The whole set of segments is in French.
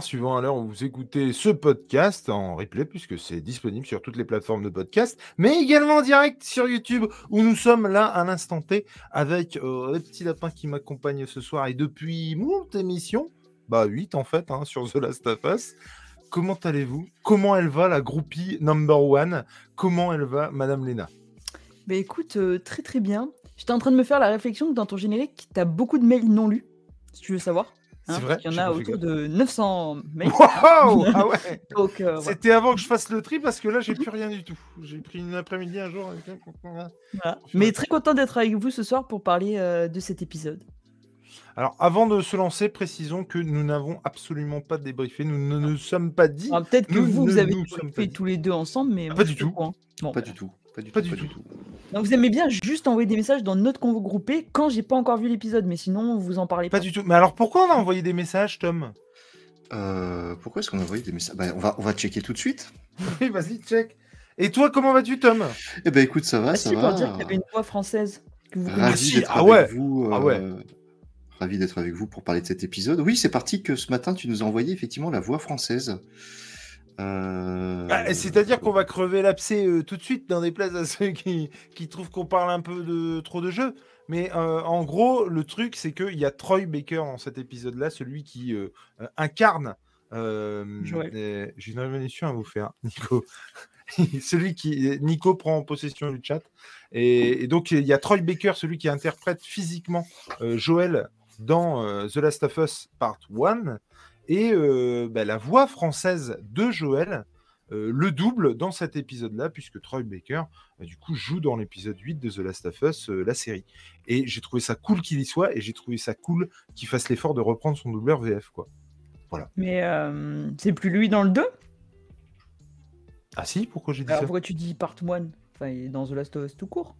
Suivant à l'heure où vous écoutez ce podcast en replay, puisque c'est disponible sur toutes les plateformes de podcast, mais également en direct sur YouTube, où nous sommes là à l'instant T avec euh, les petits lapins qui m'accompagnent ce soir et depuis mon émission, bah 8 en fait, hein, sur The Last of Us. Comment allez-vous? Comment elle va, la groupie number one? Comment elle va, Madame Léna? Bah écoute, euh, très très bien. J'étais en train de me faire la réflexion que dans ton générique, t'as beaucoup de mails non lus, si tu veux savoir. C'est Hein, vrai qu'il y en a autour de 900 mails. Waouh Ah ouais Donc, euh. C'était avant que je fasse le tri parce que là, j'ai plus rien du tout. J'ai pris une après-midi un jour. avec- Voilà. Mais très content d'être avec vous ce soir pour parler euh, de cet épisode. Alors, avant de se lancer, précisons que nous n'avons absolument pas débriefé. Nous ne nous sommes pas dit. Alors, Peut-être que Nous vous, vous avez pas tous les deux ensemble, mais Ah, moi, pas du tout. courant. Bon. Pas du tout. Pas du Pas tout. du pas tout. du tout. Donc vous aimez bien juste envoyer des messages dans notre convo groupé quand j'ai pas encore vu l'épisode, mais sinon vous en parlez pas. Pas du tout. Mais alors, pourquoi on a envoyé des messages, Tom? Euh, pourquoi est-ce qu'on a envoyé des messages? Bah, on, va, on va checker tout de suite. Oui, vas-y, check. Et toi, comment vas-tu, Tom? Eh ben écoute, ça va, Ah, ça si, va. pour dire qu'il y avait une voix française que vous Ravi d'être ah avec ouais. vous. Ah ouais. euh, Ravi d'être avec vous pour parler de cet épisode. Oui, c'est parti que ce matin, tu nous as envoyé effectivement la voix française. Euh, Ah, C'est-à-dire qu'on va crever l'abcès euh, tout de suite dans des places à ceux qui, qui trouvent qu'on parle un peu de trop de jeux. Mais euh, en gros, le truc, c'est qu'il y a Troy Baker dans cet épisode-là, celui qui euh, euh, incarne. euh, J'ai une révélation à vous faire, Nico. celui qui Nico prend possession du chat et, et donc il y a Troy Baker celui qui interprète physiquement euh, Joël dans euh, The Last of Us Part 1 et euh, bah, la voix française de Joël euh, le double dans cet épisode-là, puisque Troy Baker, euh, du coup, joue dans l'épisode 8 de The Last of Us, euh, la série. Et j'ai trouvé ça cool qu'il y soit, et j'ai trouvé ça cool qu'il fasse l'effort de reprendre son doubleur VF, quoi. Mais euh, c'est plus lui dans le 2 Ah si, pourquoi j'ai dit Alors ça? pourquoi tu dis part 1 Enfin, il est dans The Last of Us tout court.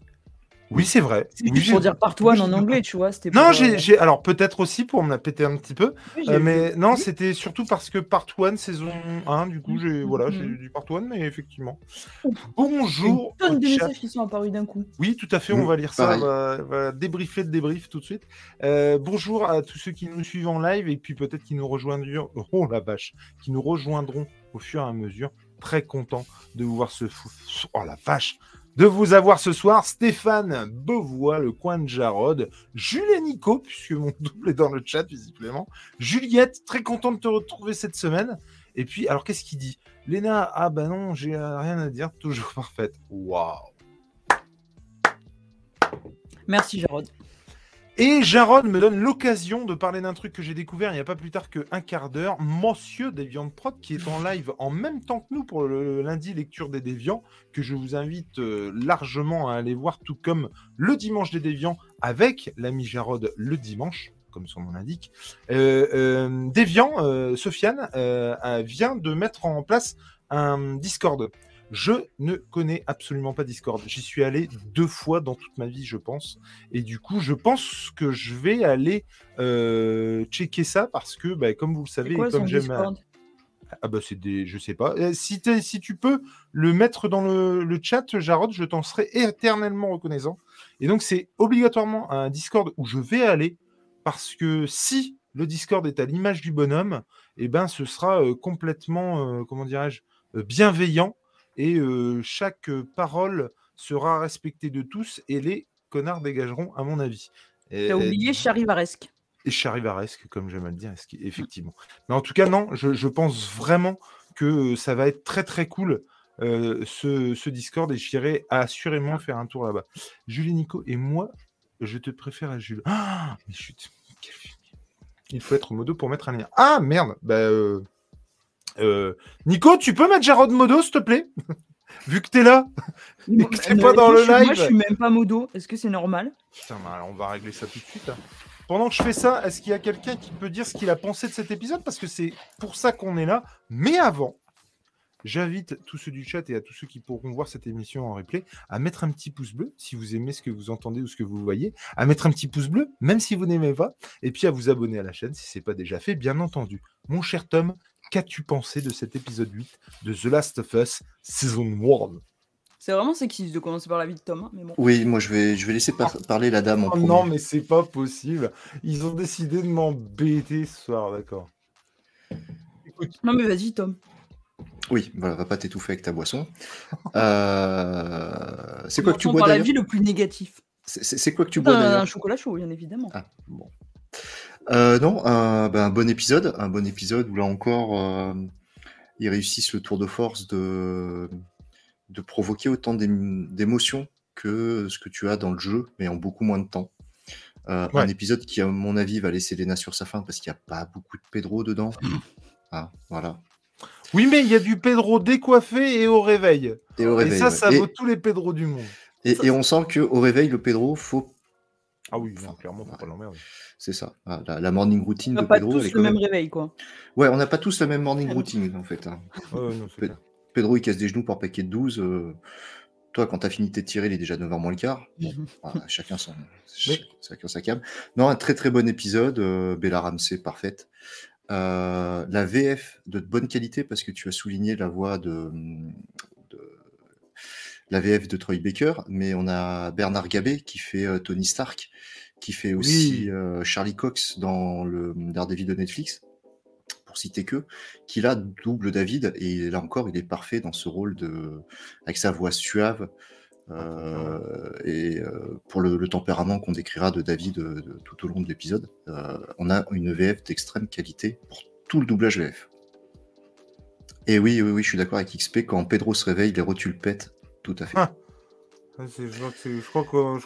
Oui, c'est vrai. C'est Oui, juste j'ai- pour dire part 1 oui, j'ai- en anglais, tu vois. c'était Non, pour, j'ai, euh, j'ai- alors peut-être aussi pour me la péter un petit peu, oui, j'ai euh, vu. mais non, Oui. c'était surtout parce que Part 1, saison 1, du coup, j'ai, voilà, j'ai Mhm. dit Part 1, mais effectivement. Ouf. Bonjour Une tonne de messages qui sont apparus d'un coup. Oui, tout à fait, on Mm, va lire ça, pareil. on va, on va débriefer le débrief tout de suite. Euh, bonjour à tous ceux qui nous suivent en live et puis peut-être qui nous rejoindront, oh la vache, qui nous rejoindront au fur et à mesure. Très content de vous voir ce fou, oh la vache, de vous avoir ce soir. Stéphane Beauvois, le coin de Jarod, Jules et Nico, puisque mon double est dans le chat visiblement. Juliette, très content de te retrouver cette semaine. Et puis, alors qu'est-ce qu'il dit? Léna, ah bah non, j'ai euh, rien à dire, toujours parfaite. Waouh Merci, Jarod. Et Jarod me donne l'occasion de parler d'un truc que j'ai découvert il n'y a pas plus tard qu'un quart d'heure. Monsieur Deviant Prod, qui est en live en même temps que nous pour le lundi lecture des Déviants, que je vous invite euh, largement à aller voir, tout comme le dimanche des Déviants avec l'ami Jarod le dimanche, comme son nom l'indique. Euh, euh, Déviant, euh, Sofiane, vient de mettre en place un Discord. Je ne connais absolument pas Discord. J'y suis allé deux fois dans toute ma vie, je pense. Et du coup, je pense que je vais aller euh, checker ça parce que, bah, comme vous le savez, quoi et son comme j'aime. Ah bah c'est des, je sais pas. Euh, Si, tu peux le mettre dans le, le chat, Jarod, je t'en serai éternellement reconnaissant. Et donc c'est obligatoirement un Discord où je vais aller parce que si le Discord est à l'image du bonhomme, eh ben ce sera euh, complètement, comment dirais-je, bienveillant et euh, chaque parole sera respectée de tous et les connards dégageront à mon avis. T'as oublié Charivaresque. et charivaresque, comme j'aime à le dire, effectivement. Mais en tout cas, non, je, je pense vraiment que ça va être très très cool euh, ce, ce Discord et j'irai assurément faire un tour là-bas. Julie Nico et moi, je te préfère à Jules. Ah, mais chut, quel. Il faut être modo pour mettre un lien. Ah merde, bah, euh, euh, Nico, tu peux mettre Jarod modo, s'il te plaît Vu que t'es là. Moi, que t'es pas dans le je suis- Moi, live. je suis même pas modo. Est-ce que c'est normal? Putain, alors, on va régler ça tout de suite. hein. Pendant que je fais ça, est-ce qu'il y a quelqu'un qui peut dire ce qu'il a pensé de cet épisode? Parce que c'est pour ça qu'on est là. Mais avant, j'invite tous ceux du chat et à tous ceux qui pourront voir cette émission en replay à mettre un petit pouce bleu si vous aimez ce que vous entendez ou ce que vous voyez, à mettre un petit pouce bleu, même si vous n'aimez pas, et puis à vous abonner à la chaîne si ce n'est pas déjà fait, bien entendu. Mon cher Tom, qu'as-tu pensé de cet épisode 8 de The Last of Us Season 1 C'est vraiment sexiste de commencer par la vie de Tom, hein, mais bon. Oui, moi je vais, je vais laisser par- parler la dame en Oh premier. non, mais c'est pas possible. Ils ont décidé de m'embêter ce soir, d'accord. Non, mais vas-y, Tom. Oui, voilà, va pas t'étouffer avec ta boisson. Euh, c'est quoi que tu bois par la vie le plus négatif. C'est c'est- c'est quoi que tu bois Un, d'ailleurs? un chocolat chaud, bien évidemment. Ah, bon. Euh, non, un, ben, un bon épisode, un bon épisode où là encore, euh, ils réussissent le tour de force de, de provoquer autant d'ém- d'émotions que ce que tu as dans le jeu, mais en beaucoup moins de temps. Euh, Un épisode qui, à mon avis, va laisser Lena sur sa fin parce qu'il n'y a pas beaucoup de Pedro dedans. Ah, voilà. Oui, mais il y a du Pedro décoiffé et au réveil. Et au réveil. et ça, ouais. ça Et- vaut tous les Pedro du monde. et, et on sent qu'au réveil, le Pedro, faut. Ah oui, Enfin, non, clairement, faut ouais. pas l'emmerder. C'est ça. Ah, La, la morning routine On de n'a pas Pedro. elle tous le même réveil, quoi. Ouais, on n'a pas tous la même morning routine, en fait. hein. Non, Pe- clair. Pedro, il casse des genoux par paquet de 12. euh, Toi, quand t'as fini de tirer, il est déjà 9h moins le quart. Bon, voilà, chacun, son, ch- chacun sa cam. Non, un très très bon épisode. euh, Bella Ramsey, parfaite. Euh, la VF de bonne qualité, parce que tu as souligné la voix de, de- la VF de Troy Baker, mais on a Bernard Gabé qui fait euh, Tony Stark, qui fait aussi Oui. euh, Charlie Cox dans le Daredevil de Netflix, pour citer que, qui là double David, et là encore, il est parfait dans ce rôle de, avec sa voix suave. euh, et euh, pour le, le tempérament qu'on décrira de David euh, tout au long de l'épisode, on a une VF d'extrême qualité pour tout le doublage VF. Et oui, oui, oui, je suis d'accord avec XP, quand Pedro se réveille, les rotules pètent, tout à fait. Ah. C'est- Je crois que c'est- je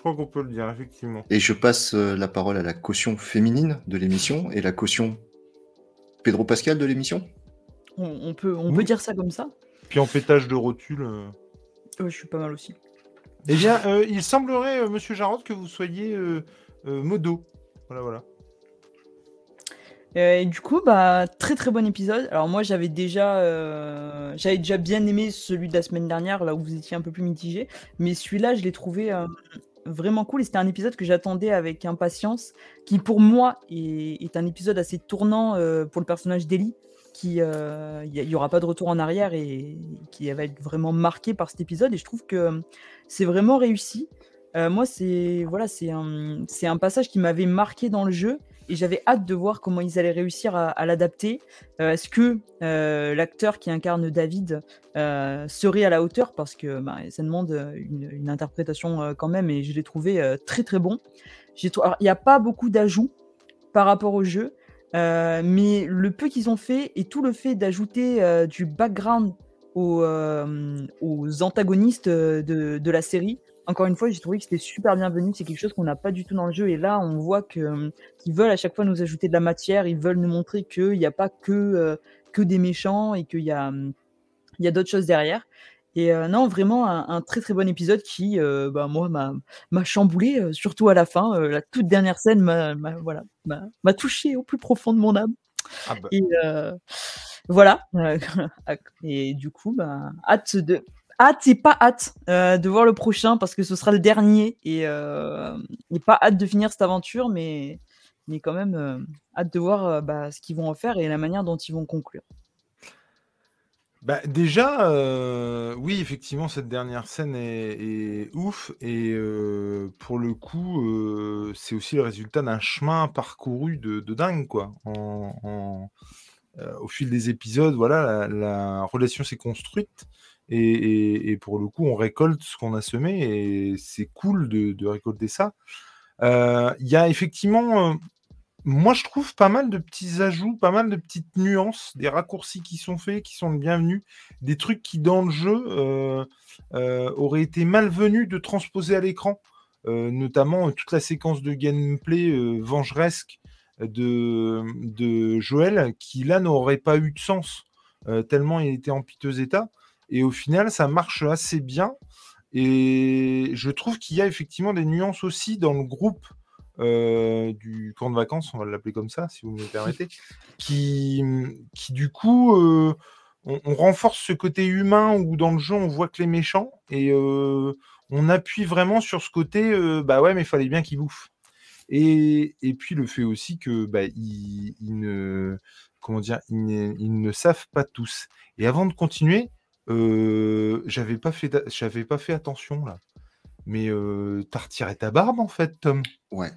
crois qu'on peut le dire, effectivement. Et je passe euh, la parole à la caution féminine de l'émission et la caution Pedro Pascal de l'émission. On, on peut, on peut dire ça comme ça. Puis en pétage de rotule. euh. Ouais, je suis pas mal aussi. Eh bien, euh, il semblerait, euh, monsieur Jarod, que vous soyez euh, euh, modo. Voilà, voilà. Euh, et du coup, bah, très très bon épisode. Alors moi, j'avais déjà, euh, j'avais déjà bien aimé celui de la semaine dernière, là où vous étiez un peu plus mitigé. Mais celui-là, je l'ai trouvé euh, vraiment cool. Et c'était un épisode que j'attendais avec impatience, qui pour moi est, un épisode assez tournant pour le personnage d'Ellie, qui, il n'y aura pas de retour en arrière et qui va être vraiment marqué par cet épisode. Et je trouve que c'est vraiment réussi. Moi, c'est voilà, c'est un, c'est un passage qui m'avait marqué dans le jeu et j'avais hâte de voir comment ils allaient réussir à, l'adapter. Euh, Est-ce que euh, l'acteur qui incarne David euh, serait à la hauteur? Parce que bah, ça demande une, interprétation quand même, et je l'ai trouvé très très bon. Il n'y a pas beaucoup d'ajouts par rapport au jeu, mais le peu qu'ils ont fait et tout le fait d'ajouter du background aux, antagonistes de la série, encore une fois, j'ai trouvé que c'était super bienvenu. C'est quelque chose qu'on n'a pas du tout dans le jeu. Et là, on voit que, euh, qu'ils veulent à chaque fois nous ajouter de la matière. Ils veulent nous montrer qu'il n'y a pas que, euh, que des méchants et qu'il y a, hum, il y a d'autres choses derrière. Et euh, non, vraiment un, un très très bon épisode qui, euh, bah, moi, m'a, chamboulé, surtout à la fin. La toute dernière scène m'a, voilà, m'a, touché au plus profond de mon âme. Ah bah, Et voilà. Et du coup, bah, hâte de. Hâte et pas hâte euh, de voir le prochain parce que ce sera le dernier et, euh, et pas hâte de finir cette aventure, mais, mais quand même euh, hâte de voir euh, bah, ce qu'ils vont en faire et la manière dont ils vont conclure. bah, déjà, euh, oui, effectivement, cette dernière scène est, ouf. Et euh, pour le coup, euh, c'est aussi le résultat d'un chemin parcouru de, dingue, quoi. En, euh, au fil des épisodes, voilà, la relation s'est construite. Et, pour le coup, on récolte ce qu'on a semé. Et c'est cool de, récolter ça. Euh, Il y a effectivement, euh, moi je trouve pas mal de petits ajouts, pas mal de petites nuances, des raccourcis qui sont faits, qui sont le bienvenu, des trucs qui dans le jeu euh, auraient été malvenus de transposer à l'écran, notamment toute la séquence de gameplay vengeresque de, de Joël, qui là n'aurait pas eu de sens, tellement il était en piteux état. Et au final, ça marche assez bien. Et je trouve qu'il y a effectivement des nuances aussi dans le groupe euh, du camp de vacances, on va l'appeler comme ça, si vous me permettez, qui, qui du coup, euh, on, renforce ce côté humain où dans le jeu, on voit que les méchants et euh, on appuie vraiment sur ce côté, bah ouais, mais il fallait bien qu'ils bouffent. Et, et puis le fait aussi que bah, ils, ne comment dire, ils ne, savent pas tous. Et avant de continuer, j'avais pas fait, j'avais pas fait attention là. Mais euh, t'as retiré ta barbe en fait, Tom. Ouais.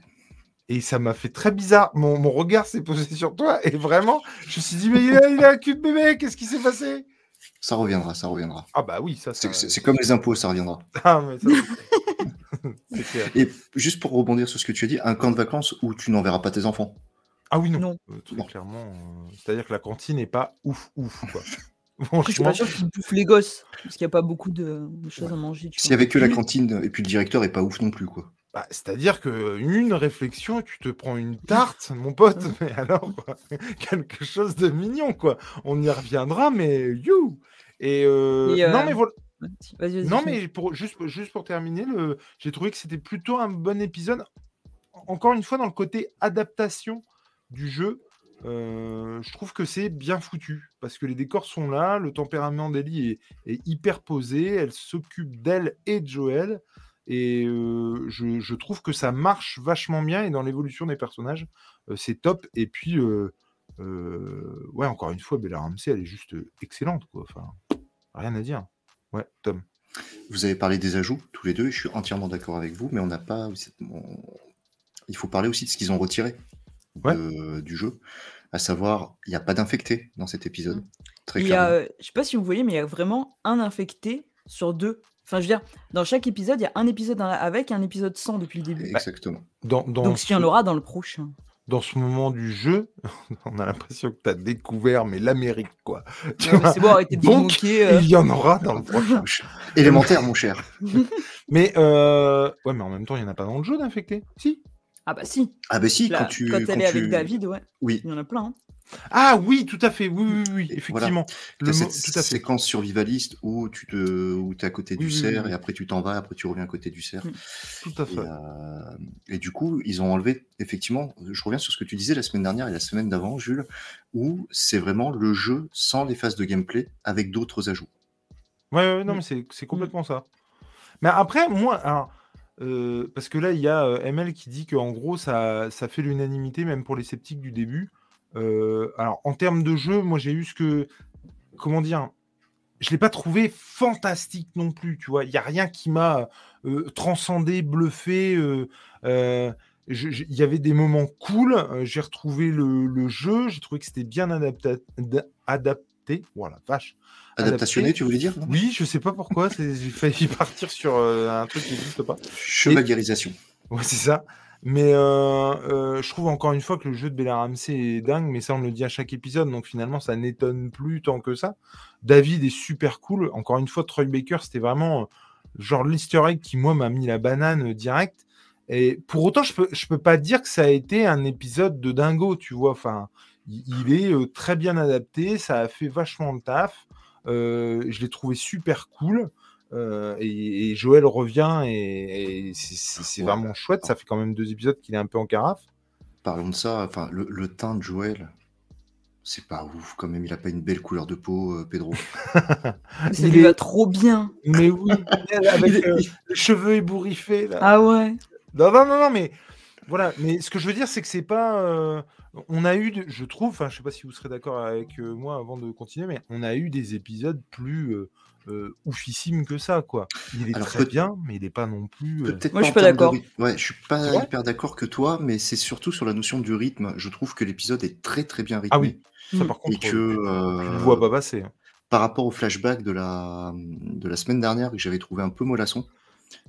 Et ça m'a fait très bizarre. Mon, mon regard s'est posé sur toi. Et vraiment, je me suis dit, mais il a, il a un cul de bébé. Qu'est-ce qui s'est passé? Ça reviendra, ça reviendra. Ah bah oui, ça, C'est ça... c'est comme les impôts, ça reviendra. Ah, mais ça, c'est- c'est clair. Et juste pour rebondir sur ce que tu as dit, un camp de vacances où tu n'enverras pas tes enfants? Ah oui, non. Non. Euh, très Non. clairement. euh, C'est-à-dire que la cantine n'est pas ouf, ouf. Quoi. Je suis Franchement, pas sûr qu'ils bouffent les gosses, parce qu'il n'y a pas beaucoup de, de choses à manger. S'il y vois. avait que la cantine et puis le directeur est pas ouf non plus, quoi. bah, c'est-à-dire que une réflexion, tu te prends une tarte, mon pote, mais alors, quoi, quelque chose de mignon, quoi. On y reviendra, mais you Et, euh, Et, euh, non, mais voilà. Non, mais pour, juste, juste pour terminer, le, j'ai trouvé que c'était plutôt un bon épisode. Encore une fois, dans le côté adaptation du jeu, euh, je trouve que c'est bien foutu. Parce que les décors sont là, le tempérament d'Ellie est, hyper posé, elle s'occupe d'elle et de Joël. Et euh, je, trouve que ça marche vachement bien. Et dans l'évolution des personnages, euh, c'est top. Et puis, ouais, encore une fois, Bella Ramsey, elle est juste excellente. Quoi. Rien à dire. Ouais, Tom. Vous avez parlé des ajouts, tous les deux, je suis entièrement d'accord avec vous, mais on n'a pas. Il faut parler aussi de ce qu'ils ont retiré de- du jeu, à savoir, il n'y a pas d'infecté dans cet épisode. Très Il y a, euh, je sais pas si vous voyez, mais il y a vraiment un infecté sur deux. Enfin, je veux dire, dans chaque épisode, il y a un épisode avec et un épisode sans depuis le début. Exactement. Dans, dans Donc, s'il y en aura dans le prochain. dans ce moment du jeu, on a l'impression que tu as découvert mais l'Amérique quoi. Tu Ouais, vois bon, arrêtez de vous Donc, euh. Il y en aura dans le prochain. Élémentaire, mon cher. Mais euh... ouais, mais en même temps, il n'y en a pas dans le jeu d'infecté. Si. Ah bah si, Ah, bah si, Là, quand tu. quand quand elle est avec David, ouais, Oui, il y en a plein. hein. Ah oui, tout à fait. Oui, oui, oui, effectivement. Le cette mot- tout à fait. séquence survivaliste où tu te, où es à côté du Oui, cerf oui. et après tu t'en vas, après tu reviens à côté du cerf. Mm. Tout à Et, fait. euh, et du coup, ils ont enlevé, effectivement, je reviens sur ce que tu disais la semaine dernière et la semaine d'avant, Jules, où c'est vraiment le jeu sans les phases de gameplay avec d'autres ajouts. Ouais, ouais, non, Mm. mais c'est c'est complètement ça. Mais après, moi, alors, euh, parce que là, il y a euh, ML qui dit qu'en gros, ça, ça fait l'unanimité, même pour les sceptiques du début. Euh, alors, en termes de jeu, moi, j'ai eu ce que. Comment dire Je ne l'ai pas trouvé fantastique non plus, tu vois. Il n'y a rien qui m'a transcendé, bluffé. Il y avait des moments cool. j'ai retrouvé le, jeu. J'ai trouvé que c'était bien adapté. Voilà, vache. Adaptationné, Adapté. tu voulais dire Oui, je sais pas pourquoi, c'est- j'ai failli partir sur euh, un truc qui n'existe pas. Chevaliérisation. Ouais, c'est ça. Mais euh, euh, je trouve encore une fois que le jeu de Bella Ramsey est dingue, mais ça on le dit à chaque épisode, donc finalement ça n'étonne plus tant que ça. David est super cool. Encore une fois, Troy Baker, c'était vraiment genre l'easter egg qui moi m'a mis la banane direct. Et pour autant, je peux, je peux pas dire que ça a été un épisode de dingo, tu vois. Enfin, il, est euh, très bien adapté, ça a fait vachement de taf. Euh, je l'ai trouvé super cool. Euh, et, et Joël revient et, et c'est- Ouais. vraiment chouette. Ça fait quand même deux épisodes qu'il est un peu en carafe. Parlons de ça, enfin, le, le teint de Joël, c'est pas ouf quand même, il a pas une belle couleur de peau, euh, Pedro. Il lui est- va trop bien. Mais oui, avec euh, les cheveux ébouriffés. Là. Ah ouais. Non, non, non, non, mais voilà. Mais ce que je veux dire, c'est que c'est pas. On a eu, de- je trouve, enfin, je sais pas si vous serez d'accord avec euh, moi avant de continuer, mais on a eu des épisodes plus euh, euh, oufissimes que ça, quoi. Il est Alors, très bien, mais il est pas non plus. euh, Peut-être Moi, je suis pas de d'accord. rythme. Ouais, je suis pas hyper d'accord que toi, mais c'est surtout sur la notion du rythme. Je trouve que l'épisode est très très bien rythmé. Ah oui, ça par Et contre, que je le vois pas passer. hein. par rapport au flashback de la, de la semaine dernière que j'avais trouvé un peu mollasson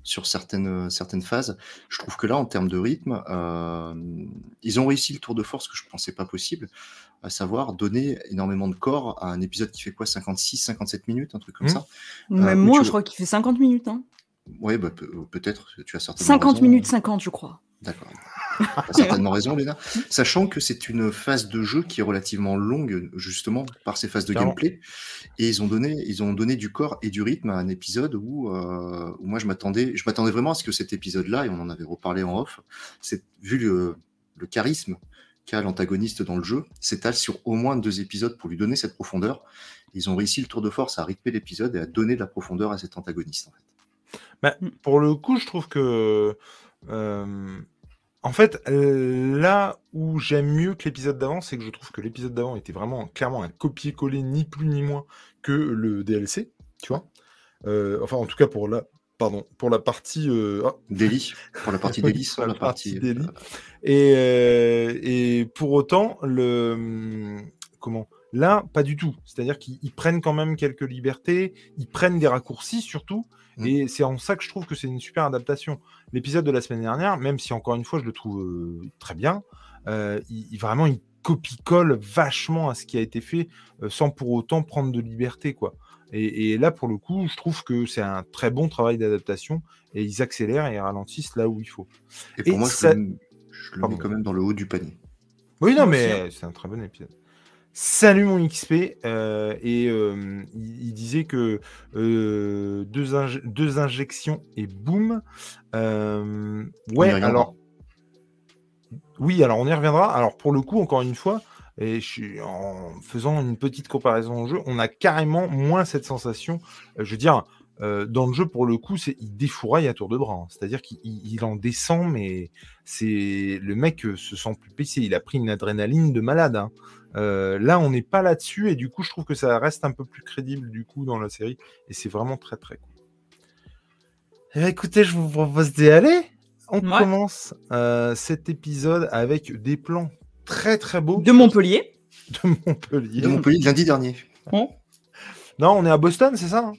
sur certaines, certaines phases, je trouve que là, en termes de rythme, euh, ils ont réussi le tour de force que je pensais pas possible, à savoir donner énormément de corps à un épisode qui fait quoi 56, 57 minutes, un truc comme Mhm. ça? Même moins, tu- je crois qu'il fait 50 minutes. Hein. Ouais, bah, pe- peut-être, tu as certainement 50 raison. minutes 50, je crois. D'accord. T'as certainement raison, Léna. Sachant que c'est une phase de jeu qui est relativement longue, justement, par ces phases de Clairement. gameplay. Et ils ont donné, ils ont donné du corps et du rythme à un épisode où, euh, où moi je m'attendais, je m'attendais vraiment à ce que cet épisode-là, et on en avait reparlé en off, c'est vu le, le charisme qu'a l'antagoniste dans le jeu, s'étale sur au moins deux épisodes pour lui donner cette profondeur. Ils ont réussi le tour de force à rythmer l'épisode et à donner de la profondeur à cet antagoniste. En fait. Bah, pour le coup, je trouve que. euh, en fait, euh, là où j'aime mieux que l'épisode d'avant, c'est que je trouve que l'épisode d'avant était vraiment clairement un copier-coller, ni plus ni moins que le DLC, tu vois. Euh, enfin, en tout cas, pour la, pardon, pour la partie euh, ah, Délit, pour la partie délit, la la partie. partie euh, et, euh, et pour autant le comment là pas du tout. C'est-à-dire qu'ils ils prennent quand même quelques libertés, ils prennent des raccourcis surtout. Mm. Et c'est en ça que je trouve que c'est une super adaptation. L'épisode de la semaine dernière, même si encore une fois je le trouve euh, très bien, euh, il, il- vraiment il copie-colle vachement à ce qui a été fait euh, sans pour autant prendre de liberté quoi. Et, et là pour le coup, je trouve que c'est un très bon travail d'adaptation et ils accélèrent et ralentissent là où il faut. Et pour Et moi, ça- je le, je le Pardon. mets quand même dans le haut du panier. Oui, non, mais c'est un très bon épisode. Salut mon XP. euh, et euh, il, il disait que euh, deux, deux injections et boum. Ouais, alors. Oui, alors on y reviendra. Alors pour le coup, encore une fois, et je suis en faisant une petite comparaison au jeu, on a carrément moins cette sensation. je veux dire, euh, dans le jeu, pour le coup, c'est il défouraille à tour de bras. hein. C'est-à-dire qu'il il- il en descend, mais c'est le mec euh, se sent plus PC. Il a pris une adrénaline de malade. hein. Euh, là, on n'est pas là-dessus, et du coup, je trouve que ça reste un peu plus crédible du coup dans la série, et c'est vraiment très très cool. Eh bien, écoutez, je vous propose d'y aller. On Ouais. commence euh, cet épisode avec des plans très très beaux De Montpellier. de Montpellier. De Montpellier de lundi dernier. Non, on est à Boston, c'est ça hein?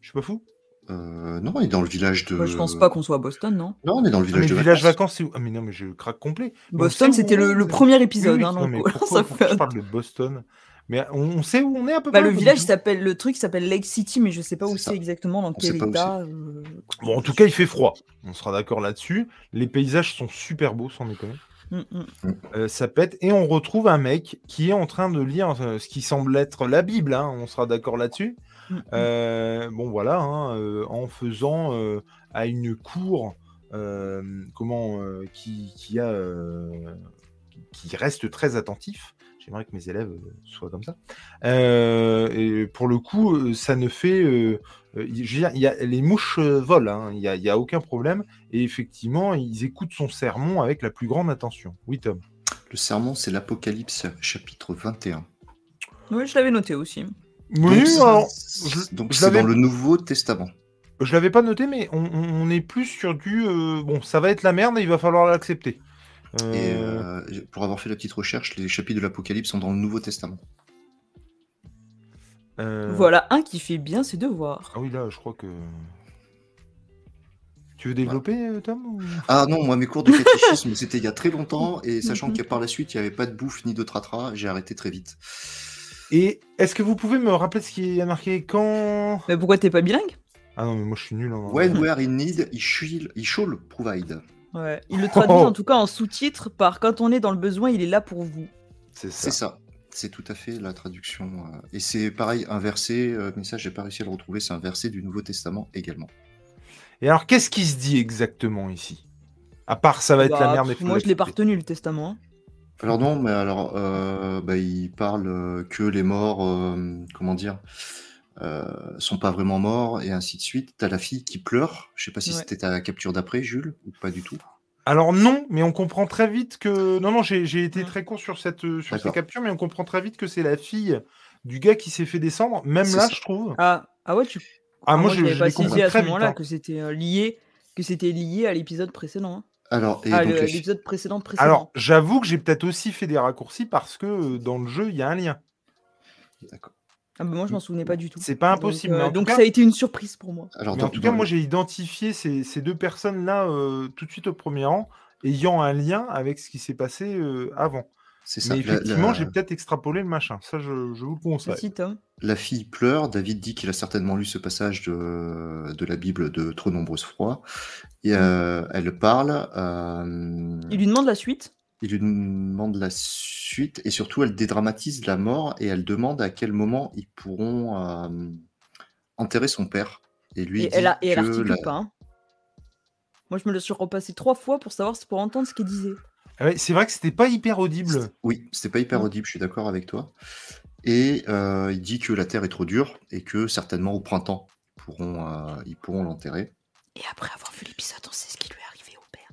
Je suis pas fou? Euh, non, on est dans le village de. Bah, je pense pas qu'on soit à Boston, non? Non, on est dans le Ah, village mais de le village vacances. vacances, c'est où? Ah mais non, mais je craque complet. Mais on Boston, c'était le, le premier épisode. oui, hein, non, mais voilà, pourquoi, ça pourquoi fait- je parle de Boston? Mais on, sait où on est à peu Bah, près le village s'appelle, le truc s'appelle Lake City, mais je sais pas où C'est exactement, dans On quel état. euh, Bon, en tout cas, il fait froid. On sera d'accord là-dessus. Les paysages sont super beaux, sans déconner. mm, mm. Euh, ça pète. Et on retrouve un mec qui est en train de lire ce qui semble être la Bible. hein, on sera d'accord là-dessus. Mm, mm. Euh, bon, voilà. hein, euh, en faisant euh, à une cour euh, comment, euh, qui, qui, a, euh, qui reste très attentif. J'aimerais que mes élèves soient comme ça. Euh, et pour le coup, ça ne fait. je veux dire, il y a, les mouches volent, hein, il n'y a, a aucun problème. Et effectivement, ils écoutent son sermon avec la plus grande attention. Oui, Tom? Le sermon, c'est l'Apocalypse, chapitre 21. Ouais, je l'avais noté aussi. Oui, Donc, c'est- alors, c'est- donc je c'est l'avais- dans le Nouveau Testament. je l'avais pas noté, mais on, est plus sur du. euh, bon, ça va être la merde et il va falloir l'accepter. Euh, Et euh, pour avoir fait la petite recherche, les chapitres de l'Apocalypse sont dans le Nouveau Testament. euh, Voilà un qui fait bien ses devoirs. Ah oui, là, je crois que. Tu veux développer, Tom ou- Ah non, moi mes cours de catéchisme c'était il y a très longtemps et sachant que par la suite il n'y avait pas de bouffe ni de tratra, j'ai arrêté très vite. Et est-ce que vous pouvez me rappeler ce qui est marqué quand Mais pourquoi t'es pas bilingue? Ah non, mais moi je suis nul. en- When where in need, he shall, he shall provide. Ouais. Il le traduit Oh. en tout cas en sous-titre par quand on est dans le besoin, il est là pour vous. C'est ça. C'est ça. C'est tout à fait la traduction. euh, Et c'est pareil, un verset, euh, mais ça j'ai pas réussi à le retrouver, c'est un verset du Nouveau Testament également. Et alors, qu'est-ce qui se dit exactement ici? À part, ça va être la Bah, merde. faut moi, je l'ai pas retenu le testament. hein. Alors non, mais alors euh, bah, il parle euh, que les morts, euh, comment dire, euh, sont pas vraiment morts et ainsi de suite. T'as la fille qui pleure. Je sais pas si Ouais. c'était ta capture d'après, Jules, ou pas du tout. Alors non, mais on comprend très vite que... Non, non, j'ai j'ai été Mm. très court sur, cette, euh, sur ces D'accord. captures, mais on comprend très vite que c'est la fille du gars qui s'est fait descendre. Même C'est là, ça. je trouve. Ah, ah ouais, tu. Ah, moi, je je, l'avais je pas l'ai saisi compris à ce très vite. moment-là hein. que c'était lié, que c'était lié à l'épisode précédent. hein. Alors, et Ah, donc le- l'épisode précédent précédent. Alors, j'avoue que j'ai peut-être aussi fait des raccourcis parce que euh, dans le jeu, il y a un lien. D'accord. Ah, bah, moi, je m'en souvenais pas du tout. C'est pas Donc, impossible. euh, donc cas- ça a été une surprise pour moi. Alors, dans, en tout cas, moi, j'ai identifié ces, ces deux personnes-là euh, tout de suite au premier rang, ayant un lien avec ce qui s'est passé euh, avant. C'est ça. Mais La- effectivement, la, j'ai peut-être extrapolé le machin. Ça, je, je vous le conseille. Merci Tom. la fille pleure. David dit qu'il a certainement lu ce passage de, de la Bible de trop nombreuses fois. Et euh, elle parle. euh, Il lui demande la suite. il lui demande la suite et surtout elle dédramatise la mort et elle demande à quel moment ils pourront euh, enterrer son père. Et lui Et dit elle, a, et elle que articule la- pas. hein. Moi, je me le suis repassé trois fois pour savoir, pour entendre ce qu'elle disait. Ah ouais, c'est vrai que c'était pas hyper audible. Oui, c'était pas hyper Mm. audible, je suis d'accord avec toi. Et euh, il dit que la terre est trop dure et que certainement au printemps, ils pourront, euh, ils pourront l'enterrer. Et après avoir vu l'épisode, on sait ce qui lui est arrivé au père.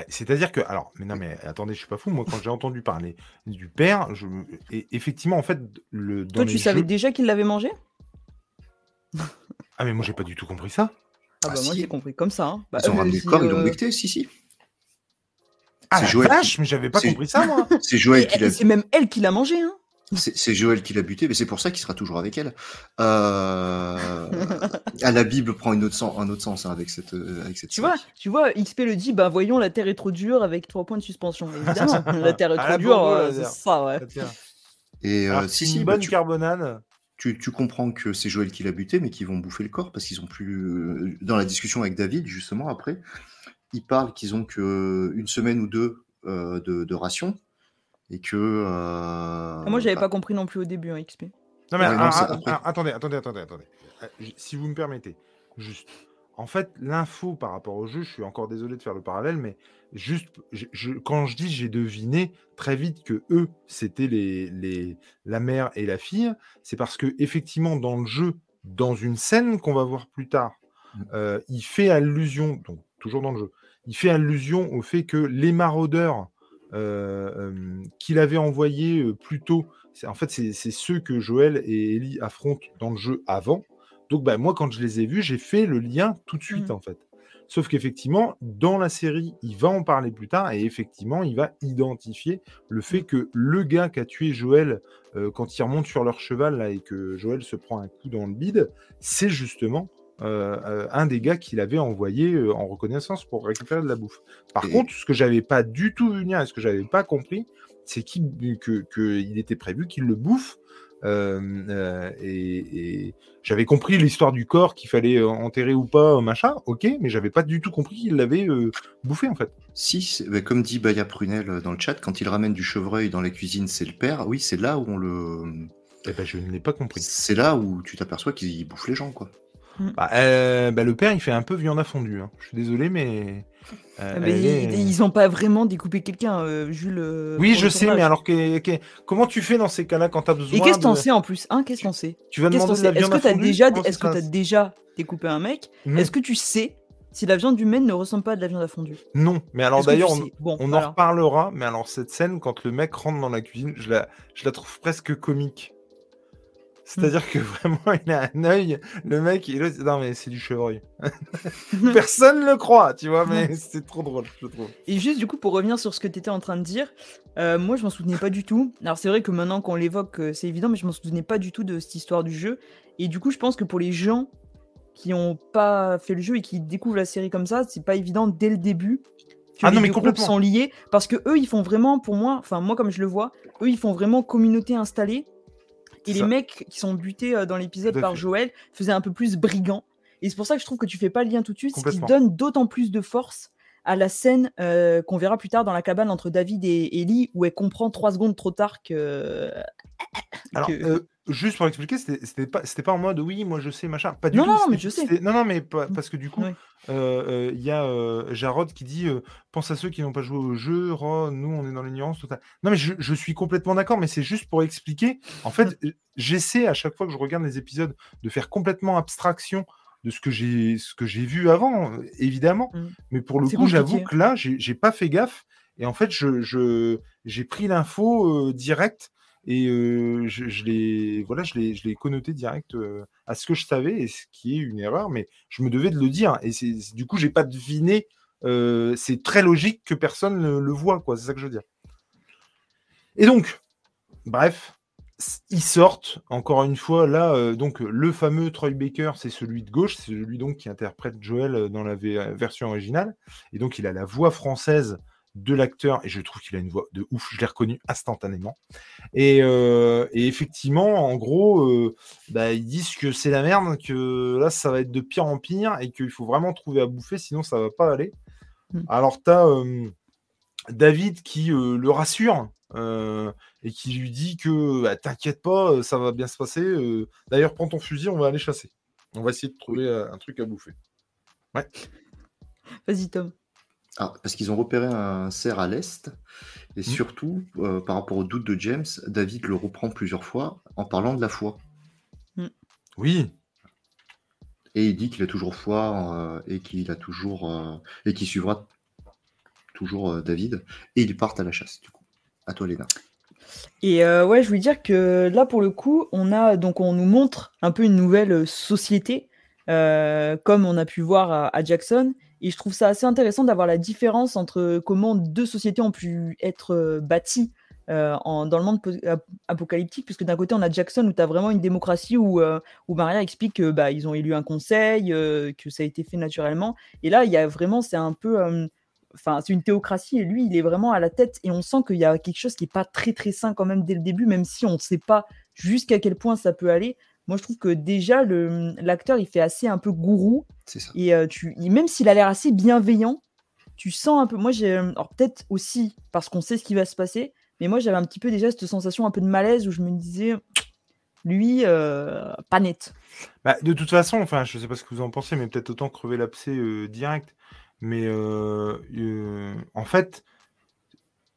Eh, C'est-à-dire que, alors, mais non, mais attendez, je suis pas fou. Moi, quand j'ai entendu parler du père, je, et effectivement, en fait, le, dans Toi, tu savais déjà qu'il l'avait mangé? Ah, mais moi, j'ai pas du tout compris ça. Ah, Ah, bah, moi, si. j'ai compris comme ça. hein. Bah, Ils ont euh, ramené le corps, ils l'ont becté, si, si. Ah, C'est la Joël vache, qui- mais j'avais pas c'est- compris ça, moi. C'est Joël qui l'a C'est même elle qui l'a mangé. Hein. C'est Joël qui l'a buté, mais c'est pour ça qu'il sera toujours avec elle. Euh... ah, la Bible prend une autre sens, un autre sens hein, avec cette, euh, avec cette Tu vois, tu vois, XP le dit, bah voyons, la Terre est trop dure avec trois points de suspension. Évidemment, la Terre est trop dure, euh, c'est ça, ouais. Ah. Et euh, Alors, si, si, une bah, bonne tu, carbonade. tu, tu comprends que c'est Joël qui l'a buté, mais qu'ils vont bouffer le corps parce qu'ils ont plus. Dans la discussion avec David, justement, après, ils parlent qu'ils ont que une semaine ou deux euh, de, de ration et que. euh, Ah, moi, j'avais bah, pas compris non plus au début, hein, XP. Non, mais Ouais, non, ah, ah, ah, attendez, attendez, attendez, attendez. Euh, Si vous me permettez, juste. En fait, l'info par rapport au jeu, je suis encore désolé de faire le parallèle, mais juste, je- je- quand je dis j'ai deviné très vite que eux, c'était les, les, la mère et la fille, c'est parce que effectivement dans le jeu, dans une scène qu'on va voir plus tard, Mm. euh, il fait allusion, donc toujours dans le jeu, il fait allusion au fait que les maraudeurs euh, euh, qu'il avait envoyés euh, plus tôt, c'est- en fait, c'est ceux que Joël et Ellie affrontent dans le jeu avant. Donc, bah, moi, quand je les ai vus, j'ai fait le lien tout de suite, Mhm. en fait. Sauf qu'effectivement, dans la série, il va en parler plus tard et effectivement, il va identifier le fait que le gars qui a tué Joël quand il remonte sur leur cheval là, et que Joël se prend un coup dans le bide, c'est justement euh, euh, un des gars qu'il avait envoyé euh, en reconnaissance pour récupérer de la bouffe. Par Et- contre, ce que j'avais pas du tout vu venir et ce que j'avais pas compris, c'est qu'il que, que il était prévu qu'il le bouffe. Euh, et, et j'avais compris l'histoire du corps qu'il fallait enterrer ou pas, machin, ok, mais j'avais pas du tout compris qu'il l'avait bouffé en fait. Si, comme dit Baya Prunel dans le chat, quand il ramène du chevreuil dans la cuisine, c'est le père. Oui, c'est là où on le. Eh ben, je ne l'ai pas compris. C'est là où tu t'aperçois qu'il bouffe les gens, quoi. Bah, euh, bah, le père, il fait un peu viande à fondue. hein. Je suis désolé, mais. euh, Ah, mais ils, est- ils ont pas vraiment découpé quelqu'un, euh, Jules. Oui, je sais, mais alors que, que- comment tu fais dans ces cas-là quand tu as besoin Et qu'est-ce que t'en de- sais en plus hein Qu'est-ce que t'en sais? Tu vas demander t'en de la sais? Est-ce viande que t'as déjà, est-ce que t'as passe? déjà découpé un mec? Est-ce que tu sais si la viande humaine ne ressemble pas à de la viande à fondue? Non, mais alors d'ailleurs, on, sais? Bon, on en reparlera, mais alors cette scène, quand le mec rentre dans la cuisine, je la, je la trouve presque comique. C'est-à-dire que vraiment, il a un œil, le mec, il est non mais c'est du chevreuil. Personne le croit, tu vois, mais c'est trop drôle, je trouve. Et juste du coup pour revenir sur ce que tu étais en train de dire, euh, moi je m'en souvenais pas du tout. Alors c'est vrai que maintenant qu'on l'évoque euh, c'est évident mais je m'en souvenais pas du tout de cette histoire du jeu. Et du coup je pense que pour les gens qui ont pas fait le jeu et qui découvrent la série comme ça, c'est pas évident dès le début que Ah les non, mais deux groupes complètement. sont liés parce que eux ils font vraiment pour moi, enfin moi comme je le vois, eux ils font vraiment communauté installée. Et les mecs qui sont butés euh, dans l'épisode par fait. Joël faisaient un peu plus brigand. Et c'est pour ça que je trouve que tu fais pas le lien tout de suite, ce qui donne d'autant plus de force à la scène euh, qu'on verra plus tard dans la cabane entre David et Ellie, où elle comprend trois secondes trop tard que. Alors, que- euh, juste pour expliquer, c'était pas, pas en mode oui, moi je sais, machin. Pas du Non, tout. non, mais je sais. Non, non, mais pas- parce que du coup, Ouais. euh, euh, il y a euh, Jarod qui dit pense à ceux qui n'ont pas joué au jeu, nous on est dans l'ignorance totale. Non, mais je, je suis complètement d'accord, mais c'est juste pour expliquer. En fait, Mm. j'essaie à chaque fois que je regarde les épisodes de faire complètement abstraction de ce que j'ai ce que j'ai vu avant, évidemment. Mm. Mais pour le coup, j'avoue que là, j'ai pas fait gaffe. Et en fait, je, j'ai pris l'info euh, direct et je, l'ai voilà, connoté direct à ce que je savais, et ce qui est une erreur, mais je me devais de le dire. Et du coup, j'ai pas deviné. c'est très logique que personne ne le voit, quoi. C'est ça que je veux dire. Et donc, bref, ils sortent encore une fois là. donc le fameux Troy Baker, c'est celui de gauche, c'est celui donc qui interprète Joel dans la version originale. Et donc il a la voix française de l'acteur et je trouve qu'il a une voix de ouf. Je l'ai reconnu instantanément. Et, euh, et effectivement, en gros, euh, bah, ils disent que c'est la merde, que là ça va être de pire en pire et qu'il faut vraiment trouver à bouffer, sinon ça va pas aller. Mm. Alors tu as David qui euh, le rassure euh, et qui lui dit que bah, t'inquiète pas, euh, ça va bien se passer. euh, D'ailleurs, prends ton fusil, on va aller chasser. On va essayer de trouver euh, un truc à bouffer. Vas-y, Tom. Ah, parce qu'ils ont repéré un cerf à l'est, et surtout, euh, par rapport au doute de James, David le reprend plusieurs fois en parlant de la foi. Oui, Et il dit qu'il a toujours foi euh, et qu'il a toujours euh, et qu'il suivra toujours euh, David. Et ils partent à la chasse, du coup. À toi, Léna. Et euh, ouais, je voulais dire que là, pour le coup, on a donc on nous montre un peu une nouvelle euh, société comme on a pu voir à, Jackson. Et je trouve ça assez intéressant d'avoir la différence entre comment deux sociétés ont pu être bâties dans le monde apocalyptique, puisque d'un côté, on a Jackson où tu as vraiment une démocratie où, où Maria explique qu'ils bah, ont élu un conseil, que ça a été fait naturellement. Et là, il y a vraiment, c'est un peu enfin, c'est une théocratie et lui, il est vraiment à la tête et on sent qu'il y a quelque chose qui n'est pas très très sain quand même dès le début, même si on ne sait pas jusqu'à quel point ça peut aller. Moi, je trouve que déjà, l'acteur, il fait assez un peu gourou. C'est ça. Et tu, même s'il a l'air assez bienveillant, tu sens un peu. Moi, j'ai. Alors, peut-être aussi parce qu'on sait ce qui va se passer, mais moi, j'avais un petit peu déjà cette sensation un peu de malaise où je me disais, lui, pas net. Bah, de toute façon, enfin, je sais pas ce que vous en pensez, mais peut-être autant crever l'abcès direct. Mais euh, euh, en fait,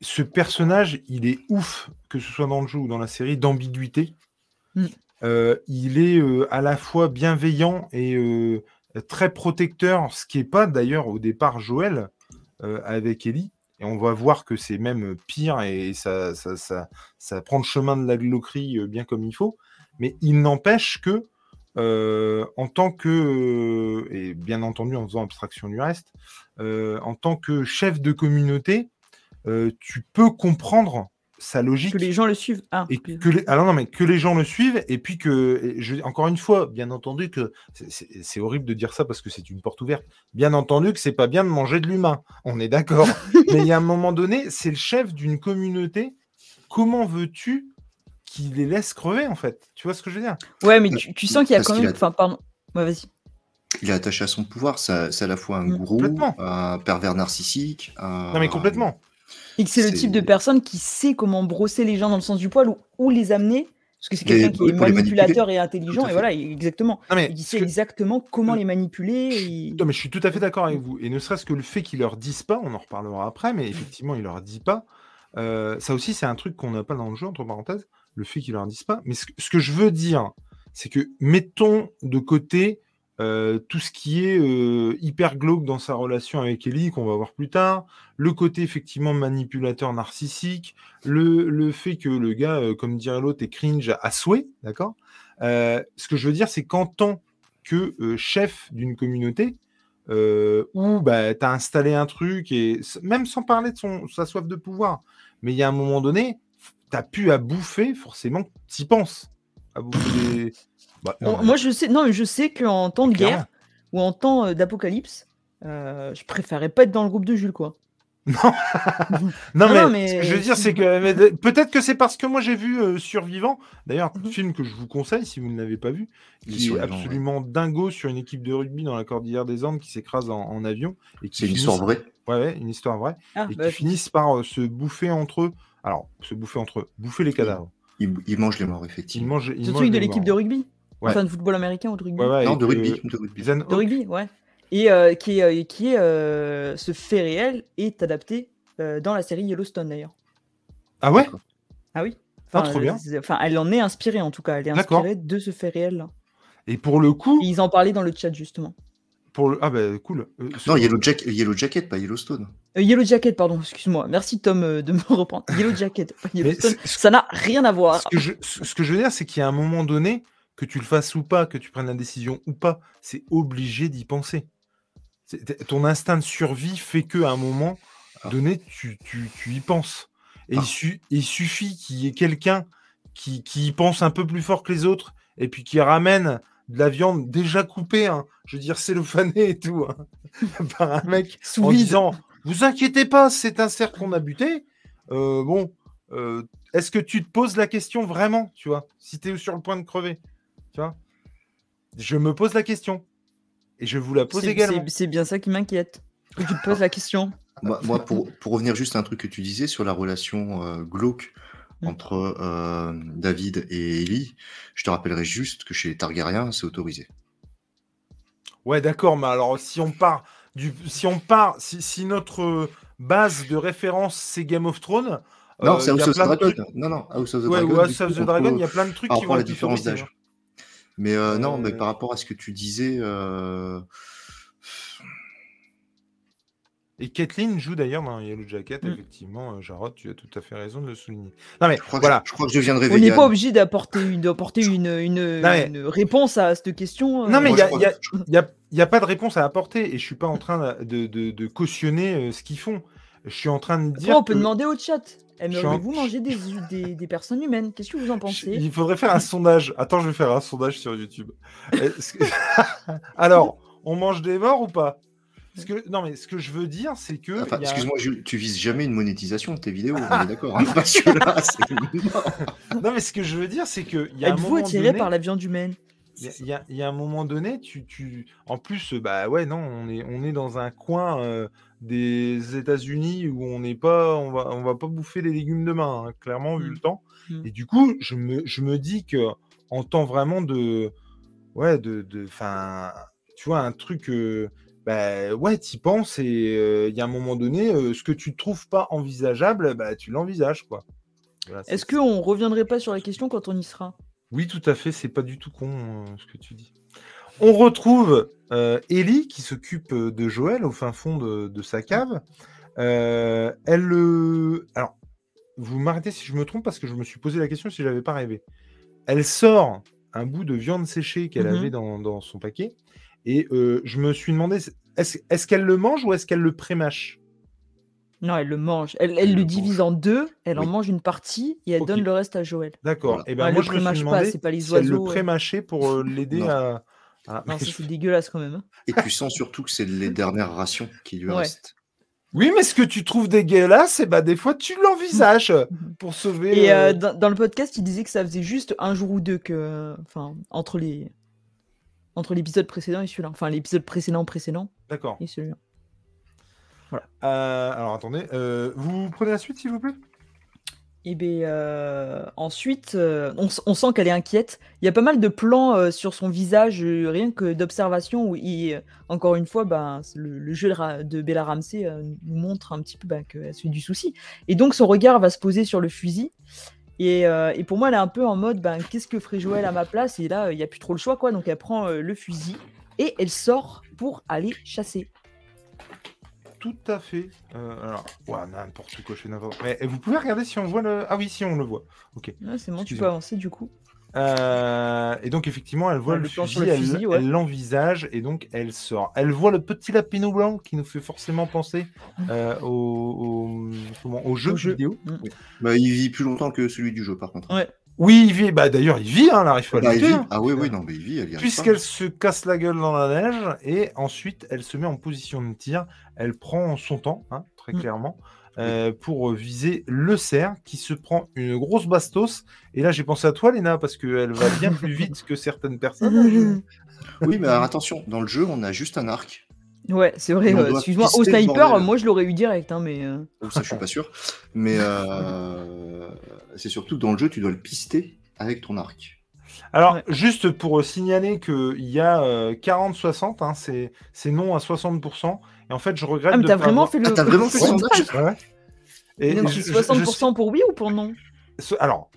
ce personnage, il est ouf, que ce soit dans le jeu ou dans la série, d'ambiguïté. Mm. Euh, il est à la fois bienveillant et très protecteur, ce qui n'est pas d'ailleurs au départ Joël avec Ellie. Et on va voir que c'est même pire et ça, prend le chemin de la gloquerie bien comme il faut. Mais il n'empêche que euh, en tant que, euh, et bien entendu en faisant abstraction du reste, euh, en tant que chef de communauté, tu peux comprendre sa logique. Que les gens le suivent. Ah, et que les, alors non, mais que les gens le suivent, et puis que, je, encore une fois, bien entendu que c'est horrible de dire ça parce que c'est une porte ouverte. Bien entendu que c'est pas bien de manger de l'humain, on est d'accord. mais il y a un moment donné, c'est le chef d'une communauté. Comment veux-tu qui les laisse crever, en fait? Tu vois ce que je veux dire? Ouais, mais tu, sens qu'il y a quand même. Enfin, pardon. Ouais, vas-y. Il est attaché à son pouvoir. C'est à la fois un mm. gourou, un pervers narcissique. Non, mais complètement. Et que c'est le type de personne qui sait comment brosser les gens dans le sens du poil ou, ou les amener. Parce que c'est quelqu'un qui est manipulateur et intelligent, et voilà, exactement. Non, mais sait exactement comment les manipuler. Non, mais je suis tout à fait d'accord avec vous. Et ne serait-ce que le fait qu'ils leur disent pas, on en reparlera après, mais effectivement, il leur dit pas. Euh, ça aussi, c'est un truc qu'on n'a pas dans le jeu, entre parenthèses le fait qu'ils leur disent pas. Mais ce, que je veux dire, c'est que mettons de côté euh, tout ce qui est euh, hyper glauque dans sa relation avec Ellie, qu'on va voir plus tard, le côté effectivement manipulateur narcissique, le, fait que le gars, euh, comme dirait l'autre, est cringe à souhait, d'accord? Ce que je veux dire, c'est qu'en tant que chef d'une communauté, où bah, tu as installé un truc, et même sans parler de sa soif de pouvoir, mais il y a un moment donné, t'as pu à bouffer, forcément, t'y penses. À bouffer bah, moi, je sais, non, je sais qu'en temps de guerre ou en temps euh, d'apocalypse, euh, je préférais pas être dans le groupe de Jules, quoi. Non, non, mais, ce que je veux dire, c'est que peut-être que c'est parce que moi j'ai vu euh, Survivant, d'ailleurs, un mhm. film que je vous conseille si vous ne l'avez pas vu, qui est absolument dingo sur une équipe de rugby dans la cordillère des Andes qui s'écrase en, avion. C'est une histoire vraie. Ouais, une histoire vraie. Ah, et bah, qui finissent par se bouffer entre eux alors, se bouffer entre eux, bouffer les cadavres. Ils, mangent les morts, effectivement. C'est celui de l'équipe de rugby Enfin, de football américain ou de rugby Non, de rugby. De rugby, de rugby ouais. Et euh, qui est, euh, qui est euh, ce fait réel est adapté dans la série Yellowstone, d'ailleurs. Ah ouais? Ah oui. Ah, trop bien. Enfin, elle en est inspirée, en tout cas. Elle est inspirée de ce fait réel-là. Et pour le coup... ils en parlaient dans le chat, justement. Ah bah cool. Euh, non, Yellow, Yellow, Jacket, pas Yellowstone. Euh, Yellow Jacket, pardon, excuse-moi. Merci Tom euh, de me reprendre. Yellow Jacket, pas Yellowstone. Ça n'a rien à voir. Ce que, je, ce que je veux dire, c'est qu'il y a un moment donné, que tu le fasses ou pas, que tu prennes la décision ou pas, c'est obligé d'y penser. Ton instinct de survie fait qu'à un moment ah. donné, tu, tu, tu, y penses. Et il, ah. il, suffit qu'il y ait quelqu'un qui, qui y pense un peu plus fort que les autres et puis qui ramène de la viande déjà coupée, hein, je veux dire cellophanée et tout, hein, par un mec Sous en disant Vous inquiétez pas, c'est un cerf qu'on a buté. Euh, bon, euh, est-ce que tu te poses la question vraiment, tu vois, si tu es sur le point de crever? Tu vois Je me pose la question. Et je vous la pose également. C'est bien ça qui m'inquiète. Tu te poses la question. Moi, pour, pour, revenir juste à un truc que tu disais sur la relation euh, glauque Mmh. entre euh, David et Ellie. Je te rappellerai juste que chez les Targaryens, c'est autorisé. Ouais, d'accord, mais alors si on part du, si on part, si, notre base de référence c'est Game of Thrones. Non, euh, c'est House of the Dragon. Non, non, House of the Dragon. House of the Dragon, il y a plein de trucs qui vont la différence d'âge. Mais euh, non, mais par rapport à ce que tu disais. Et Kathleen joue d'ailleurs dans Yellow Jacket, Mm. effectivement, euh, Jarod, tu as tout à fait raison de le souligner. Non mais Je crois, voilà, que, je crois que je deviendrai On n'est pas obligé d'apporter une, d'apporter une, une, mais- une réponse à cette question. euh. Non, mais il y a- a- n'y a, il y a pas de réponse à apporter et je suis pas en train de, de- de cautionner euh, ce qu'ils font. Je suis en train de dire. Après, on peut que demander au chat. Je suis Aimeriez-vous en- manger des, des, des personnes humaines Qu'est-ce que vous en pensez? il faudrait faire un sondage. Attends, je vais faire un sondage sur YouTube. Que- Alors, on mange des morts ou pas? Que, Non, mais ce que je veux dire, c'est que. Enfin, a- excuse-moi, Jules, tu vises jamais une monétisation de tes vidéos, on est d'accord. hein, parce que là, c'est Non, mais ce que je veux dire, c'est qu'il y a un Êtes-vous attiré donné- par la viande humaine? Il y a- y, y un moment donné, tu, tu... en plus, euh, bah ouais, non, on est, on est dans un coin euh, des États-Unis où on n'est pas, on va, on va pas bouffer les légumes demain, hein, clairement vu le temps. Mm. Et du coup, je me, je me dis que en temps vraiment de, ouais, de, de, tu vois, un truc, euh, bah ouais, t'y penses et euh, il y a un moment donné, euh, ce que tu trouves pas envisageable, bah tu l'envisages quoi. Voilà, Est-ce qu'on reviendrait pas sur la question quand on y sera? Oui, tout à fait, c'est pas du tout con euh, ce que tu dis. On retrouve euh, Ellie qui s'occupe euh, de Joël au fin fond de, de sa cave. Euh, elle le. Alors, vous m'arrêtez si je me trompe parce que je me suis posé la question si j'avais pas rêvé. Elle sort un bout de viande séchée qu'elle Mhm. avait dans, dans son paquet et je me suis demandé est-ce est-ce qu'elle le mange ou est-ce qu'elle le prémâche? Non, elle le mange. Elle, elle le le divise mange. en deux, elle en mange une partie et elle donne le reste à Joël. D'accord. Voilà. Et ben Ouais, moi le je me suis prémâche pas, demandé c'est pas les si elle le oiseaux, euh. prémâchait pour euh, l'aider Non. à. Non, c'est dégueulasse quand même. hein. Et tu sens surtout que c'est les dernières rations qui lui Ouais. restent. Oui, mais ce que tu trouves dégueulasse, et bah des fois tu l'envisages pour sauver. Et euh, euh, dans, dans le podcast, il disait que ça faisait juste un jour ou deux que, enfin, entre les, entre l'épisode précédent et celui-là, enfin l'épisode précédent précédent D'accord. et celui-là. Euh, alors attendez, euh, vous prenez la suite s'il vous plaît? Et ben euh, ensuite, on, sent qu'elle est inquiète. Il y a pas mal de plans sur son visage, rien que d'observation, où il, encore une fois, ben, le, le jeu de, de Bella Ramsey nous montre un petit peu ben, qu'elle se fait du souci. Et donc son regard va se poser sur le fusil. Et, et pour moi, elle est un peu en mode, ben, qu'est-ce que ferait Joël à ma place? Et là, il n'y a plus trop le choix, quoi. Donc elle prend le fusil et elle sort pour aller chasser. Tout à fait. Euh, alors, ouais, n'importe quoi, je fais n'importe quoi. Mais vous pouvez regarder si on voit le. Ah oui, si on le voit. Ok. Ouais, c'est bon, tu peux avancer du coup. Euh, et donc effectivement, elle voit Ouais, le, le fusil, le elle ouais. l'envisage et donc elle sort. Elle voit le petit lapinou blanc qui nous fait forcément penser euh, au, au, comment, au jeu Au jeu. vidéo. Bah, il vit plus longtemps que celui du jeu, par contre. Ouais. Oui, il vit. Bah d'ailleurs, il vit. Hein, pas à Bah, il lutter, vit. hein. Ah oui, oui, non, mais il vit. Puisqu'elle se casse la gueule dans la neige et ensuite elle se met en position de tir. Elle prend son temps, hein, très Mm. clairement, euh, pour viser le cerf qui se prend une grosse bastos. Et là j'ai pensé à toi, Léna, parce qu'elle va bien plus vite que certaines personnes. Oui, mais alors, attention, dans le jeu, on a juste un arc. Ouais, c'est vrai. Euh, Excuse-moi, au sniper, moi je l'aurais eu direct, hein, mais. euh, Oh, ça, je suis pas sûr. Mais euh, c'est surtout que dans le jeu, tu dois le pister avec ton arc. Alors, Ouais. juste pour euh, signaler qu'il y a euh, 40-60, hein, c'est c'est non à 60%. Et en fait, je regrette Ah, mais de t'as vraiment avoir- fait le. Ah, t'as vraiment fait le sondage Ouais. Et Non, je- c'est je- je 60% pour oui ou pour non? Ce- Alors,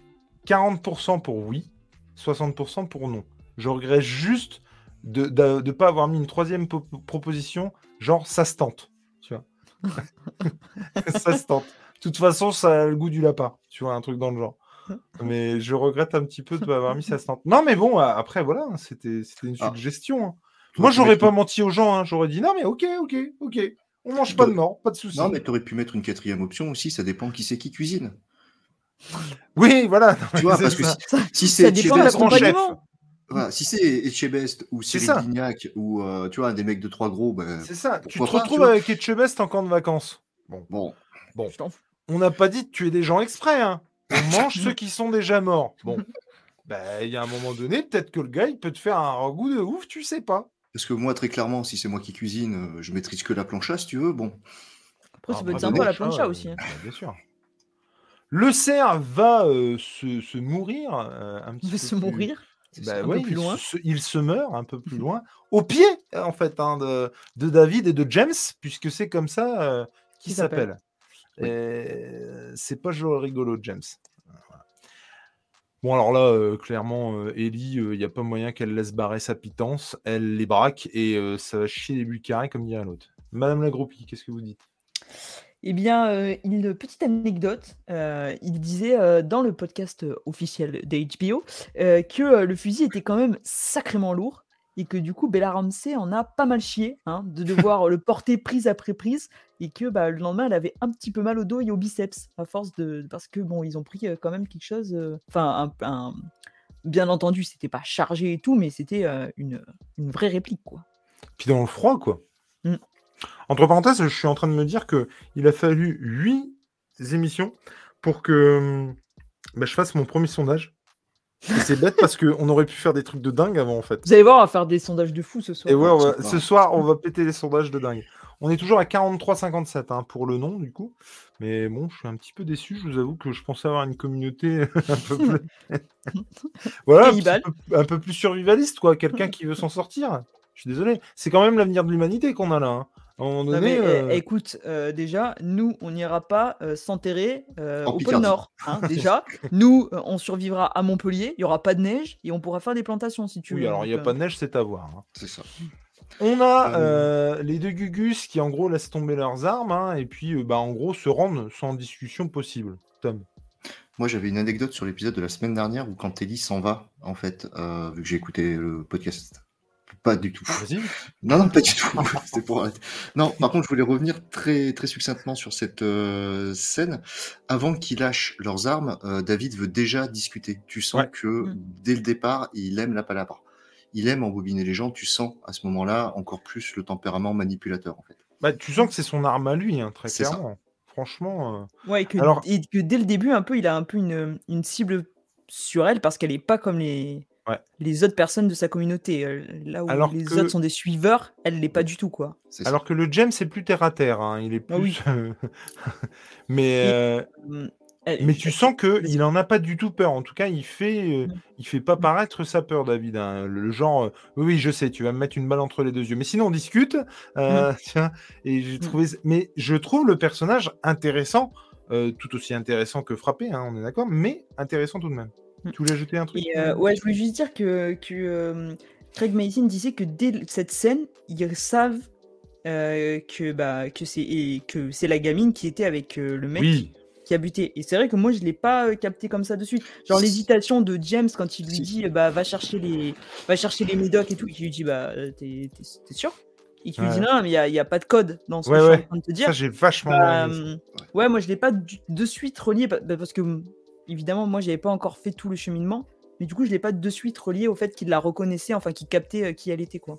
40% pour oui, 60% pour non. Je regrette juste de ne pas avoir mis une troisième po- proposition, genre ça se tente. Tu vois Ça se tente. De toute façon, ça a le goût du lapin. Tu vois, un truc dans le genre. Mais je regrette un petit peu de pas avoir mis ça se tente. Non, mais bon, a- après, voilà, hein, c'était une Ah. suggestion. hein. Moi, tu j'aurais pas menti aux gens. hein. J'aurais dit non, mais ok, ok, ok. On mange pas de mort, pas de souci. Non, mais t'aurais pu mettre une quatrième option aussi, ça dépend qui c'est qui cuisine. Oui, voilà. Tu vois, parce que si, si c'est chef. voilà, si c'est Etchebest ou C'est Cyril ça. Lignac ou euh, tu vois, des mecs de trois gros, ben, C'est ça. Tu te pas, retrouves tu avec Etchebest en camp de vacances. bon, Je t'en fous. On n'a pas dit de tuer des gens exprès. Hein. On mange ceux qui sont déjà morts. Bon. Bah, il y a un moment donné, peut-être que le gars, il peut te faire un ragoût de ouf, tu sais pas. parce que moi, très clairement, si c'est moi qui cuisine, euh, je maîtrise que la plancha, si tu veux, bon. Après, ça peut être sympa la plancha, euh, aussi. hein. bien sûr. Le cerf va euh, se, se mourir euh, un petit Il va se plus- mourir? Bah un ouais, peu plus il loin. se- il se meurt un peu plus loin, au pied en fait hein, de, de David et de James, puisque c'est comme ça euh, qu'il Et C'est pas rigolo, James. Voilà. Bon alors là, euh, clairement, euh, Ellie, il n'y a pas moyen qu'elle laisse barrer sa pitance, elle les braque et euh, ça va chier les buts carrés comme dirait l'autre. Madame la groupie, qu'est-ce que vous dites? Eh bien, euh, une petite anecdote, euh, il disait euh, dans le podcast officiel d'HBO que le fusil était quand même sacrément lourd et que du coup Bella Ramsey en a pas mal chié hein, de devoir le porter prise après prise et que bah, le lendemain elle avait un petit peu mal au dos et au biceps à force de parce que bon ils ont pris quand même quelque chose, enfin un, bien entendu c'était pas chargé et tout mais c'était une, une vraie réplique quoi. Puis dans le froid quoi. Mmh. Entre parenthèses, je suis en train de me dire qu'il a fallu 8 émissions pour que bah, je fasse mon premier sondage. c'est bête parce qu'on aurait pu faire des trucs de dingue avant en fait. Vous allez voir, on va faire des sondages de fou ce soir. Et ouais, ce soir, on va péter les sondages de dingue. On est toujours à 43-57 hein, pour le nom du coup. Mais bon, je suis un petit peu déçu. Je vous avoue que je pensais avoir une communauté un peu plus, voilà, un peu, plus survivaliste, quoi. Quelqu'un qui veut s'en sortir. Je suis désolé. C'est quand même l'avenir de l'humanité qu'on a là. Hein. Euh écoute, euh, déjà, nous, on n'ira pas euh, s'enterrer au pôle Nord. Hein, déjà, nous, on survivra à Montpellier. Il n'y aura pas de neige et on pourra faire des plantations si tu veux. Oui, alors il n'y a pas de neige, c'est à voir. Hein. C'est ça. On a les deux Gugus qui, en gros, laissent tomber leurs armes hein, et puis, bah, en gros, se rendent sans discussion possible. Tom. Moi, j'avais une anecdote sur l'épisode de la semaine dernière où quand Ellie s'en va, en fait, vu que j'ai écouté le podcast pas du tout. Non, non, pas du tout. pour... Non, par contre, je voulais revenir très, très succinctement sur cette euh, scène. Avant qu'ils lâchent leurs armes, euh, David veut déjà discuter. Tu sens que mm. dès le départ, il aime la palabra. Il aime embobiner les gens. Tu sens à ce moment-là encore plus le tempérament manipulateur, en fait. Bah, tu sens que c'est son arme à lui, hein, très clairement. Franchement. Euh, ouais, et que, Alors... et que, dès le début, un peu, il a un peu une, une cible sur elle parce qu'elle est pas comme les les autres personnes de sa communauté. Euh, là où les autres sont des suiveurs, elle l'est pas du tout, quoi. Alors que le James, c'est plus terre à terre. Hein, il est ah plus. Euh, mais. Euh, mmh, mais tu sens que il en a pas du tout peur. En tout cas, il fait, mmh. il fait pas mmh. paraître sa peur, David. Hein. Le, genre, oui, je sais, tu vas me mettre une balle entre les deux yeux. Mais sinon, on discute. Tiens, et j'ai trouvé, mais je trouve le personnage intéressant, tout aussi intéressant que frappé. Hein, on est d'accord, mais intéressant tout de même. Mmh. Tu voulais ajouter un truc? Euh, Ouais, je voulais juste dire que, que euh, Craig Mason disait que dès cette scène, ils savent euh, que, bah, que c'est la gamine qui était avec le mec. Qui a buté. Et c'est vrai que moi, je ne l'ai pas capté comme ça de suite. Genre l'hésitation de James quand il lui dit bah, va chercher les va chercher les médocs et tout, et qui lui dit bah t'es sûr? Et qui lui dit non, mais il n'y a, a, pas de code dans ce que je suis en train de te dire. Ça, j'ai vachement. Bah, ouais, moi, je ne l'ai pas de suite relié bah, parce que évidemment, moi, j'avais pas encore fait tout le cheminement, mais du coup, je l'ai pas de suite relié au fait qu'il la reconnaissait, enfin, qu'il captait euh, qui elle était, quoi.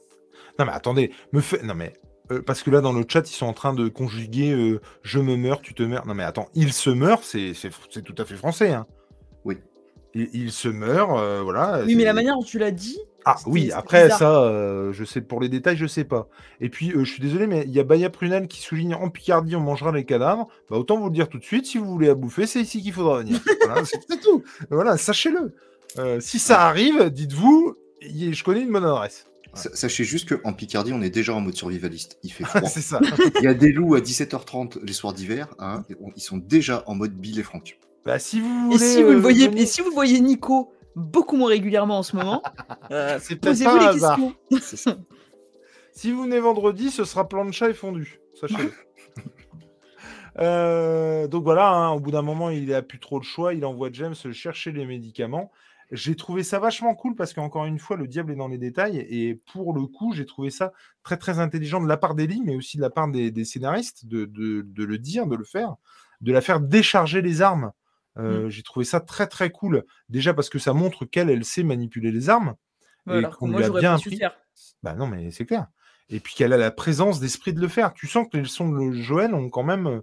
Non, mais attendez, me fait. Non, mais. Euh, parce que là, dans le chat, ils sont en train de conjuguer euh, je me meurs, tu te meurs. Non, mais attends, il se meurt, c'est tout à fait français. Hein. Oui. Il, se meurt, voilà. Oui, mais la manière dont tu l'as dit, ah oui, après ça, euh, je sais pour les détails, je sais pas. Et puis, euh, je suis désolé, mais il y a Baya Prunel qui souligne en Picardie, on mangera les cadavres. Bah, autant vous le dire tout de suite, si vous voulez à bouffer, c'est ici qu'il faudra venir. voilà, c'est tout. Voilà, sachez-le. Euh, si ça arrive, dites-vous, je connais une bonne adresse. Sachez juste qu'en Picardie, on est déjà en mode survivaliste. Il fait froid. c'est ça. il y a des loups à 17h30 les soirs d'hiver. Hein, ils sont déjà en mode Bill et Franck. Bah, si vous voulez, et si vous le voyez, et si vous voyez Nico beaucoup moins régulièrement en ce moment. Euh, Posez-vous les questions. si vous venez vendredi, ce sera plancha et fondu. Sachez-le. Euh, donc voilà, hein, au bout d'un moment, il n'a plus trop de choix. Il envoie James chercher les médicaments. J'ai trouvé ça vachement cool parce qu'encore une fois, le diable est dans les détails. Et pour le coup, j'ai trouvé ça très très intelligent de la part d'Eli, mais aussi de la part des, scénaristes de, de, le dire, de le faire, de la faire décharger les armes. Mmh. J'ai trouvé ça très très cool. Déjà parce que ça montre qu'elle, elle sait manipuler les armes. et qu'on lui a bien appris. Bah non, mais c'est clair. Et puis qu'elle a la présence d'esprit de le faire. Tu sens que les leçons de Joël ont quand même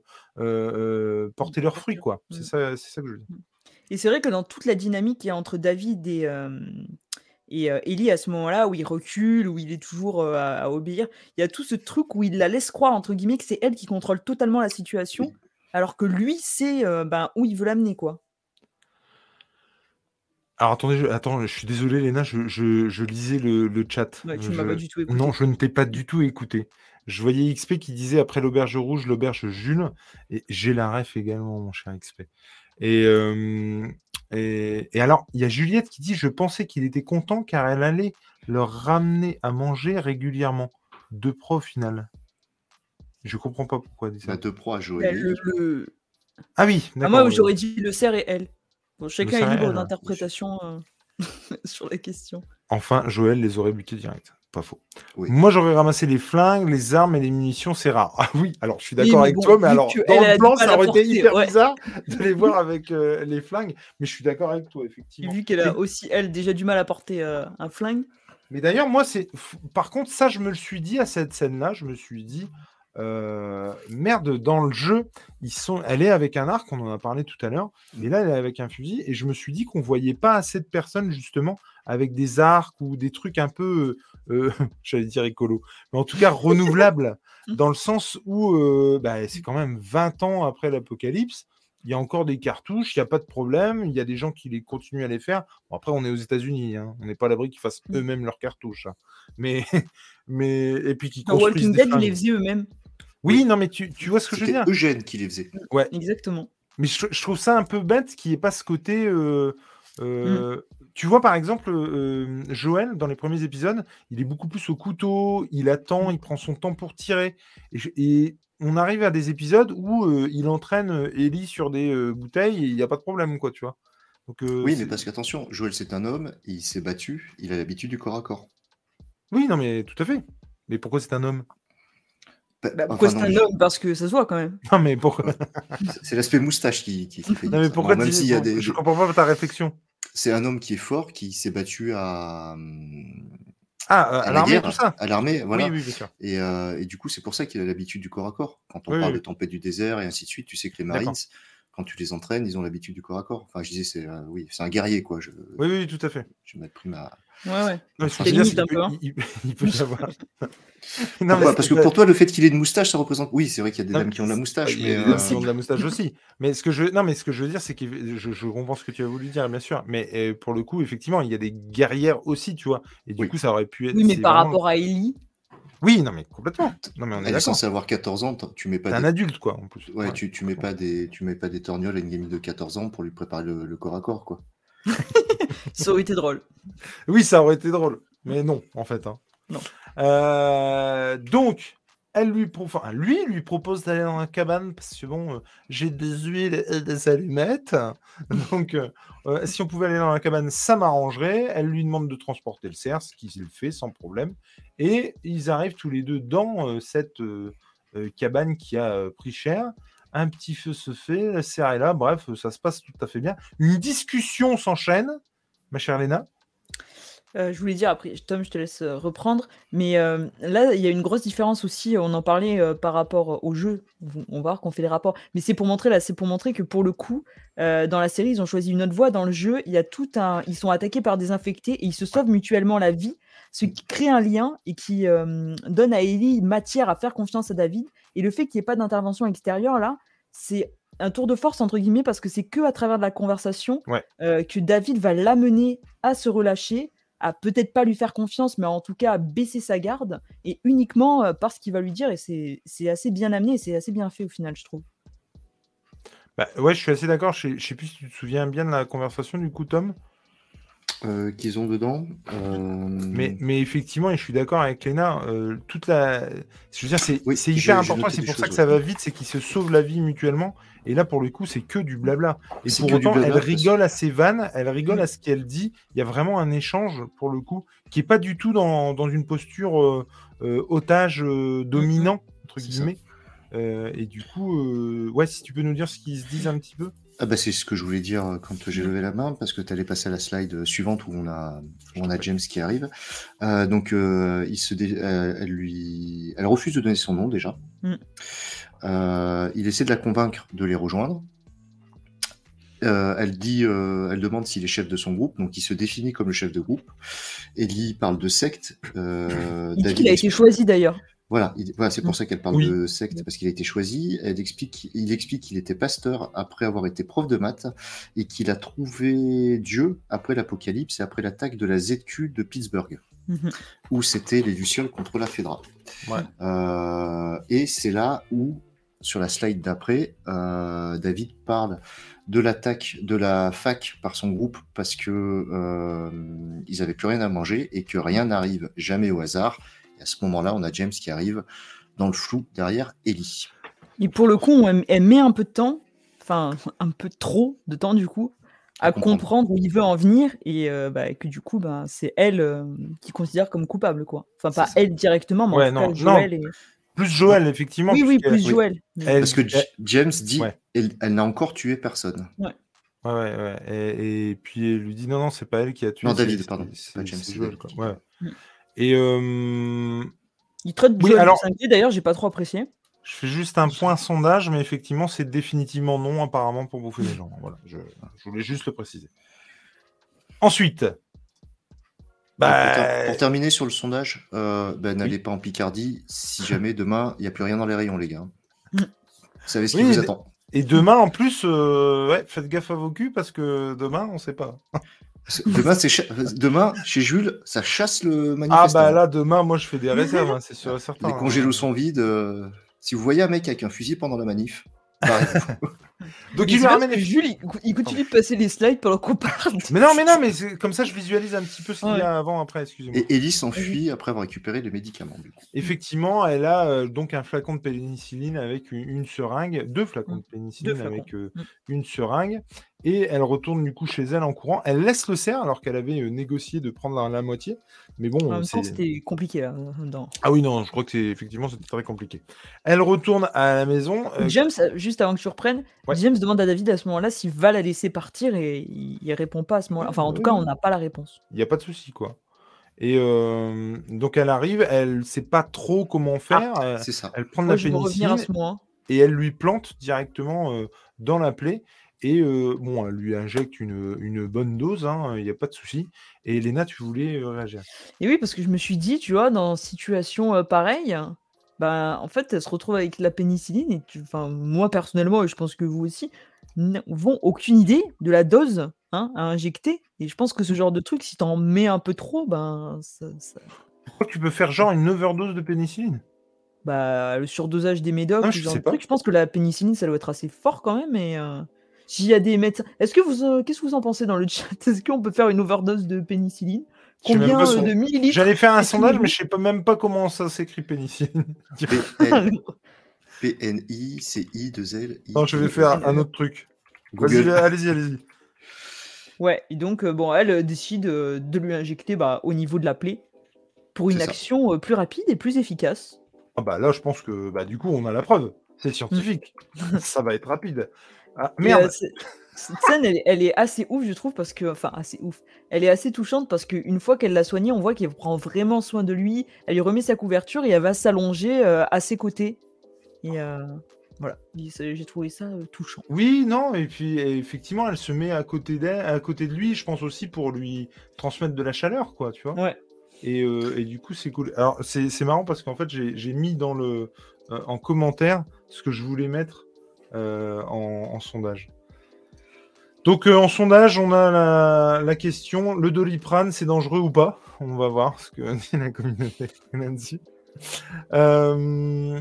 porté leurs fruits, quoi. C'est ça, ça que je veux dire. Mmh. Et c'est vrai que dans toute la dynamique qu'il y a entre David et, et Ellie à ce moment-là, où il recule, où il est toujours à, obéir, il y a tout ce truc où il la laisse croire, entre guillemets, que c'est elle qui contrôle totalement la situation alors que lui sait ben, où il veut l'amener, quoi. Alors attendez, je, attends, je suis désolé, Léna, je, lisais le, chat. tu ne m'as pas du tout écouté. Non, je ne t'ai pas du tout écouté. Je voyais XP qui disait après l'auberge rouge, l'auberge Jules, et j'ai la ref également, mon cher XP. Et, et, et, alors, il y a Juliette qui dit Je pensais qu'il était content car elle allait leur ramener à manger régulièrement. De pro au final. Je comprends pas pourquoi elle dit ça. Bah, deux proies, Joël. et le- Ellie. le- Ah oui, Ah, d'accord. moi, j'aurais dit le cerf et elle. Bon, chacun est libre hein. d'interprétation euh, sur la question. Enfin, Joël les aurait butés direct. Pas faux. Oui. Moi, j'aurais ramassé les flingues, les armes et les munitions, c'est rare. Ah oui, alors je suis d'accord avec bon, toi, mais alors, dans le plan, ça aurait été hyper ouais. bizarre de les voir avec euh, les flingues, mais je suis d'accord avec toi, effectivement. Vu qu'elle a aussi, elle, déjà du mal à porter euh, un flingue. Mais d'ailleurs, moi, c'est. Par contre, ça, je me le suis dit à cette scène-là. Je me suis dit, euh, merde, dans le jeu, ils sont. Elle est avec un arc, on en a parlé tout à l'heure. Mais là, elle est avec un fusil. Et je me suis dit qu'on voyait pas assez de personnes, justement, avec des arcs ou des trucs un peu. euh, J'allais dire écolo. Mais en tout cas, renouvelables. dans le sens où euh, bah, c'est quand même 20 ans après l'apocalypse. Il y a encore des cartouches, il n'y a pas de problème. Il y a des gens qui les continuent à les faire. Bon, après, on est aux États-Unis, hein. on n'est pas à l'abri qu'ils fassent Mm. eux-mêmes leurs cartouches. hein. Mais, mais et puis Dans construisent Walking des Dead, ils les faisaient eux-mêmes. Oui, non, mais tu, tu vois ce que je veux dire? Eugène qui les faisait. Exactement. Mais je, je trouve ça un peu bête qu'il n'y ait pas ce côté. euh, euh, Mm. Tu vois, par exemple, euh, Joël, dans les premiers épisodes, il est beaucoup plus au couteau, il attend, Mm. il prend son temps pour tirer. Et, je- et on arrive à des épisodes où euh, il entraîne euh, Ellie sur des euh, bouteilles et il n'y a pas de problème, quoi, tu vois. Donc, euh, Oui, mais parce qu'attention, Joël c'est un homme, il s'est battu, il a l'habitude du corps à corps. Oui, non, mais tout à fait. Mais pourquoi c'est un homme? Bah, enfin, pourquoi c'est un je- homme? Parce que ça se voit quand même. Non, mais pourquoi, C'est l'aspect moustache qui, qui, qui fait non, mais pourquoi Bon, même tu- s'il y a des, Je des- comprends pas ta réflexion. c'est un homme qui est fort, qui s'est battu à, hum, Ah, euh, à à la l'armée, guerre, tout ça? à l'armée, voilà. Oui, oui, bien sûr. Et, euh, et du coup, c'est pour ça qu'il a l'habitude du corps à corps. Quand on Oui, parle oui. de tempête du désert et ainsi de suite, tu sais que les. Marines, quand tu les entraînes, ils ont l'habitude du corps à corps. Enfin, je disais, c'est euh, oui, c'est un guerrier, quoi. Je, Oui, oui, tout à fait. je m'exprime à. Ouais, ouais. Je limite un peu, hein. peut- il, il- il peut y avoir. non, mais Parce que pour toi, le fait qu'il ait une moustache, ça représente. Oui, c'est vrai qu'il y a des Non, dames qui ont de la moustache, Il y mais. a des euh, qui ont de la moustache aussi. Mais ce que je, non, mais ce que je veux dire, c'est que je, je comprends ce que tu as voulu dire, bien sûr. Mais euh, pour le coup, effectivement, il y a des guerrières aussi, tu vois. Et du Oui. coup, ça aurait pu être. Oui, mais par vraiment- rapport à Ellie, Oui, non, mais complètement. Non, mais on est Elle est censée avoir 14 ans, tu mets T'es pas un des... adulte, quoi, en plus. ouais, Ouais. tu, tu mets pas des tu mets pas des torgnoles à une gamine de 14 ans pour lui préparer le, le corps à corps quoi. ça aurait été drôle. Oui, ça aurait été drôle. Mais non, en fait. hein. Non. Euh, donc, elle lui, enfin, lui lui propose d'aller dans la cabane parce que bon, euh, j'ai des huiles et des allumettes. Donc, euh, si on pouvait aller dans la cabane, ça m'arrangerait. Elle lui demande de transporter le cerf, ce qu'il fait sans problème. Et ils arrivent tous les deux dans cette cabane qui a pris cher. Un petit feu se fait, le cerf est là. Bref, ça se passe tout à fait bien. Une discussion s'enchaîne, ma chère Léna. Euh, je voulais dire après, Tom, je te laisse euh, reprendre. Mais euh, là, il y a une grosse différence aussi. On en parlait par rapport au jeu. On va voir qu'on fait les rapports. Mais c'est pour montrer là, c'est pour montrer que pour le coup, dans la série, ils ont choisi une autre voie. Dans le jeu, il y a tout un. Ils sont attaqués par des infectés et ils se sauvent mutuellement la vie, ce qui crée un lien et qui donne à Ellie matière à faire confiance à David. Et le fait qu'il n'y ait pas d'intervention extérieure là, c'est un tour de force entre guillemets parce que c'est que à travers de la conversation Ouais. que David va l'amener à se relâcher à peut-être pas lui faire confiance, mais en tout cas à baisser sa garde, et uniquement euh, par ce qu'il va lui dire, et c'est assez bien amené, et c'est assez bien fait au final, je trouve. Bah, ouais, je suis assez d'accord. Je je sais plus si tu te souviens bien de la conversation du coup, Tom? Euh, qu'ils ont dedans. euh, Mais, mais effectivement, et je suis d'accord avec Léna, euh, toute la. Je veux dire, c'est Oui, hyper important, c'est pour ça choses, que ça ouais. va vite, c'est qu'ils se sauvent la vie mutuellement. Et là, pour le coup, c'est que du blabla. Et pour autant, blabla, elle parce- rigole à ses vannes, elle rigole Mm. à ce qu'elle dit. Il y a vraiment un échange, pour le coup, qui est pas du tout dans, dans une posture euh, otage dominant, entre guillemets. Et du coup, ouais, si tu peux nous dire ce qu'ils se disent un petit peu. Ah bah c'est ce que je voulais dire euh, quand j'ai Mm. levé la main parce que tu allais passer à la slide euh, suivante où on a où on a James qui arrive. Euh, donc euh, il se dé- euh, elle lui elle refuse de donner son nom déjà. Mm. Il essaie de la convaincre de les rejoindre. Elle dit, elle demande s'il est chef de son groupe, donc il se définit comme le chef de groupe. Ellie parle de secte. Il dit qu'il a été choisi d'ailleurs. Voilà, il- voilà, c'est pour ça qu'elle parle Oui. de secte, parce qu'il a été choisi. Elle explique, il explique qu'il était pasteur après avoir été prof de maths et qu'il a trouvé Dieu après l'apocalypse et après l'attaque de la ZQ de Pittsburgh, Mhm. où c'était les Lucioles contre la. Ouais. Euh, et c'est là où, sur la slide d'après, euh, David parle de l'attaque de la fac par son groupe parce que euh, ils avaient plus rien à manger et que rien n'arrive jamais au hasard. Et à ce moment-là, on a James qui arrive dans le flou derrière Ellie. Et pour le coup, elle, elle met un peu de temps, enfin un peu trop de temps du coup, à, À comprendre. comprendre où il veut en venir et euh, bah, que du coup, bah, c'est elle euh, qui considère comme coupable, quoi. Enfin, pas ça. elle directement, mais Ouais, en tout non, cas, Joël et... Plus Joël, effectivement. Oui, oui, plus Joël. Elle- Parce que J- James dit Ouais. elle, elle n'a encore tué personne. Ouais, ouais, ouais. Et, et puis elle lui dit non, non, c'est pas elle qui a tué. Non, David, c'est- pardon. c'est- Pas James, c'est c'est Joël, quoi. Ouais. Et euh, Il traite Oui, alors- d'ailleurs, j'ai pas trop apprécié. je fais juste un point sondage, mais effectivement, c'est définitivement non, apparemment, pour bouffer les gens. Voilà, je, je voulais juste le préciser. Ensuite, pour, bah, ter- pour terminer sur le sondage, euh, ben, n'allez pas en Picardie si jamais demain il n'y a plus rien dans les rayons, les gars. Mm. Vous savez ce qui Oui, vous attend. et demain, en plus, euh, ouais, faites gaffe à vos culs parce que demain, on sait pas. Demain, cha- demain, chez Jules, ça chasse le Ah manifestant. bah là, demain, moi, je fais des réserves, hein, c'est sûr et certain. les hein. congélos sont vides. euh, Si vous voyez un mec avec un fusil pendant la manif. Donc Mais il lui ramène Jules, il, continue de passer les slides pendant qu'on parle. Mais non, mais non, mais c'est comme ça, je visualise un petit peu ce qu'il y a avant, après, excusez-moi. Et Ellie s'enfuit après avoir récupéré les médicaments. Du coup. Effectivement, elle a euh, donc un flacon de pénicilline avec une, une seringue, deux flacons de pénicilline Deux flacons. avec euh, Mm. une seringue, et elle retourne du coup chez elle en courant. Elle laisse le cerf alors qu'elle avait euh, négocié de prendre la, la moitié. Mais bon, En même c'est- temps, c'était compliqué là. Dans... ah oui, non, je crois que c'est effectivement c'était très compliqué. Elle retourne à la maison. James, juste avant que tu reprennes, Ouais. James demande à David à ce moment-là s'il va la laisser partir et il, il répond pas à ce moment-là. Enfin, en Ouais, tout cas, ouais. on n'a pas la réponse. Il n'y a pas de souci, quoi. Et euh, donc elle arrive, elle sait pas trop comment faire. euh, C'est ça. elle prend Moi, la pénicilline et elle lui plante directement euh, dans la plaie. Et euh, bon, elle lui injecte une, une bonne dose, hein, il n'y a pas de souci. Et Léna, tu voulais réagir Et oui, parce que je me suis dit, tu vois, dans situation euh, pareille, bah, en fait, elle se retrouve avec la pénicilline. Et tu... moi, personnellement, et je pense que vous aussi, n'avons aucune idée de la dose hein, à injecter. Et je pense que ce genre de truc, si t'en mets un peu trop, ben, ça, ça- Pourquoi tu peux faire genre une overdose de pénicilline? Bah, le surdosage des médocs, Ah, ce je genre sais de pas. truc, je pense que la pénicilline, ça doit être assez fort quand même. Et euh, s'il y a des médecins, est-ce que vous, euh, qu'est-ce que vous en pensez dans le chat? Est-ce qu'on peut faire une overdose de pénicilline? Combien pas son- de millilitres J'allais faire un sondage, mais je sais pas même pas comment ça s'écrit pénicilline. PN, PNI, CI, 2 L. I, non, je vais I, faire un autre truc. Vas-y, allez-y, allez-y. Ouais, et donc, euh, bon, elle euh, décide euh, de lui injecter bah, au niveau de la plaie pour une C'est action plus rapide et plus efficace. Ah bah là, je pense que bah, du coup, on a la preuve. C'est scientifique. ça va être rapide. Ah, merde. euh, cette scène, elle, est- elle est assez ouf, je trouve, parce que. Enfin, assez ouf. Elle est assez touchante parce qu'une fois qu'elle l'a soigné, on voit qu'elle prend vraiment soin de lui. Elle lui remet sa couverture et elle va s'allonger euh, à ses côtés. Et euh, voilà, j'ai trouvé ça touchant. Oui, non, et puis effectivement, elle se met à côté, d'elle, à côté de lui, je pense aussi pour lui transmettre de la chaleur, quoi, tu vois. Ouais. Et, et du coup, c'est cool. Alors, c'est marrant parce qu'en fait, j'ai mis dans le, en commentaire ce que je voulais mettre euh, en, sondage. Donc, euh, en sondage, on a la, question le doliprane, c'est dangereux ou pas? On va voir ce que dit la communauté. Euh,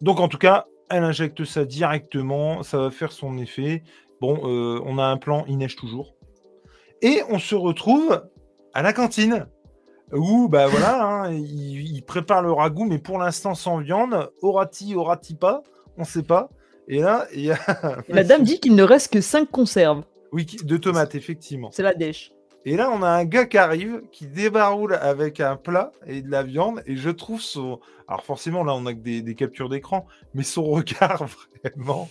donc, en tout cas, elle injecte ça directement, ça va faire son effet. Bon, euh, on a un plan, il neige toujours. Et on se retrouve à la cantine où, bah voilà, hein, il, il prépare le ragoût, mais pour l'instant sans viande. Aura-t-il, aura-t-il pas? On sait pas. Et là, il y a. Et la dame dit qu'il ne reste que 5 conserves. Oui, de tomates, effectivement. C'est la dèche. Et là, on a un gars qui arrive, qui débaroule avec un plat et de la viande. Et je trouve son. Alors, forcément, là, on a que des, des captures d'écran, mais son regard, vraiment.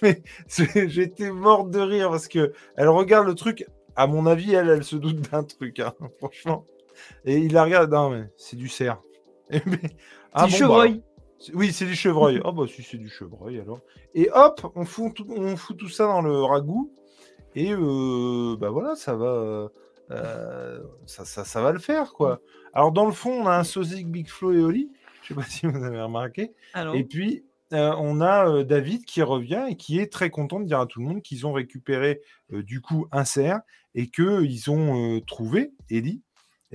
Mais j'étais morte de rire parce que elle regarde le truc. À mon avis, elle, elle se doute d'un truc, hein, franchement. Et il la regarde. Non, mais c'est du cerf. Et mais- C'est Ah du bon, bah, chevreuil. Oui, c'est du chevreuil. Ah bah si c'est du chevreuil alors. Et hop, on fout tout, on fout tout ça dans le ragoût. Et euh, bah voilà, ça va, euh, ça, ça, ça va le faire quoi. Alors dans le fond, on a un sosie Big Flo et Oli. Je sais pas si vous avez remarqué. Alors, Et puis euh, on a euh, David qui revient et qui est très content de dire à tout le monde qu'ils ont récupéré du coup un cerf et que ils ont trouvé Ellie.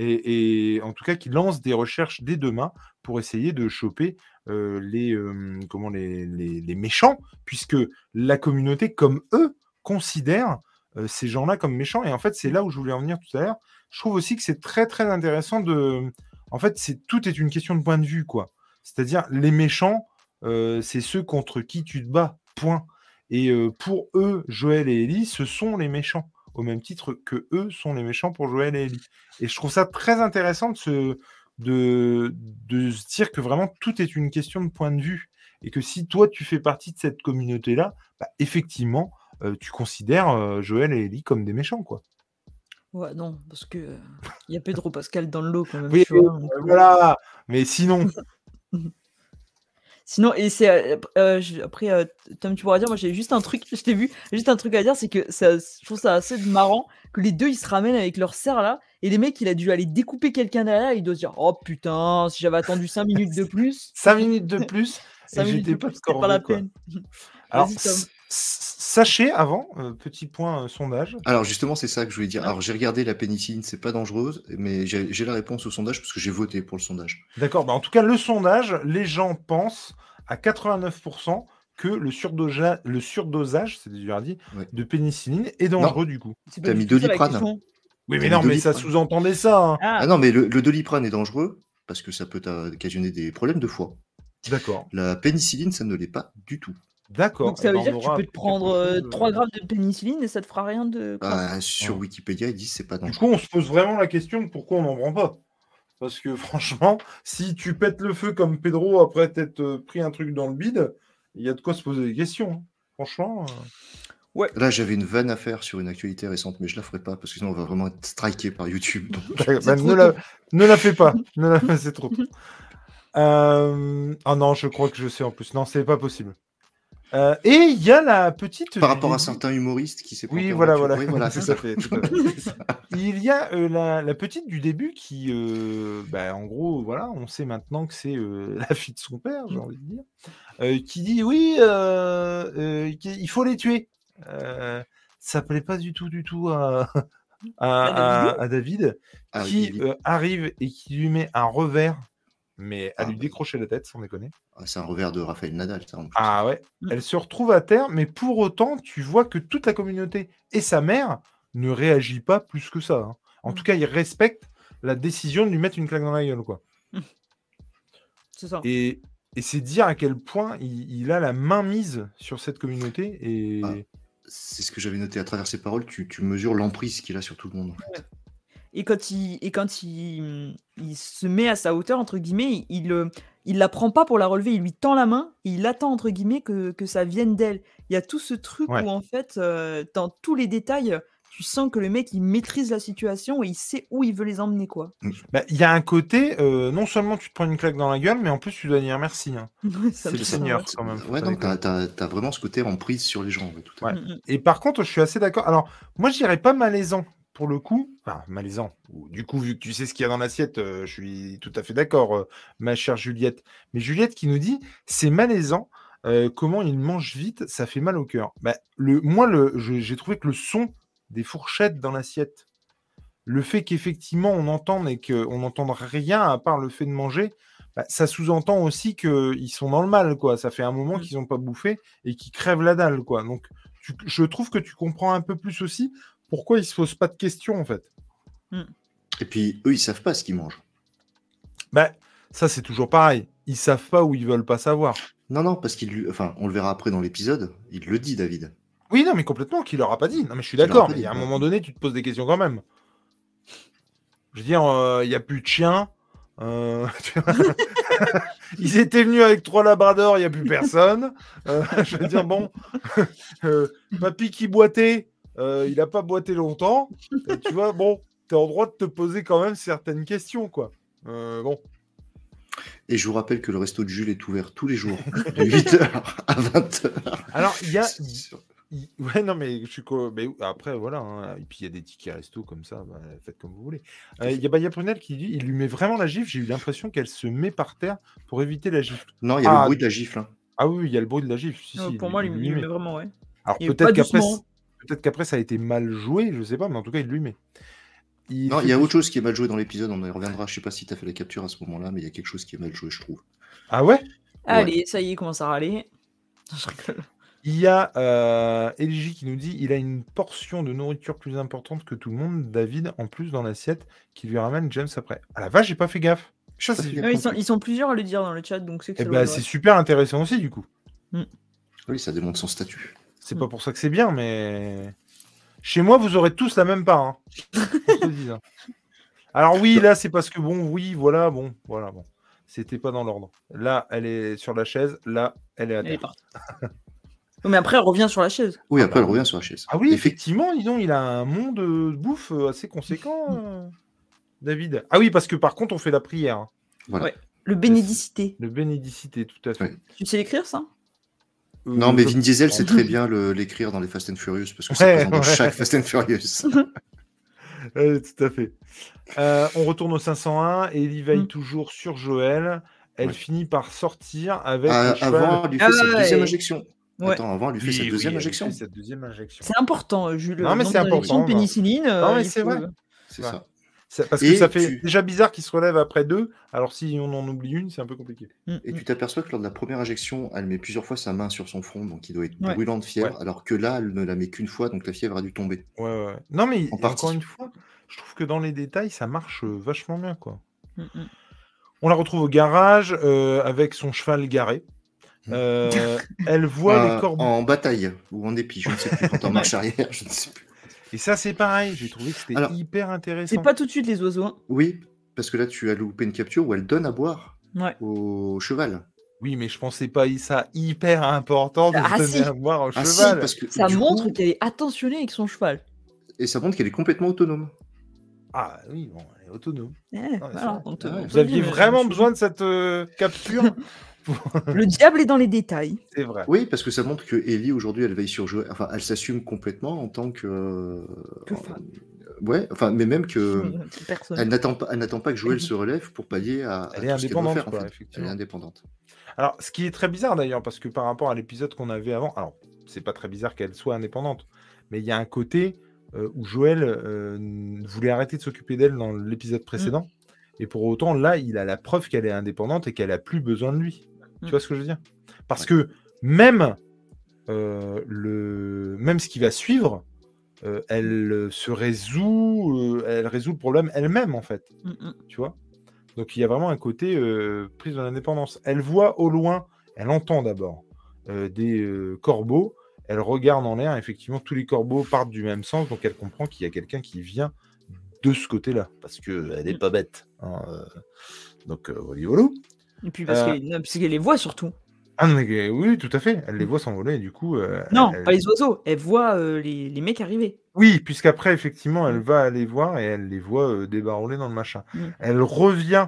Et, en tout cas, qu'ils lancent des recherches dès demain pour essayer de choper euh, les, euh, comment, les, méchants, puisque la communauté, comme eux, considère euh, ces gens-là comme méchants. Et en fait, c'est là où je voulais en venir tout à l'heure. Je trouve aussi que c'est très, très intéressant de. En fait, c'est tout est une question de point de vue, quoi. C'est-à-dire, les méchants, c'est ceux contre qui tu te bats. Point. Et pour eux, Joël et Ellie, ce sont les méchants, au même titre que eux sont les méchants pour Joël et Ellie. Et je trouve ça très intéressant de se, de, de se dire que vraiment tout est une question de point de vue. Et que si toi, tu fais partie de cette communauté-là, bah, effectivement, euh, tu considères euh, Joël et Ellie comme des méchants, quoi. Ouais, non, parce que euh, il y a Pedro Pascal dans le lot quand même. Oui, tu vois, donc, voilà. Mais sinon, Sinon, et c'est euh, euh, après, euh, Tom, tu pourras dire, moi j'ai juste un truc, je t'ai vu, juste un truc à dire, c'est que ça, je trouve ça assez marrant que les deux ils se ramènent avec leur serre là, et les mecs il a dû aller découper quelqu'un derrière, il doit se dire, oh putain, si j'avais attendu 5 minutes de plus, 5 minutes de plus, 5 et minutes j'étais de pas plus, pas la quoi. peine. Alors, Sachez avant, euh, petit point euh, sondage. Alors justement, c'est ça que je voulais dire. Alors j'ai regardé la pénicilline, c'est pas dangereuse, mais j'ai la réponse au sondage parce que j'ai voté pour le sondage. D'accord. Bah, en tout cas, le sondage, les gens pensent à 89% que le, surdosa- le surdosage, c'est déjà dit, Ouais. de pénicilline est dangereux du coup. T'as du mis Doliprane. Oui, mais non, mais ça sous-entendait ça. hein. Ah, Ah non, mais le, le doliprane est dangereux parce que ça peut t'a- occasionner des problèmes de foie. D'accord. La pénicilline, ça ne l'est pas du tout. D'accord. donc ça Eh veut ben, dire on que tu peux te prendre quelque euh, chose, 3 euh. grammes de pénicilline et ça te fera rien de. Ah, sur Ouais. Wikipédia, ils disent c'est pas Du dangereux. coup, on se pose vraiment la question de pourquoi on n'en prend pas. Parce que franchement, si tu pètes le feu comme Pedro après t'être euh, pris un truc dans le bide, il y a de quoi se poser des questions. hein. Franchement. euh. Là, j'avais une vanne à faire sur une actualité récente, mais je la ferai pas parce que sinon on va vraiment être striké par YouTube. donc- Bah, ne, la, ne la fais pas. Ne la- c'est trop tôt. Euh, Ah non, je crois que je sais en plus. Non, c'est pas possible. Euh, et il y a la petite. Par rapport à certains humoristes qui s'est Oui, voilà, voilà. Oui, voilà, c'est Tout à ça. fait, tout à fait. Il y a euh, la, la petite du début qui, euh, bah, en gros, voilà, on sait maintenant que c'est euh, la fille de son père, j'ai envie de dire, euh, qui dit oui, euh, euh, qu'il- il faut les tuer. Euh, ça plaît pas du tout, du tout à, à, À à- à David, Ah, qui euh, arrive et qui lui met un revers, mais à Ah, lui bah. décrocher la tête, sans déconner. Ah, c'est un revers de Raphaël Nadal, ça. en plus. Ah ouais, Mm. elle se retrouve à terre, mais pour autant, tu vois que toute la communauté et sa mère ne réagit pas plus que ça. hein. En Mm. tout cas, ils respectent la décision de lui mettre une claque dans la gueule, quoi. C'est ça. Et, et c'est dire à quel point il, il a la main mise sur cette communauté. Et Ah. C'est ce que j'avais noté à travers ses paroles. Tu, tu mesures l'emprise qu'il a sur tout le monde. en fait. Et quand il, et quand il, il se met à sa hauteur, entre guillemets, il, il, euh, il la prend pas pour la relever, il lui tend la main et il attend, entre guillemets, que, que ça vienne d'elle. Il y a tout ce truc Ouais. où, en fait, euh, dans tous les détails, tu sens que le mec, il maîtrise la situation et il sait où il veut les emmener, quoi. bah, il y a un côté, euh, non seulement tu te prends une claque dans la gueule, mais en plus tu dois dire merci. hein. C'est le Seigneur. quand même, Ouais, déconner. t'as, t'as vraiment ce côté emprise sur les gens. ouais, tout à fait. Ouais. Mm, mm. Et par contre, je suis assez d'accord. Alors, moi, je dirais pas malaisant pour le coup. Enfin, malaisant. Du coup, vu que tu sais ce qu'il y a dans l'assiette, euh, je suis tout à fait d'accord, euh, ma chère Juliette. Mais Juliette qui nous dit, c'est malaisant. euh, comment il mange vite, ça fait mal au cœur. Bah, le, moi, le, j'ai trouvé que le son des fourchettes dans l'assiette, le fait qu'effectivement on entende et qu'on n'entende rien à part le fait de manger, bah, ça sous-entend aussi qu'ils sont dans le mal, quoi. Ça fait un moment Mm. qu'ils n'ont pas bouffé et qu'ils crèvent la dalle, quoi. Donc, tu- je trouve que tu comprends un peu plus aussi pourquoi ils se posent pas de questions, en fait? Et puis, eux, ils savent pas ce qu'ils mangent. Bah, ça, c'est toujours pareil. Ils savent pas ou ils veulent pas savoir. Non, non, parce qu'il lui... Enfin, on le verra après dans l'épisode. Il le dit, David. Oui, non, mais complètement, qui leur a pas dit. Non, mais je suis Qu'il d'accord, mais à un ouais. moment donné, tu te poses des questions quand même. Je veux dire, il n'y a plus de chiens. euh. Ils étaient venus avec trois labradors, il n'y a plus personne. Euh, je veux dire, bon, euh, papy qui boitait, euh, il n'a pas boité longtemps. Euh, tu vois, bon, tu es en droit de te poser quand même certaines questions, quoi. Euh, bon, Et je vous rappelle que le resto de Jules est ouvert tous les jours, de 8h à 20h. alors, il y a, Ouais, non, mais je suis mais après, voilà. hein, Et puis, il y a des tickets resto comme ça. bah, faites comme vous voulez. Euh, Il y a Baya Prunel qui dit il lui met vraiment la gifle. J'ai eu l'impression qu'elle se met par terre pour éviter la gifle. Non, il y a Ah, le bruit de la gifle. hein. Ah oui, il y a le bruit de la gifle. Si, Euh, si, pour il- moi, il lui met. vraiment, ouais. Alors, peut-être qu'après, doucement. Peut-être qu'après, ça a été mal joué. Je sais pas, mais en tout cas, il lui met. Il Non, fait il y a autre chose qui est mal joué dans l'épisode, on y reviendra. Je sais pas si tu as fait la capture à ce moment-là, mais il y a quelque chose qui est mal joué, je trouve. Ah ouais? Allez, ça y est, il commence à râler. Je rigole. Il y a euh, Eligi qui nous dit il a une portion de nourriture plus importante que tout le monde, David, en plus dans l'assiette, qui lui ramène James après. Ah la vache, j'ai pas fait gaffe. Ça, pas bien Ouais, ils, sont, compris. ils sont plusieurs à le dire dans le chat, donc c'est Eh ben, être super intéressant aussi, du coup. Oui, ça démontre son statut. C'est Mm. pas pour ça que c'est bien, mais chez moi, vous aurez tous la même part. hein. Se. Alors oui, là, c'est parce que bon, oui, voilà, bon, voilà, bon, c'était pas dans l'ordre. Là, elle est sur la chaise. Là, elle est à terre. mais après, elle revient sur la chaise. Oui, Ah après, bah elle revient sur la chaise. Ah oui, Effect- effectivement, dis donc, il a un monde de bouffe euh, assez conséquent, euh, David. Ah oui, parce que par contre, on fait la prière. hein. Voilà. Ouais. Le bénédicité. Le bénédicité, tout à fait. Ouais. Tu sais l'écrire, ça? Non, mais Vin Diesel sait très bien le- l'écrire dans les Fast and Furious parce que c'est Ouais, dans chaque Fast and Furious. Ouais, tout à fait. Euh, on retourne au 501 et Ellie veille Mm. toujours sur Joël. Elle Ouais. finit par sortir avec Ah, le cheval. avant, elle lui fait Ah sa deuxième injection. Ouais. Attends, avant, elle lui fait Oui, sa deuxième injection. C'est important, euh, Jules. Non, mais c'est important, pénicilline. euh, Non, mais il c'est vrai. C'est Ouais. ça. Ça- parce que ça fait tu- déjà bizarre qu'il se relève après deux. Alors si on en oublie une, c'est un peu compliqué. Mm, Et mm. tu t'aperçois que lors de la première injection, elle met plusieurs fois sa main sur son front, donc il doit être Ouais. brûlant de fièvre, Ouais. alors que là, elle ne la met qu'une fois, donc la fièvre a dû tomber. Ouais, ouais. Non, mais En encore une fois, je trouve que dans les détails, ça marche euh, vachement bien, quoi. Mm. On la retrouve au garage euh, avec son cheval garé. Euh, elle voit Euh, les corbeaux. En bataille ou en épi, je ne sais plus, quand en marche arrière, je ne sais plus. Et ça, c'est pareil. J'ai trouvé que c'était hyper intéressant. C'est pas tout de suite les oiseaux. hein. Oui, parce que là, tu as loupé une capture où elle donne à boire Ouais. au cheval. Oui, mais je pensais pas ça hyper important de Ah, donner si. à boire au Ah si, cheval. parce que Ça montre coup- qu'elle est attentionnée avec son cheval. et ça montre qu'elle est complètement autonome. Ah oui, bon, elle est autonome. Eh, c'est voilà, vrai. on te- Ah Vous aviez vraiment besoin de cette euh, capture Le diable est dans les détails. C'est vrai. Oui, parce que ça montre que Ellie aujourd'hui, elle veille sur Joël. Enfin, elle s'assume complètement en tant que. Que euh, femme. Ouais, enfin, mais même que. Personne. Elle n'attend pas, elle n'attend pas que Joël se relève pour pallier à. à Elle tout est ce qu'elle doit indépendante, en fait. effectivement. Elle est indépendante. Alors, ce qui est très bizarre d'ailleurs, parce que par rapport à l'épisode qu'on avait avant, alors, c'est pas très bizarre qu'elle soit indépendante, mais il y a un côté euh, où Joël euh, voulait arrêter de s'occuper d'elle dans l'épisode précédent, et pour autant, là, il a la preuve qu'elle est indépendante et qu'elle a plus besoin de lui. Mm. Tu vois ce que je veux dire? Parce que même, euh, le... même ce qui va suivre, euh, elle euh, se résout, euh, elle résout le problème elle-même, en fait Mm, mm. tu vois? Donc il y a vraiment un côté euh, prise de l'indépendance. Elle voit au loin, elle entend d'abord euh, des euh, corbeaux, elle regarde en l'air, effectivement tous les corbeaux partent du même sens, donc elle comprend qu'il y a quelqu'un qui vient de ce côté-là, parce qu'elle n'est Mm. pas bête. hein, euh. Donc euh, voilà, voilà. Et puis parce Euh, qu'elle parce qu'elle les voit surtout. Ah, mais, oui, tout à fait, elle les voit s'envoler, et du coup... euh, Non, elle- pas les oiseaux. Elle voit euh, les, les mecs arriver. Oui, puisqu'après, effectivement, elle va aller voir et elle les voit euh, débarrouler dans le machin. Mm. Elle revient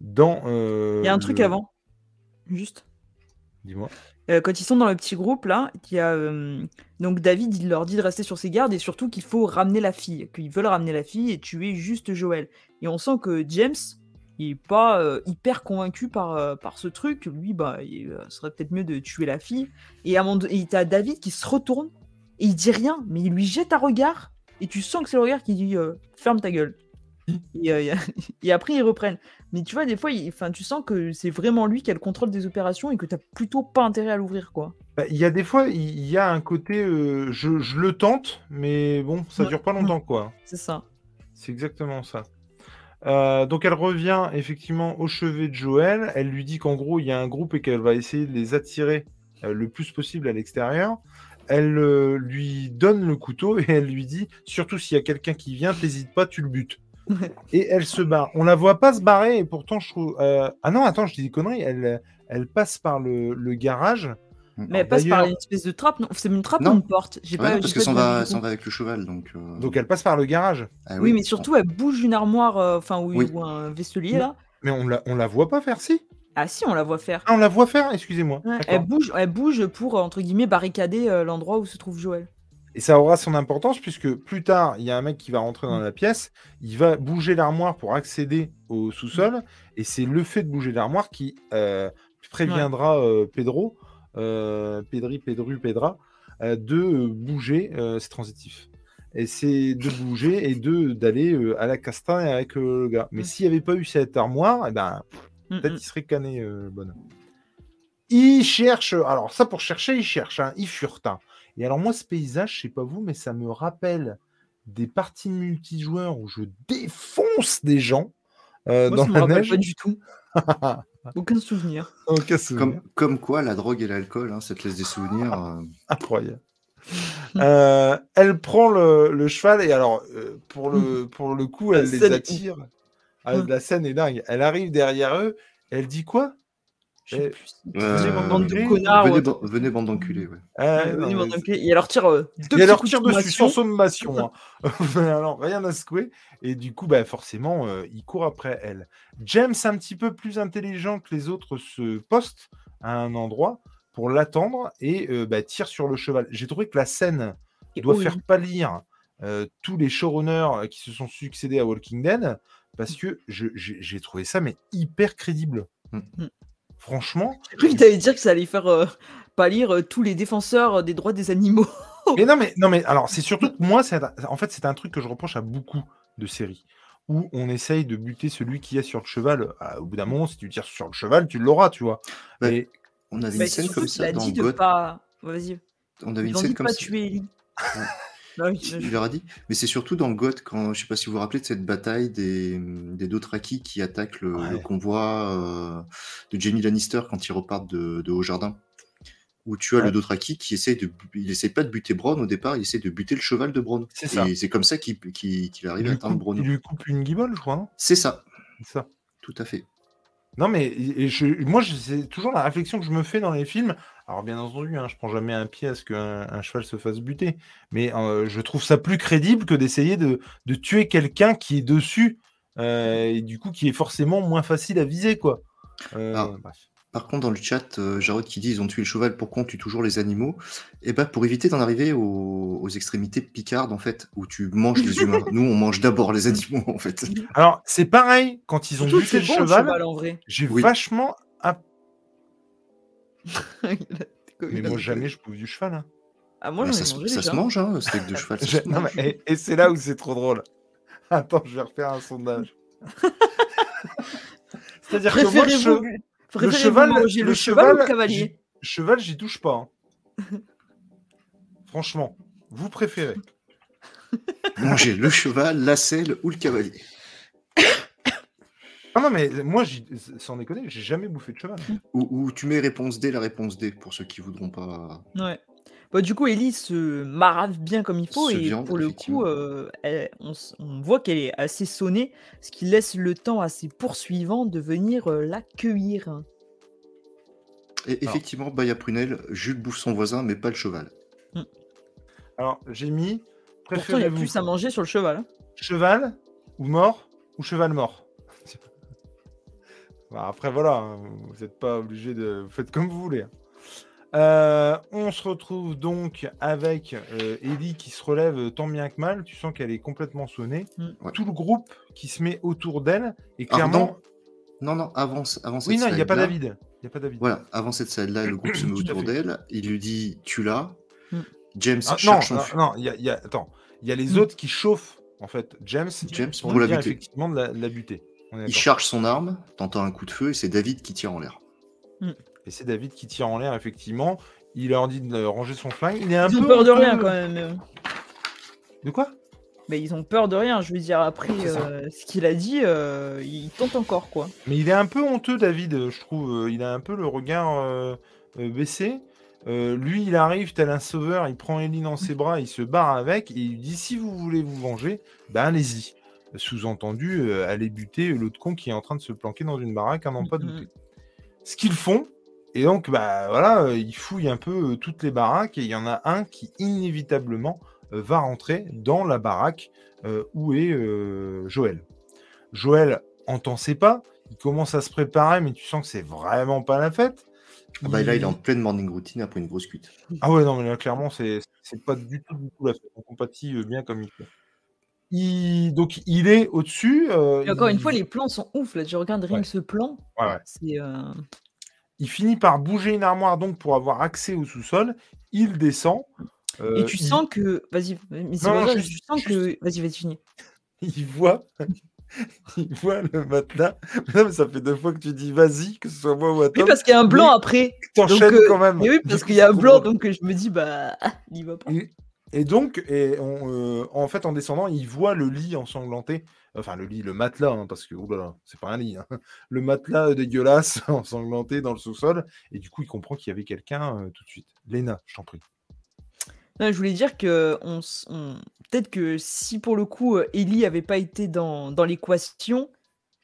dans... Il y a un truc avant. Juste. Dis-moi. Euh, quand ils sont dans le petit groupe là, il y a euh, donc David, il leur dit de rester sur ses gardes et surtout qu'il faut ramener la fille, qu'ils veulent ramener la fille et tuer juste Joël. Et on sent que James, il est pas euh, hyper convaincu par, par ce truc. Lui, bah, il serait peut-être mieux de tuer la fille. Et à donné, et t'as David qui se retourne et il dit rien, mais il lui jette un regard et tu sens que c'est le regard qui dit ferme ta gueule. Et, euh, après ils reprennent. Mais tu vois, des fois, il- tu sens que c'est vraiment lui qui a le contrôle des opérations et que t'as plutôt pas intérêt à l'ouvrir, quoi. Bah, Il y a des fois, il y a un côté, euh, je, je le tente, mais bon, ça Ouais. dure pas longtemps, quoi. C'est ça. C'est exactement ça. Euh, donc elle revient effectivement au chevet de Joël. Elle lui dit qu'en gros, il y a un groupe et qu'elle va essayer de les attirer euh, le plus possible à l'extérieur. Elle euh, lui donne le couteau et elle lui dit, surtout s'il y a quelqu'un qui vient, t'hésites pas, tu le butes. Et elle se barre. On la voit pas se barrer et pourtant je trouve... euh, Ah non, attends, je dis des conneries. Elle, elle passe par le, le garage. Mais elle passe par une espèce de trappe. Non, c'est une trappe Non. ou une porte? J'ai Ouais, pas. non, parce que s'en bien va, va avec le cheval, donc. euh, Donc elle passe par le garage. ah Oui, mais surtout, elle bouge une armoire, euh, enfin, ou, Oui. ou un vaisselier Oui. là. Mais on la, on la voit pas faire, si? Ah si, on la voit faire. Ah, on la voit faire, excusez-moi. Ouais, elle bouge, elle bouge pour entre guillemets barricader euh, l'endroit où se trouve Joël. Et ça aura son importance puisque plus tard, il y a un mec qui va rentrer dans la pièce, il va bouger l'armoire pour accéder au sous-sol, et c'est le fait de bouger l'armoire qui euh, préviendra euh, Pedro, euh, Pedri, Pedru, Pedra, de bouger, c'est transitif. Et c'est de bouger et de d'aller à la castagne avec le gars. Mais Mm. s'il n'y avait pas eu cette armoire, eh ben, Mm, Peut-être mm. qu'il serait cané, bonhomme. Il cherche. Alors, ça, pour chercher, il cherche. Hein, il furte. hein. Et alors, moi, ce paysage, je sais pas vous, mais ça me rappelle des parties multijoueurs où je défonce des gens. euh, Moi, dans ça la neige. pas du tout. Aucun souvenir. Aucun souvenir. Comme, comme quoi, la drogue et l'alcool, hein, ça te laisse des souvenirs. euh, Incroyable. Euh, elle prend le, le cheval et alors euh, pour le pour le coup La elle les est attire. Ah. La scène est dingue. Elle arrive derrière eux. Elle dit quoi? Je sais plus. euh, bande de venez, connards. venez, ouais. ban- venez, bande d'enculés. Ouais. Euh, venez, bande d'enculés. Et leur tire euh, deux Et petits elle leur coups tire de dessus sans sommation. sommation. hein. Alors, rien à secouer. Et du coup, bah, forcément, euh, il court après elle. James, un petit peu plus intelligent que les autres, se poste à un endroit pour l'attendre et euh, bah, tire sur le cheval. J'ai trouvé que la scène Et doit horrible. faire pâlir euh, tous les showrunners qui se sont succédés à Walking Dead parce que je- j'ai j'ai trouvé ça mais hyper crédible. Mm. Mm. Franchement, J'ai cru que t'allais dire que ça allait faire euh, pâlir euh, tous les défenseurs euh, des droits des animaux. Mais non, mais, non, mais alors, c'est surtout que moi, c'est en fait, c'est un truc que je reproche à beaucoup de séries où on essaye de buter celui qui est sur le cheval. Au bout d'un moment, si tu tires sur le cheval, tu l'auras, tu vois. Ouais. On avait Bah, une scène surtout comme ça a dans dit de God. pas. Vas-y. On avait une scène de comme pas ça. tuer Ellie. Ouais. Bah oui, Il leur a dit. Mais c'est surtout dans God, quand je sais pas si vous vous rappelez de cette bataille des, des Dothraki qui attaquent le, Ouais. le convoi euh, de Jamie Lannister quand ils repartent de, de Haut-Jardin. Où tu as Ouais. le Dothraki qui essaie de. Il essaie pas de buter Bronn au départ, il essaie de buter le cheval de Bronn. C'est ça. Et c'est comme ça qu'il qu'il- qu'il il arrive à atteindre coupe, Bronn. il lui coupe une guibole, je crois. C'est ça, C'est ça. tout à fait. Non, mais je, moi, c'est toujours la réflexion que je me fais dans les films. Alors, bien entendu, hein, je prends jamais un pied à ce qu'un un cheval se fasse buter. Mais euh, je trouve ça plus crédible que d'essayer de, de tuer quelqu'un qui est dessus euh, et du coup qui est forcément moins facile à viser, quoi. Euh, bref. Par contre, dans le chat, euh, Jarod qui dit ils ont tué le cheval, pourquoi on tue toujours les animaux? Et ben pour éviter d'en arriver aux, aux extrémités picardes, en fait, où tu manges les humains. Nous, on mange d'abord les animaux, en fait. Alors, c'est pareil, quand ils ont que buté c'est le bon le cheval, cheval en vrai. j'ai Oui. vachement. app- Mais moi, jamais je bouffe du cheval. hein. Ah, moi Bah, j'en ça, mangé ça se mange, hein, le steak de cheval. ça Je- se non, mange. mais- et et c'est là où c'est trop drôle. Attends, je vais refaire un sondage. C'est-à-dire que moi, le cheval, manger le, cheval, ou le cavalier j'y- cheval, j'y touche pas. hein. Franchement, vous préférez. Manger le cheval, la selle ou le cavalier. Ah non, mais moi, sans déconner, j'ai jamais bouffé de cheval. Ou, ou tu mets réponse D, la réponse D, pour ceux qui voudront pas. Ouais. Bah, du coup, Ellie se marave bien comme il faut Se et viande, pour le effectivement. coup, euh, elle- on, s- on voit qu'elle est assez sonnée, ce qui laisse le temps à ses poursuivants de venir euh, la cueillir. Et effectivement, Baya Prunel, Jules bouffe son voisin, mais pas le cheval. Alors, j'ai mis. Pourtant, il y a Préférez-vous plus à manger sur le cheval. hein. cheval ou mort ou cheval mort? Bah, Après, voilà, hein, vous n'êtes pas obligé de. Vous faites comme vous voulez. hein. Euh, on se retrouve donc avec euh, Ellie qui se relève euh, tant bien que mal. Tu sens qu'elle est complètement sonnée. Mm. Ouais. Tout le groupe qui se met autour d'elle. Et clairement. Non, non, avant cette oui, non, il n'y a pas David. Il a pas David. Voilà, avant cette scène-là, le groupe se met autour d'elle. Il lui dit Tu l'as. Mm. James Ah, non, son non, non, il y a, y a- attends. Il y a les Mm. autres qui chauffent, en fait, James, James pour pour la buter. effectivement de la, de la buter. Il charge son arme, t'entends un coup de feu et c'est David qui tire en l'air. Et c'est David qui tire en l'air, effectivement. Il leur dit de ranger son flingue. Il est un Ils ont peu peur de rien quand même. De quoi? Mais ils ont peur de rien, je veux dire, après euh, ce qu'il a dit, euh, il tente encore quoi. Mais il est un peu honteux, David, je trouve. Il a un peu le regard euh, baissé. Lui, il arrive tel un sauveur, il prend Ellie dans ses bras, il se barre avec et il lui dit si vous voulez vous venger, ben allez-y. Sous-entendu, allez buter l'autre con qui est en train de se planquer dans une baraque à n'en pas Mhm. douter. Ce qu'ils font, et donc, bah voilà, euh, ils fouillent un peu euh, toutes les baraques et il y en a un qui inévitablement euh, va rentrer dans la baraque euh, où est euh, Joël. Joël entend ses pas, il commence à se préparer, mais tu sens que c'est vraiment pas la fête. Ah bah, là, il est en pleine morning routine après une grosse cuite. Ah ouais, non, mais là, clairement, c'est c'est pas du tout, du tout la fête. On compatit bien comme il faut. Il... Donc, il est au-dessus. euh, Et encore une il- fois, les plans sont ouf. Là, je regarde rien Ouais. que ce plan. Ouais, ouais. C'est. Euh, Il finit par bouger une armoire donc pour avoir accès au sous-sol. Il descend. euh, Et tu il- sens que. Vas-y, mais c'est juste- tu sens juste- que. Vas-y, vas-y, finis. il voit, il voit le matelas. Non, mais ça fait deux fois que tu dis vas-y, que ce soit moi ou à Oui, toi. parce qu'il y a un blanc mais après. T'enchaînes euh, quand même. Mais oui, parce qu'il y a un blanc, donc je me dis, bah, il y va pas. Il- Et donc, et on, en fait, en descendant, il voit le lit ensanglanté. Enfin, le lit, le matelas, hein, parce que, oulala, c'est pas un lit. Hein. Le matelas dégueulasse ensanglanté dans le sous-sol. Et du coup, il comprend qu'il y avait quelqu'un tout de suite. Léna, je t'en prie. je voulais dire que on, peut-être que si pour le coup Ellie avait pas été dans, dans l'équation,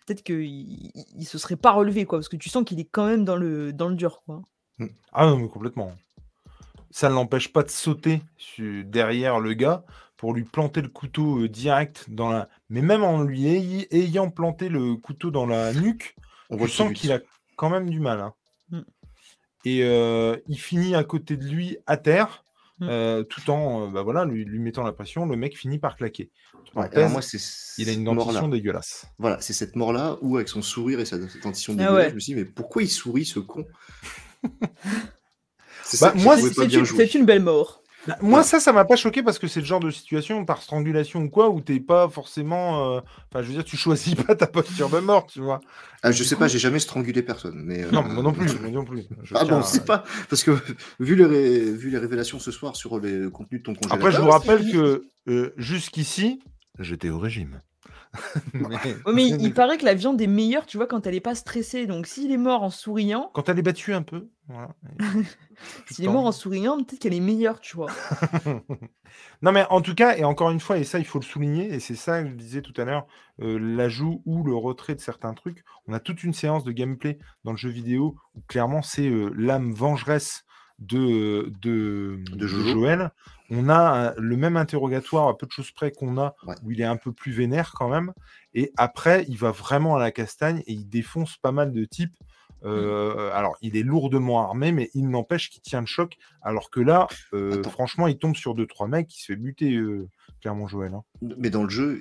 peut-être qu'il il se serait pas relevé, quoi, parce que tu sens qu'il est quand même dans le, dans le dur, quoi. Mmh. Ah non, mais complètement. Ça ne l'empêche pas de sauter derrière le gars pour lui planter le couteau direct dans la. Mais même en lui ayant planté le couteau dans la nuque, on sent qu'il a quand même du mal. Hein. Mmh. Et il finit à côté de lui à terre. Mmh. tout en bah voilà, lui, lui, mettant la pression, le mec finit par claquer. moi, il a une dentition dégueulasse. Voilà, c'est cette mort-là où, avec son sourire et sa dentition ah dégueulasse, je me suis dit, mais pourquoi il sourit ce con? bah, moi, c'est une, belle mort. Bah, moi, ça, ça m'a pas choqué parce que c'est le genre de situation par strangulation ou quoi où t'es pas forcément. Euh, enfin, je veux dire, tu choisis pas ta posture de mort, tu vois. Ah, je sais pas, j'ai jamais strangulé personne. Mais, Non, moi non plus. non plus. ah bon, c'est pas. Parce que vu les, vu les révélations ce soir sur le contenu de ton congé. Après, je vous rappelle que euh, jusqu'ici, j'étais au régime. mais... il paraît que la viande est meilleure, tu vois, quand elle est pas stressée. Donc s'il est mort en souriant. Quand elle est battue un peu. s'il est mort en souriant, peut-être qu'elle est meilleure, tu vois. non, mais en tout cas, et encore une fois, et ça, il faut le souligner, et c'est ça que je disais tout à l'heure, euh, l'ajout ou le retrait de certains trucs. On a toute une séance de gameplay dans le jeu vidéo où clairement c'est euh, l'âme vengeresse de, de, de Joël on a le même interrogatoire à peu de choses près qu'on a, où il est un peu plus vénère quand même. Et après, il va vraiment à la castagne et il défonce pas mal de types. Euh, mmh. Alors, il est lourdement armé, mais il n'empêche qu'il tient le choc. Alors que là, euh, franchement, il tombe sur deux trois mecs, il se fait buter, euh, clairement, Joël. Hein. Mais dans le jeu,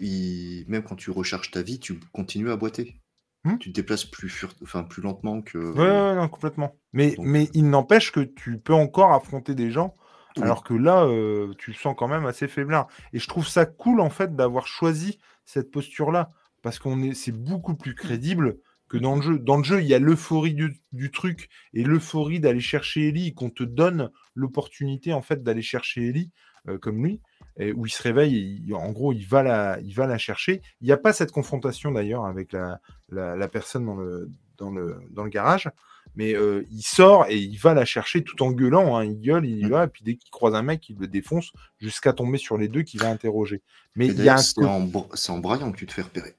même quand tu recharges ta vie, tu continues à boiter. Mmh. Tu te déplaces plus, enfin, plus lentement que. Ouais, complètement. Mais, mais il n'empêche que tu peux encore affronter des gens alors que là, tu le sens quand même assez faiblard. Et je trouve ça cool, en fait, d'avoir choisi cette posture-là. Parce qu'on est, c'est beaucoup plus crédible que dans le jeu. Dans le jeu, il y a l'euphorie du, truc et l'euphorie d'aller chercher Ellie, qu'on te donne l'opportunité, en fait, d'aller chercher Ellie, comme lui, et où il se réveille, et en gros, il va, la, il va la chercher. Il n'y a pas cette confrontation, d'ailleurs, avec la, la, personne dans le, dans le, dans le garage mais euh, il sort et il va la chercher tout en gueulant. Hein. Il gueule, il y va, et puis dès qu'il croise un mec, il le défonce jusqu'à tomber sur les deux qu'il va interroger. Mais il y a c'est en, braillant que tu te fais repérer.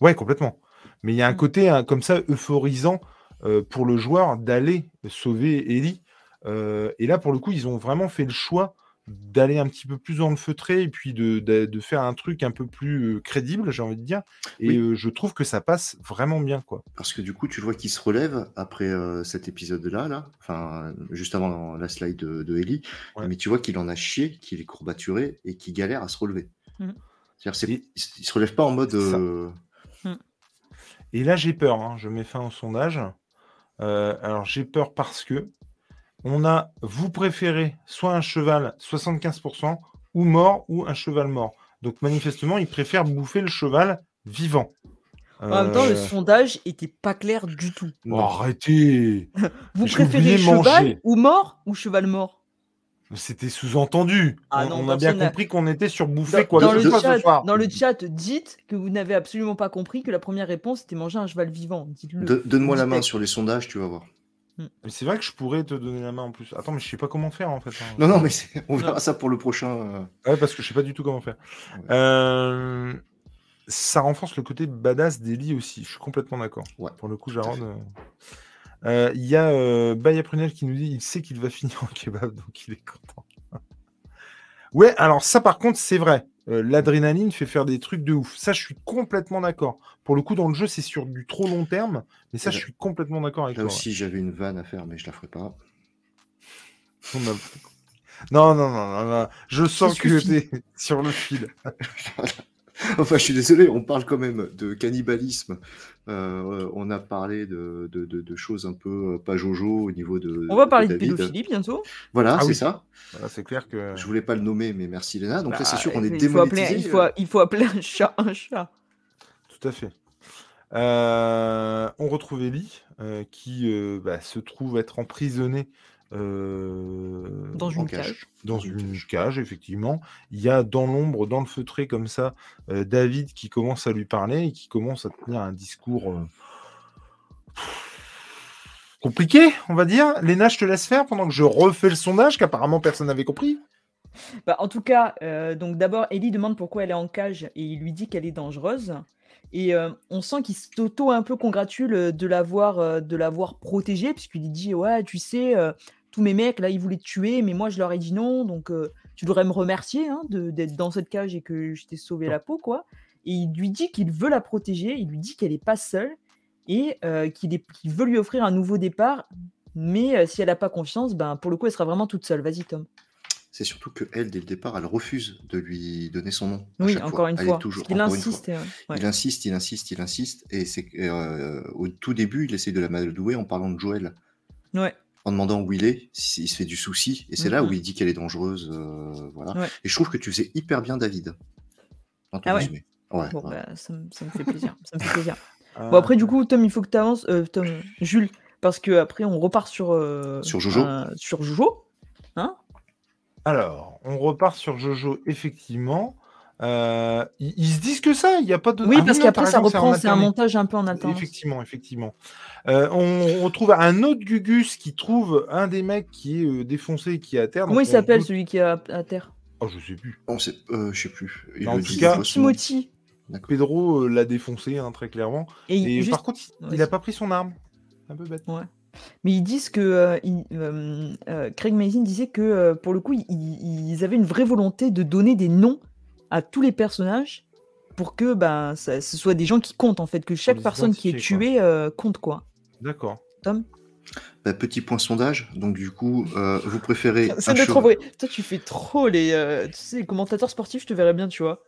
Ouais, complètement. Mais il y a un mmh. côté hein, comme ça euphorisant euh, pour le joueur d'aller sauver Ellie. Euh, et là, pour le coup, ils ont vraiment fait le choix d'aller un petit peu plus dans le feutré et puis de, de, faire un truc un peu plus crédible, j'ai envie de dire. Et je trouve que ça passe vraiment bien, quoi. Parce que du coup, tu vois qu'il se relève après cet épisode-là, là, enfin, juste avant la slide de, de Ellie, mais tu vois qu'il en a chié, qu'il est courbaturé et qu'il galère à se relever. Mmh. C'est-à-dire, il se relève pas en mode. Mmh. Et là, j'ai peur. Hein. Je mets fin au sondage. alors, j'ai peur parce que on a vous préférez soit un cheval 75% ou mort ou un cheval mort. Donc manifestement, il préfère bouffer le cheval vivant. En même temps, le euh, sondage était pas clair du tout. arrêtez Vous préférez cheval ou mort ou cheval mort? C'était sous-entendu. Ah on, a bien compris qu'on était sur bouffer quoi dans le, chat, Dans le chat, dites que vous n'avez absolument pas compris que la première réponse était manger un cheval vivant. Donne-moi la main sur les sondages, tu vas voir. Mm. Mais c'est vrai que je pourrais te donner la main en plus. Attends, mais je sais pas comment faire en fait. Hein. Non, non, mais on verra ça pour le prochain. Euh. Ouais, parce que je sais pas du tout comment faire. Euh, ça renforce le côté badass d'Eli aussi. Je suis complètement d'accord. Ouais, pour le coup, Jarod. Euh, il y a Baya Prunel qui nous dit il sait qu'il va finir en kebab, donc il est content. ouais, alors ça par contre, c'est vrai. Euh, l'adrénaline fait faire des trucs de ouf. Ça, je suis complètement d'accord. Pour le coup, dans le jeu, c'est sur du trop long terme, mais ça, je suis complètement d'accord avec toi. Là aussi, j'avais une vanne à faire, mais je la ferai pas. Non, non, non, non, je sens que es sur le fil. enfin, je suis désolé, on parle quand même de cannibalisme. Euh, on a parlé de, de, choses un peu euh, pas jojo au niveau de. On va parler de, pédophilie bientôt. Voilà, ah c'est ça. c'est clair que. Je voulais pas le nommer, mais merci Léna. Donc là, c'est bah, sûr, on est démonétisé. Il faut, appeler, il, faut, appeler un chat un chat. Tout à fait. Euh, on retrouve Ellie qui bah, se trouve être emprisonnée euh, Dans une cage. cage. dans une cage. effectivement. Il y a dans l'ombre, dans le feutré comme ça, euh, David qui commence à lui parler et qui commence à tenir un discours euh, compliqué, on va dire. Léna, je te laisse faire pendant que je refais le sondage qu'apparemment personne n'avait compris. Bah, en tout cas, donc d'abord, Ellie demande pourquoi elle est en cage et il lui dit qu'elle est dangereuse. Et euh, on sent qu'il s'auto un peu congratule de l'avoir euh, de l'avoir protégée, puisqu'il lui dit Ouais, tu sais, euh, tous mes mecs là, ils voulaient te tuer, mais moi je leur ai dit non, donc euh, tu devrais me remercier hein, d'être dans cette cage et que je t'ai sauvé la peau, quoi. Et il lui dit qu'il veut la protéger, il lui dit qu'elle n'est pas seule et euh, qu'il veut lui offrir un nouveau départ, mais euh, si elle n'a pas confiance, ben, pour le coup, elle sera vraiment toute seule. Vas-y, Tom. C'est surtout que elle, dès le départ, elle refuse de lui donner son nom. Oui, encore une Elle est fois. toujours- il fois. insiste. ouais. Il insiste, il insiste, il insiste. Et c'est au tout début, il essaie de la madouer en parlant de Joël, Ouais. En demandant où il est, s'il se fait du souci. Et c'est là Mhm. où il dit qu'elle est dangereuse. euh, voilà. Ouais. Et je trouve que tu faisais hyper bien David. Dans ton Ah ouais résumé. Ouais, Bon, ouais. bah, ça, me, ça me fait plaisir. ça me fait plaisir. Euh, Bon, après, du coup, Tom, il faut que tu avances. euh, Tom, Jules, parce que après, on repart sur. euh, Sur Jojo Sur Jojo. Hein? Alors, on repart sur Jojo, effectivement. Euh, ils, ils se disent que ça, il n'y a pas de. Oui, Ah parce qu'après, ça reprend. C'est un montage un peu en alternance. Effectivement, effectivement. Euh, on retrouve un autre Gugus qui trouve un des mecs qui est euh, défoncé, qui est à terre. Comment il s'appelle doute- celui qui est à, à terre? Oh, je sais plus. On sait, euh, je sais plus. Il En tout cas. Timothy. Pedro euh, l'a défoncé, hein, très clairement. Et, il- Et juste- par contre, il- il n'a pas pris son arme. Un peu bête. Mais ils disent que euh, il- euh, euh, Craig Mazin disait que euh, pour le coup, ils, ils avaient une vraie volonté de donner des noms à tous les personnages pour que ben, ça, ce soit des gens qui comptent en fait, que chaque les personne qui est tuée euh, compte quoi. D'accord. Tom Bah, petit point sondage. Donc, du coup, euh, vous préférez. C'est un cheval- vrai. Toi, tu fais trop les, euh, tu sais, les commentateurs sportifs, je te verrais bien, tu vois.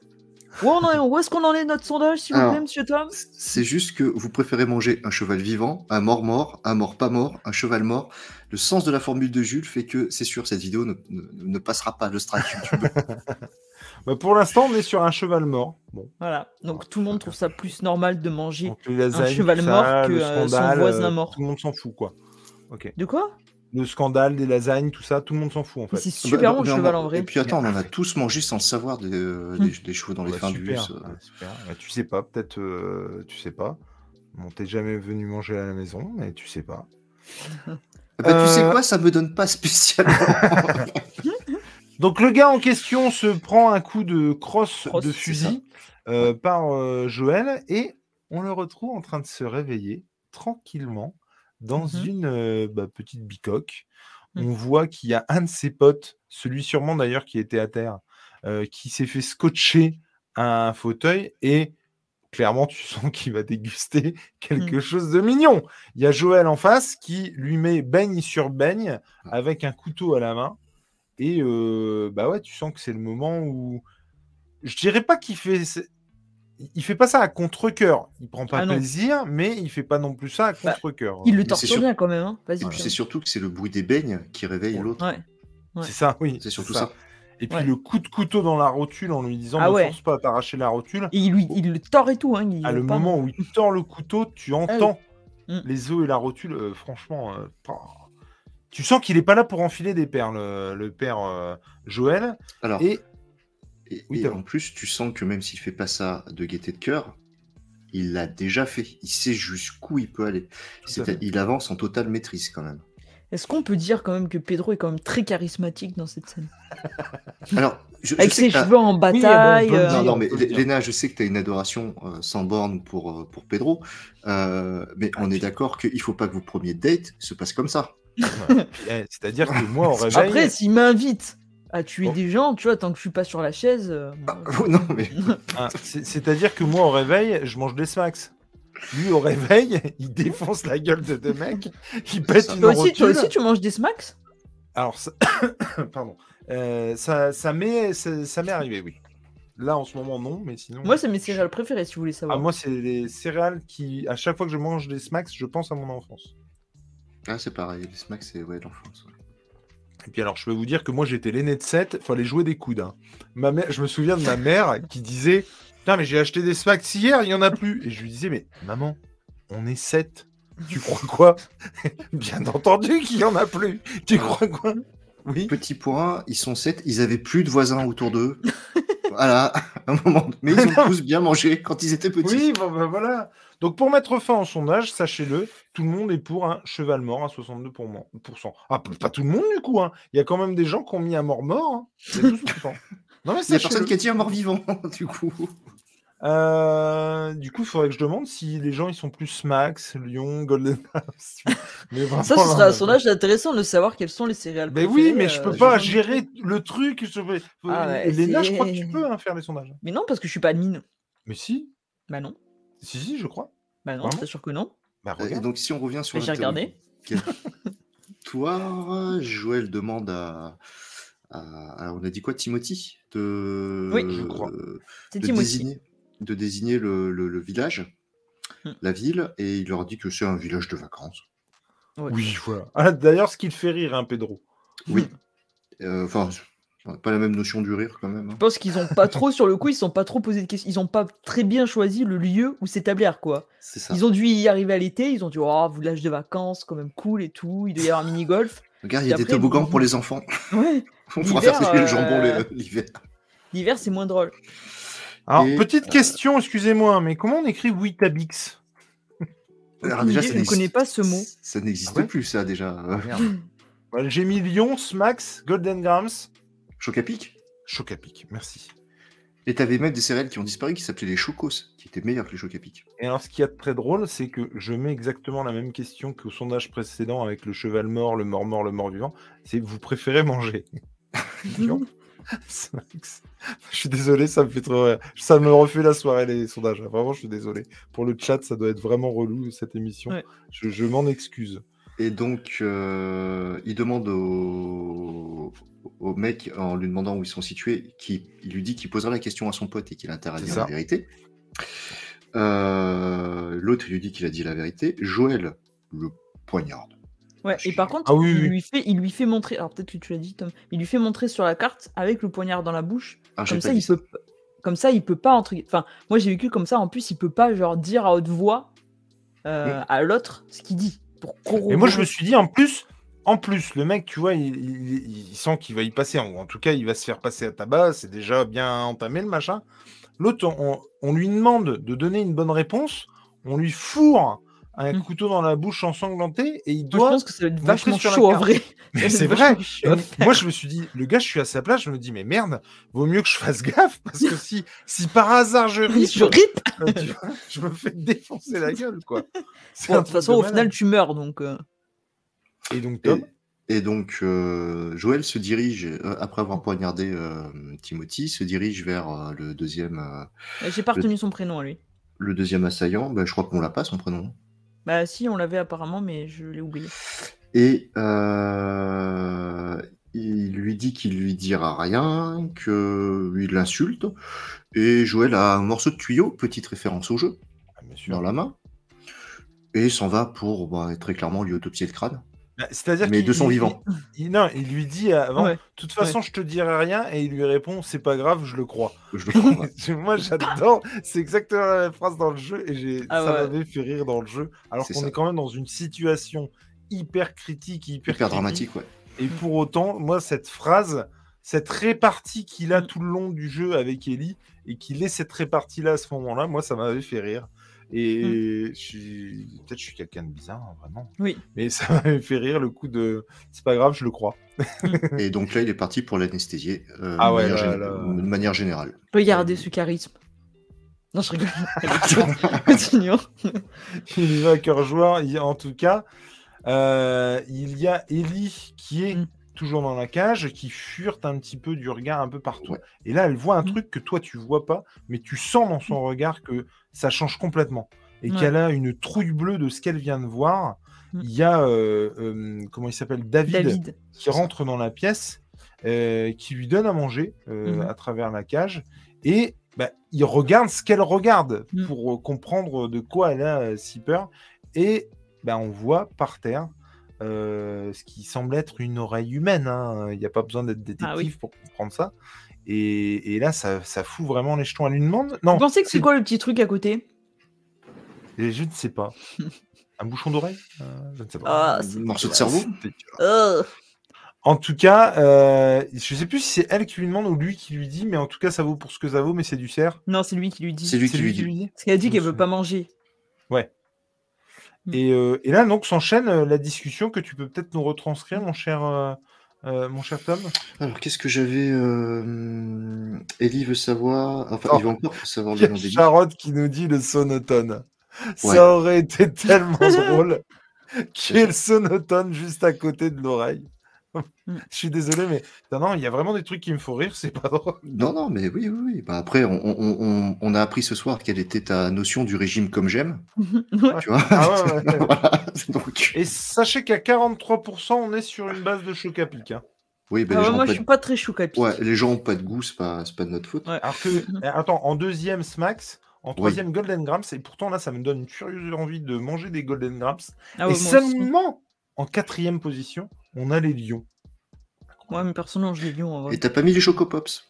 Où, on en est- où est-ce qu'on en est notre sondage, s'il vous plaît, monsieur Tom? C'est juste que vous préférez manger un cheval vivant, un mort mort, un mort pas mort, un cheval mort. Le sens de la formule de Jules fait que c'est sûr, cette vidéo ne, ne- ne passera pas le strike YouTube. Bah, pour l'instant, on est sur un cheval mort. Bon. Voilà. Donc tout le monde trouve ça plus normal de manger. Les lasagnes, cheval mort que, euh, son scandale, voisin euh, mort. Tout le monde s'en fout, quoi. Ok. De quoi? Le scandale des lasagnes, tout ça, tout le monde s'en fout, en fait. C'est super bon le Bah, mais cheval on- en vrai. Et puis attends, on en a tous mangé sans le savoir des, euh, des- des chevaux dans les Ouais, fins super, bus. euh. super. Tu sais pas, peut-être, euh, tu sais pas. Bon, t'es jamais venu manger à la maison, mais tu sais pas. Ah bah, Tu sais quoi, ça me donne pas spécialement. Donc le gars en question se prend un coup de crosse, de fusil euh, par euh, Joël et on le retrouve en train de se réveiller tranquillement dans Mhm. une euh, bah, petite bicoque. Mhm. On voit qu'il y a un de ses potes, celui sûrement d'ailleurs qui était à terre, euh, qui s'est fait scotcher à un fauteuil et clairement tu sens qu'il va déguster quelque Mhm. chose de mignon. Il y a Joël en face qui lui met beigne sur beigne avec un couteau à la main. Et euh, bah ouais, tu sens que c'est le moment où. Je dirais pas qu'il fait. Il fait pas ça à contre-coeur. Il prend pas Ah plaisir, mais il fait pas non plus ça à Bah, contre-coeur. Il le torture sûr. bien quand même. Hein. Vas-y. Et puis Tom. c'est surtout que c'est le bruit des beignes qui réveille l'autre. Ouais. ouais. C'est ça, oui. C'est surtout ça. Et puis Ouais. le coup de couteau dans la rotule en lui disant Ah ne ouais. force pas à t'arracher la rotule. Et il, lui, il le tord et tout. Hein. Il À le pas- moment où il tord le couteau, tu entends Mm. les os et la rotule. euh, franchement, euh. Tu sens qu'il est pas là pour enfiler des perles, le, le père euh, Joël. Alors, Et et, Oui, et en plus, tu sens que même s'il fait pas ça de gaieté de cœur, il l'a déjà fait. Il sait jusqu'où il peut aller. Il avance en totale maîtrise quand même. Est-ce qu'on peut dire quand même que Pedro est quand même très charismatique dans cette scène? Alors, je, Avec je sais ses cheveux en bataille. euh. Non, non, on mais. Léna, je sais que tu as une adoration euh, sans borne pour, euh, pour Pedro, euh, mais on est d'accord qu'il faut pas que vos premiers dates se passent comme ça. Eh, C'est-à-dire que moi, au réveil. Après, s'il m'invite à tuer des gens, tu vois, tant que je suis pas sur la chaise. euh, Ah, non, mais c'est- C'est-à-dire que moi, au réveil, je mange des smacks. Lui, au réveil, il défonce la gueule de deux mecs, il pète une Toi aussi, toi aussi, tu manges des smacks? Alors, ça... pardon. Euh, ça, ça m'est ça, ça m'est arrivé, oui. Là, en ce moment, non, mais sinon. Moi, c'est mes céréales préférées, si vous voulez savoir. Ah, moi, c'est les céréales qui, à chaque fois que je mange des smacks, je pense à mon enfance. Ah, c'est pareil, les smacks, c'est ouais, l'enfance. ouais. Et puis alors, je peux vous dire que moi, j'étais l'aîné de 7, fallait jouer des coudes. hein. Ma mère, je me souviens de ma mère qui disait Putain, mais j'ai acheté des smacks hier, il n'y en a plus. Et je lui disais Mais maman, on est 7. Tu crois quoi? Bien entendu qu'il y en a plus. Tu crois quoi? Oui. Petit point, ils sont sept, ils avaient plus de voisins autour d'eux. voilà, un moment. Mais ils ont tous bien mangé quand ils étaient petits. Oui, ben voilà. Donc pour mettre fin au sondage, sachez-le, tout le monde est pour un cheval mort à 62%. Ah, pas tout le monde du coup. hein. Il y a quand même des gens qui ont mis un mort mort. hein. Il y a 12%. Non mais Il y a personne qui a dit un mort-vivant, du coup. Euh, du coup, il faudrait que je demande si les gens ils sont plus Max, Lyon, Golden. Mais vraiment, Ça, ce serait là, un sondage intéressant de savoir quelles sont les céréales Mais préférées. oui, mais je peux euh, pas gérer le truc. Je... Ah ouais, Léna, je crois que tu peux hein, faire les sondages. Mais non, parce que je suis pas admin. Mais si, Bah non. si, si, je crois. Bah non, c'est sûr que non. Bah, Et donc, si on revient sur j'ai regardé. Toi, Joël demande à, à- à- On a dit quoi, Timothy? De, Oui, je crois. C'est de Timothy. désigner, de désigner le, le- le village, Hmm. la ville, et il leur dit que c'est un village de vacances. Ouais. Oui, voilà. Ah, D'ailleurs, ce qui te fait rire, hein, Pedro. Oui. Euh, Enfin, pas la même notion du rire quand même. hein. Je pense qu'ils ont pas trop, sur le coup, ils sont pas trop posé de questions. Ils ont pas très bien choisi le lieu où s'établir, quoi. C'est ça. Ils ont dû y arriver à l'été, ils ont dit, oh, village de vacances, quand même cool et tout. Il doit y avoir un mini-golf. Regarde, il y a des toboggans vous- pour les enfants. Ouais, On pourra faire sécher le euh, jambon les- l'hiver. l'hiver, c'est moins drôle. Alors, Et- petite question, excusez-moi, mais comment on écrit Witabix Alors, déjà, je ne connais pas ce mot. Ça n'existe Ah ouais plus, ça, déjà. Euh, Voilà, J'ai mis Lyon, Smax, Golden Grams, Choc à pic. Chocapic. Merci. Et t'avais même des céréales qui ont disparu qui s'appelaient les chocos, qui étaient meilleurs que les choc à pic. Et alors, ce qu'il y a de très drôle, c'est que je mets exactement la même question qu'au sondage précédent avec le cheval mort, le mort mort, le mort vivant. C'est vous préférez manger? Je suis désolé, ça me fait trop rire. Ça me refait la soirée, les sondages. Vraiment, je suis désolé. Pour le chat, ça doit être vraiment relou, cette émission. Ouais. Je, je m'en excuse. Et donc, euh, il demande au, au mec, en lui demandant où ils sont situés, qui, il lui dit qu'il posera la question à son pote et qu'il ça. la vérité. Euh, L'autre, il lui dit qu'il a dit la vérité. Joël le poignarde. Ouais, et par contre, Ah oui, il, oui. Lui fait, il lui fait montrer, alors peut-être que tu l'as dit, Tom, il lui fait montrer sur la carte avec le poignard dans la bouche. Ah, Comme ça, il peut, p- comme ça, il peut pas entre. Enfin, moi j'ai vécu comme ça. En plus, il peut pas genre dire à haute voix euh, à l'autre ce qu'il dit pour. Et moi, je me suis dit, en plus, en plus, le mec, tu vois, il, il- il sent qu'il va y passer. En, en tout cas, il va se faire passer à tabac. C'est déjà bien entamé, le machin. L'autre, on, on lui demande de donner une bonne réponse. On lui fourre un Mm. couteau dans la bouche ensanglanté et il Moi, je doit. pense que ça va être vachement chaud en vrai. Mais c'est vrai. chaud. Moi, je me suis dit, le gars, je suis à sa place. Je me dis, mais merde, vaut mieux que je fasse gaffe parce que si, si par hasard je ris, je rip. euh, tu vois, je me fais défoncer la gueule, quoi. Bon, de toute façon, de au malade. final, tu meurs donc. euh, Et donc, Tom, Et, et donc, euh, Joël se dirige, euh, après avoir poignardé euh, Timothy, se dirige vers euh, le, deuxième, euh, J'ai pas retenu son prénom à lui. le deuxième assaillant. Ben, je crois qu'on l'a pas, son prénom. Bah si, on l'avait apparemment, mais je l'ai oublié. Et euh, il lui dit qu'il lui dira rien, qu'il l'insulte. Et Joël a un morceau de tuyau, petite référence au jeu, Ah, dans la main. Et s'en va pour bah, très clairement lui autopsier le crâne. Bah, C'est-à-dire Mais de son il- vivant. il- il- non, il lui dit avant, Ouais. de toute façon, je te dirai rien, et il lui répond, c'est pas grave, je le crois. Je le crois. Moi, j'adore. C'est exactement la même phrase dans le jeu, et j'ai, Ah ça ouais. m'avait fait rire dans le jeu. Alors qu'on est quand même dans une situation hyper critique, hyper, Hyper critique. dramatique, ouais. Et pour autant, moi, cette phrase, cette répartie qu'il a tout le long du jeu avec Ellie, et qu'il ait cette répartie-là à ce moment-là, moi, ça m'avait fait rire. Et je suis... peut-être je suis quelqu'un de bizarre, hein, vraiment. Oui. Mais ça m'avait fait rire le coup de c'est pas grave, je le crois. Et donc là, il est parti pour l'anesthésier euh, Ah de, ouais, manière là, gén- là. de manière générale. Regardez ce charisme. Non, je rigole. Continuons. Il y va à cœur joueur. En tout cas, euh, il y a Ellie qui est Mm. Toujours dans la cage, qui furte un petit peu du regard un peu partout. Ouais. Et là, elle voit un Mm. truc que toi, tu vois pas, mais tu sens dans son regard que ça change complètement. Et Ouais. qu'elle a une trouille bleue de ce qu'elle vient de voir. Mm. Il y a, euh, euh, comment il s'appelle, David, David. qui rentre dans la pièce, euh, qui lui donne à manger euh, Mhm. à travers la cage, et bah, il regarde ce qu'elle regarde pour euh, comprendre de quoi elle a euh, si peur, et bah, on voit par terre euh, ce qui semble être une oreille humaine. hein. Il n'y a pas besoin d'être détective Ah oui. pour comprendre ça. Et, et là, ça, ça fout vraiment les jetons. Elle lui demande Non, Vous pensez que c'est quoi le petit truc à côté? Et Je ne sais pas. Un bouchon d'oreille? Euh, Je ne sais pas. Ah, Un morceau de cerveau? Oh. En tout cas, euh, je sais plus si c'est elle qui lui demande ou lui qui lui dit, mais en tout cas, ça vaut pour ce que ça vaut, mais c'est du cerf. Non, c'est lui qui lui dit. C'est lui C'est qui lui dit. dit. Parce qu'elle a dit qu'elle me veut pas manger. Ouais. Mm. Et, euh, et là, donc, s'enchaîne euh, la discussion que tu peux peut-être nous retranscrire, mon cher, euh, euh, mon cher Tom? Alors, qu'est-ce que j'avais euh... Ellie veut savoir? Enfin, Oh. il va encore savoir Il y le a nom d'Ellie. Charlotte qui nous dit le sonotone. Ouais. Ça aurait été tellement drôle qu'il y ait le sonotone juste à côté de l'oreille. Mm. Je suis désolé, mais non, non, il y a vraiment des trucs qui me font rire, c'est pas drôle. Non, non, mais oui, oui, oui. Bah, après, on, on- on- on a appris ce soir quelle était ta notion du régime comme j'aime. Ouais. Tu vois Ah ouais, ouais, ouais. Voilà. Donc, Et sachez qu'à 43%, on est sur une base de choc à pic. hein. oui, bah, Ah les, ouais, gens moi, je suis de... pas très chou ouais, les gens ont pas de goût, c'est pas, c'est pas de notre faute. Ouais. Alors que, Mhm. eh, attends, en deuxième Smax, en troisième Golden Grams, et pourtant là, ça me donne une furieuse envie de manger des Golden Grams. Ah ouais, et seulement en quatrième position, on a les lions. Ouais, mais personnellement, je les lions en vrai. Et t'as pas mis les Chocopops?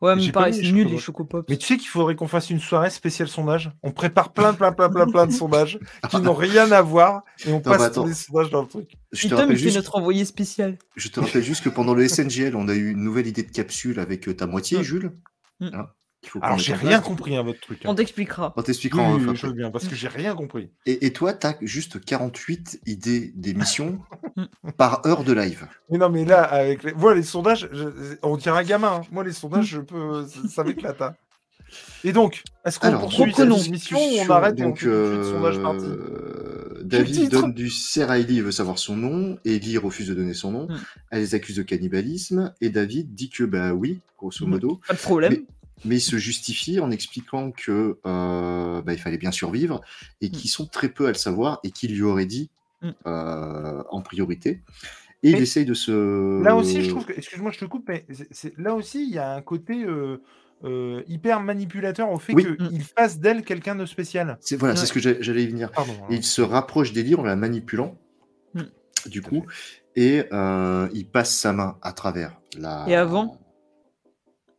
Ouais, mais pareil, c'est nul les chocopops. Mais tu sais qu'il faudrait qu'on fasse une soirée spéciale sondage. On prépare plein, plein, plein, plein, plein de sondages qui n'ont rien à voir et on mais passe tous les sondages dans le truc. Je il fait juste, notre envoyé spécial. je te rappelle juste que pendant le SNGL, on a eu une nouvelle idée de capsule avec euh, ta moitié, Mm. Jules. Mm. Hein, Alors j'ai en rien compris à votre truc. hein. On t'expliquera. On t'expliquera Oui, oui, après. je veux bien, parce que j'ai rien compris. Et, et toi, t'as juste 48 idées d'émissions Mm. par heure de live. Mais non, mais là, avec les... Moi, les sondages, je- on dirait un gamin. hein. Moi, les sondages, je peux... ça, m'éclate. hein. Et donc, est-ce qu'on poursuit cette émission ou on arrête et on donc, sondage parti euh, le David donne du cerf à Ellie, il veut savoir son nom. Ellie refuse de donner son nom. Mm. Elle les accuse de cannibalisme. Et David dit que, bah oui, grosso Mm. modo. Pas de problème. Mais, mais il se justifie en expliquant que euh, bah, il fallait bien survivre et Mm. qu'ils sont très peu à le savoir et qu'il lui aurait dit Mm. euh, en priorité. Et il essaye de se. Là aussi, je trouve que, excuse-moi, je te coupe, mais là aussi, il y a un côté euh, hyper manipulateur au fait Oui. qu'il fasse d'elle quelqu'un de spécial. C'est voilà, c'est ce que j'a- j'allais y venir. Pardon. Il se rapproche d'Ellie en la manipulant, Mm. du coup, et il passe sa main à travers la. Et avant?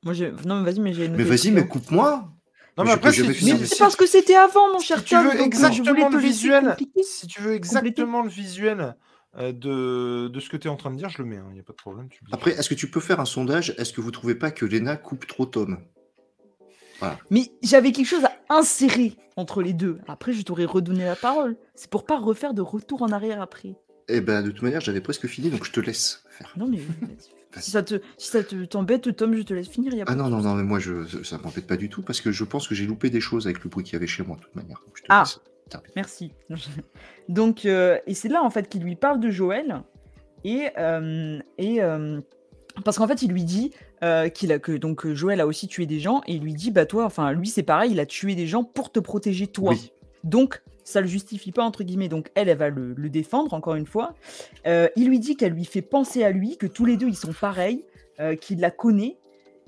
Moi, j'ai... Non, mais vas-y, mais j'ai Mais vas-y, mais truc. coupe-moi. Non, Mais après, je vais si, finir Mais c'est parce que c'était avant, mon cher si tu veux Tom, exactement te le visuel, si tu veux exactement le visuel de, de ce que tu es en train de dire, je le mets. Il n'y a pas de problème. tu. Après, est-ce que tu peux faire un sondage? Est-ce que vous trouvez pas que Lena coupe trop Tom? Mais j'avais quelque chose à insérer entre les deux. Après, je t'aurais redonné la parole. C'est pour pas refaire de retour en arrière après. Eh ben, de toute manière, j'avais presque fini, donc je te laisse faire. Non, mais. Si ça te, si ça te t'embête, Tom, je te laisse finir. Y a pas Ah de non, non, souci. non, mais moi, je, ça m'embête pas du tout parce que je pense que j'ai loupé des choses avec le bruit qu'il y avait chez moi, de toute manière. Donc, je te Ah. laisse terminer. Merci. Donc, euh, et c'est là en fait qu'il lui parle de Joël et euh, et euh, parce qu'en fait il lui dit euh, qu'il a que donc euh, Joël a aussi tué des gens et il lui dit bah toi enfin lui c'est pareil il a tué des gens pour te protéger toi Oui. donc ça le justifie pas entre guillemets donc elle elle va le, le défendre encore une fois Euh, il lui dit qu'elle lui fait penser à lui que tous les deux ils sont pareils euh, qu'il la connaît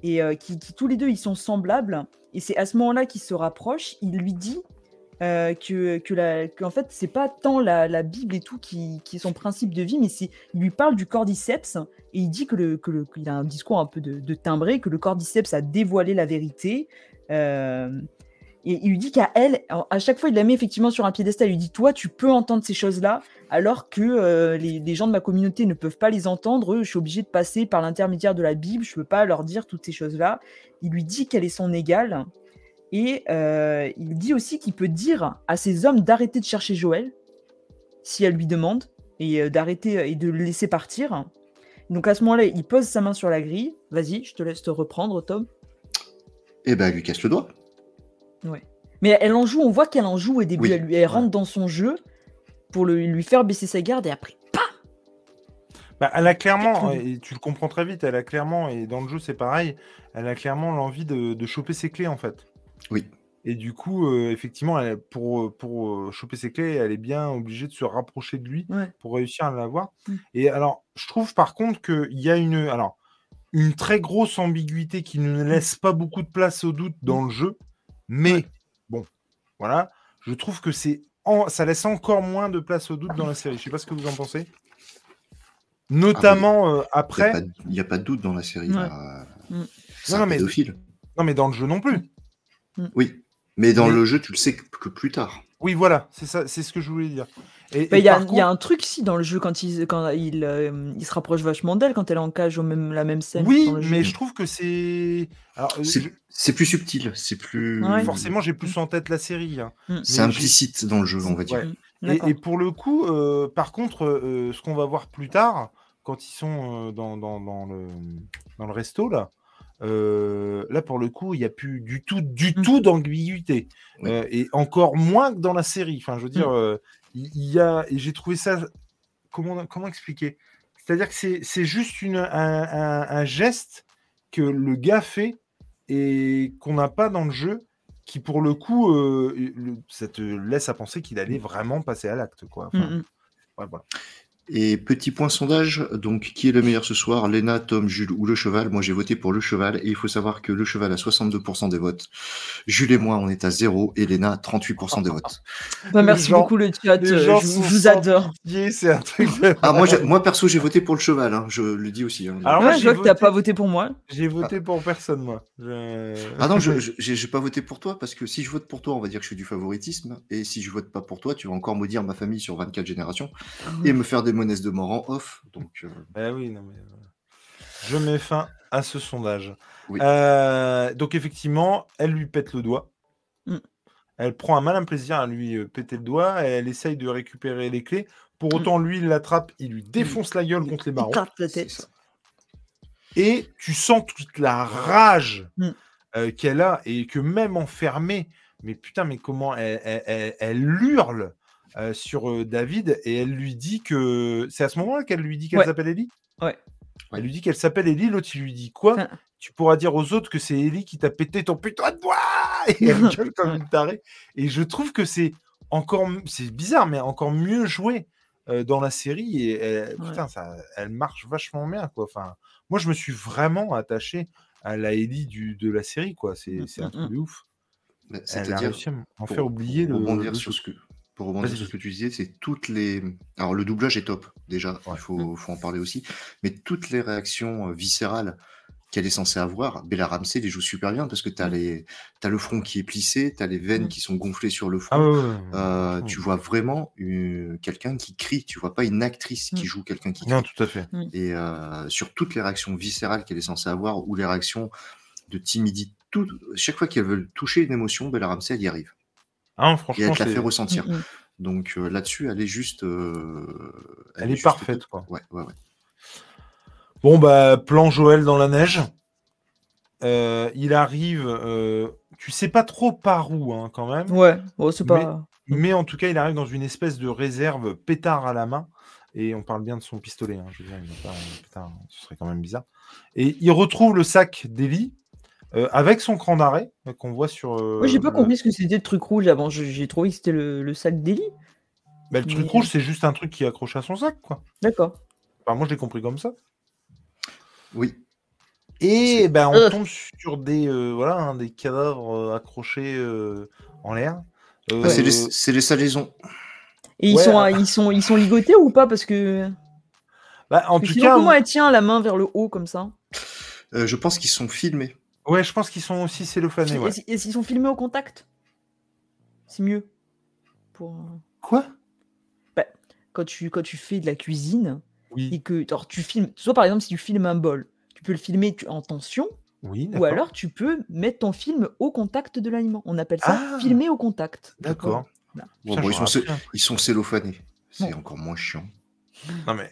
et euh, tous les deux ils sont semblables et c'est à ce moment-là qu'il se rapproche il lui dit euh, que, que la, qu'en fait, c'est pas tant la, la Bible et tout qui, qui est son principe de vie, mais c'est, il lui parle du cordyceps et il dit que le, que le, qu'il a un discours un peu de, de timbré, que le cordyceps a dévoilé la vérité. Et il lui dit qu'à elle, à chaque fois, il la met effectivement sur un piédestal. Il lui dit Toi, tu peux entendre ces choses-là, alors que euh, les, gens de ma communauté ne peuvent pas les entendre. Je suis obligé de passer par l'intermédiaire de la Bible. Je ne peux pas leur dire toutes ces choses-là. Il lui dit qu'elle est son égale. Et euh, il dit aussi qu'il peut dire à ces hommes d'arrêter de chercher Joël, si elle lui demande, et euh, d'arrêter et de le laisser partir. Donc à ce moment-là, il pose sa main sur la grille. Vas-y, je te laisse te reprendre, Tom. Eh ben, lui casse le doigt. Mais elle en joue, on voit qu'elle en joue au début. Oui, Elle, lui- elle rentre dans son jeu pour le- lui faire baisser sa garde et après, Bah, elle a clairement, et tu le comprends très vite, elle a clairement, et dans le jeu c'est pareil, elle a clairement l'envie de, de choper ses clés en fait. Oui. Et du coup, euh, effectivement, elle- pour, pour euh, choper ses clés, elle est bien obligée de se rapprocher de lui ouais. pour réussir à l'avoir. Mm. Et alors, je trouve par contre qu'il y a une, alors, une très grosse ambiguïté qui ne laisse pas beaucoup de place au doute dans le jeu, mais Ouais. bon, voilà, je trouve que c'est en- ça laisse encore moins de place au doute dans la série. Je sais pas ce que vous en pensez. Notamment euh, Il n'y après. a, pas de- y a pas de doute dans la série. Ouais. là. Mm. C'est Non, un non, mais- pédophile. Non, mais dans le jeu non plus. Oui. Mais dans Mais- le jeu, tu le sais que, que plus tard. Oui, voilà, c'est ça, c'est ce que je voulais dire. Et, Il y, a- y un truc si dans le jeu quand il, quand il, euh, il se rapproche vachement d'elle quand elle est en cage au même la même scène. Oui, dans le jeu. mais je trouve que c'est. Euh, C'est plus subtil, c'est plus. Ouais. forcément, j'ai plus en tête la série. hein. Mm. C'est implicite dans le jeu, on va dire. Ouais. Et, pour le coup, euh, par contre, euh, ce qu'on va voir plus tard, quand ils sont euh, dans, dans, dans le, dans le resto, là, euh, là, pour le coup, il n'y a plus du tout, du Mm. tout d'ambiguïté. Euh, et encore moins que dans la série. Enfin, je veux dire, euh, il y, a. Et j'ai trouvé ça. Comment, comment expliquer? C'est-à-dire que c'est c'est juste une, un, un- un geste que le gars fait et qu'on n'a pas dans le jeu qui pour le coup euh, le- ça te laisse à penser qu'il allait vraiment passer à l'acte quoi Enfin, Mm, mm. ouais, voilà. Et petit point sondage, donc qui est le meilleur ce soir Léna, Tom, Jules ou le cheval? Moi j'ai voté pour le cheval et il faut savoir que le cheval a 62% des votes. Jules et moi on est à 0 et Léna 38% des votes. Bah, merci gens- beaucoup le chat, les euh, gens je, vous- adore. pitié, c'est un truc de- Ah moi, moi perso j'ai voté pour le cheval, hein, je le dis aussi. hein. Alors, moi, je vois que t'as pas voté pour moi. j'ai voté pour personne moi Je- Ah non, je je- j'ai pas voté pour toi parce que si je vote pour toi, on va dire que je fais du favoritisme. Et si je vote pas pour toi, tu vas encore maudire ma famille sur 24 générations et me faire des monnaies de mort en off. Donc, euh, Eh oui, non, mais, euh, je mets fin à ce sondage. Oui. Euh, donc effectivement, elle lui pète le doigt. Mm. Elle prend un malin plaisir à lui péter le doigt. Et elle essaye de récupérer les clés. Pour autant, lui, il l'attrape, il lui défonce la gueule contre les barreaux. Et tu sens toute la rage Mm. euh, qu'elle a et que même enfermée, mais putain, mais comment elle, elle- elle- elle hurle euh, sur euh, David et elle lui dit que c'est à ce moment-là qu'elle lui dit qu'elle Ouais. s'appelle Ellie? Ouais. Elle lui dit qu'elle s'appelle Ellie. L'autre il lui dit quoi? Tu pourras dire aux autres que c'est Ellie qui t'a pété ton putain de doigt et elle gueule comme une tarée. Et je trouve que c'est encore, c'est bizarre, mais encore mieux joué euh, dans la série et elle, Ouais. putain, ça, elle marche vachement bien quoi. Enfin, moi je me suis vraiment attaché à la Ellie du, de la série quoi. C'est Mm, c'est un truc de ouf. C'est-à-dire, pour, faire oublier pour le. rebondir le sur truc. ce que pour rebondir sur ce que tu disais, c'est toutes les. Alors le doublage est top déjà, Ouais. il faut, faut en parler aussi, mais toutes les réactions euh, viscérales qu'elle est censée avoir, Bella Ramsey les joue super bien parce que tu as, les... as le front qui est plissé, tu as les veines qui sont gonflées sur le front. Ah ouais, ouais, ouais. Euh, tu vois vraiment euh, quelqu'un qui crie, tu vois pas une actrice qui joue quelqu'un qui crie. Non, tout à fait. Et euh, sur toutes les réactions viscérales qu'elle est censée avoir ou les réactions de timidité, tout, chaque fois qu'elle veut toucher une émotion, Bella Ramsey elle y arrive Et franchement, elle te la fait ressentir. Mm, mm. Donc euh, là-dessus, elle est juste. euh, Elle est parfaite, quoi. Ouais, ouais, ouais. Bon, bah, plan Joël dans la neige. Euh, il arrive, euh, tu sais pas trop par où, hein, quand même. Ouais, bon, c'est Mais- pas. Mais en tout cas, il arrive dans une espèce de réserve pétard à la main. Et on parle bien de son pistolet. hein, Je veux dire, il n'a pas pétard, ce serait quand même bizarre. Et il retrouve le sac d'Ellie euh, avec son cran d'arrêt euh, qu'on voit sur. euh, Moi, j'ai pas le- compris ce que c'était le truc rouge avant. J'ai trouvé que c'était le, le sac d'Eli. Bah, le truc Mais- rouge, c'est juste un truc qui est accroché à son sac, quoi. D'accord. Enfin, moi, je l'ai compris comme ça. Oui, Et ben, on Euh. tombe sur des, euh, voilà, hein, des cadavres euh, accrochés euh, en l'air. Euh, Bah, c'est les, c'est les salaisons. Et ils, Ouais, sont, euh, ils, sont, ils sont ligotés ou pas? Parce que. bah, en parce tout sinon, cas, comment on- elle tient la main vers le haut comme ça? Euh, je pense qu'ils sont filmés. Ouais, je pense qu'ils sont aussi cellophanés. Ouais. Est-ce qu'ils sont filmés au contact? C'est mieux. Pour... Quoi? Quand, tu, quand tu fais de la cuisine et Oui, que alors, tu filmes, soit par exemple si tu filmes un bol, tu peux le filmer tu- en tension, oui, ou alors tu peux mettre ton film au contact de l'aliment. On appelle ça Ah filmer au contact. D'accord. Bon, ils, sont, ils cellophanés. C'est Bon. encore moins chiant. Non mais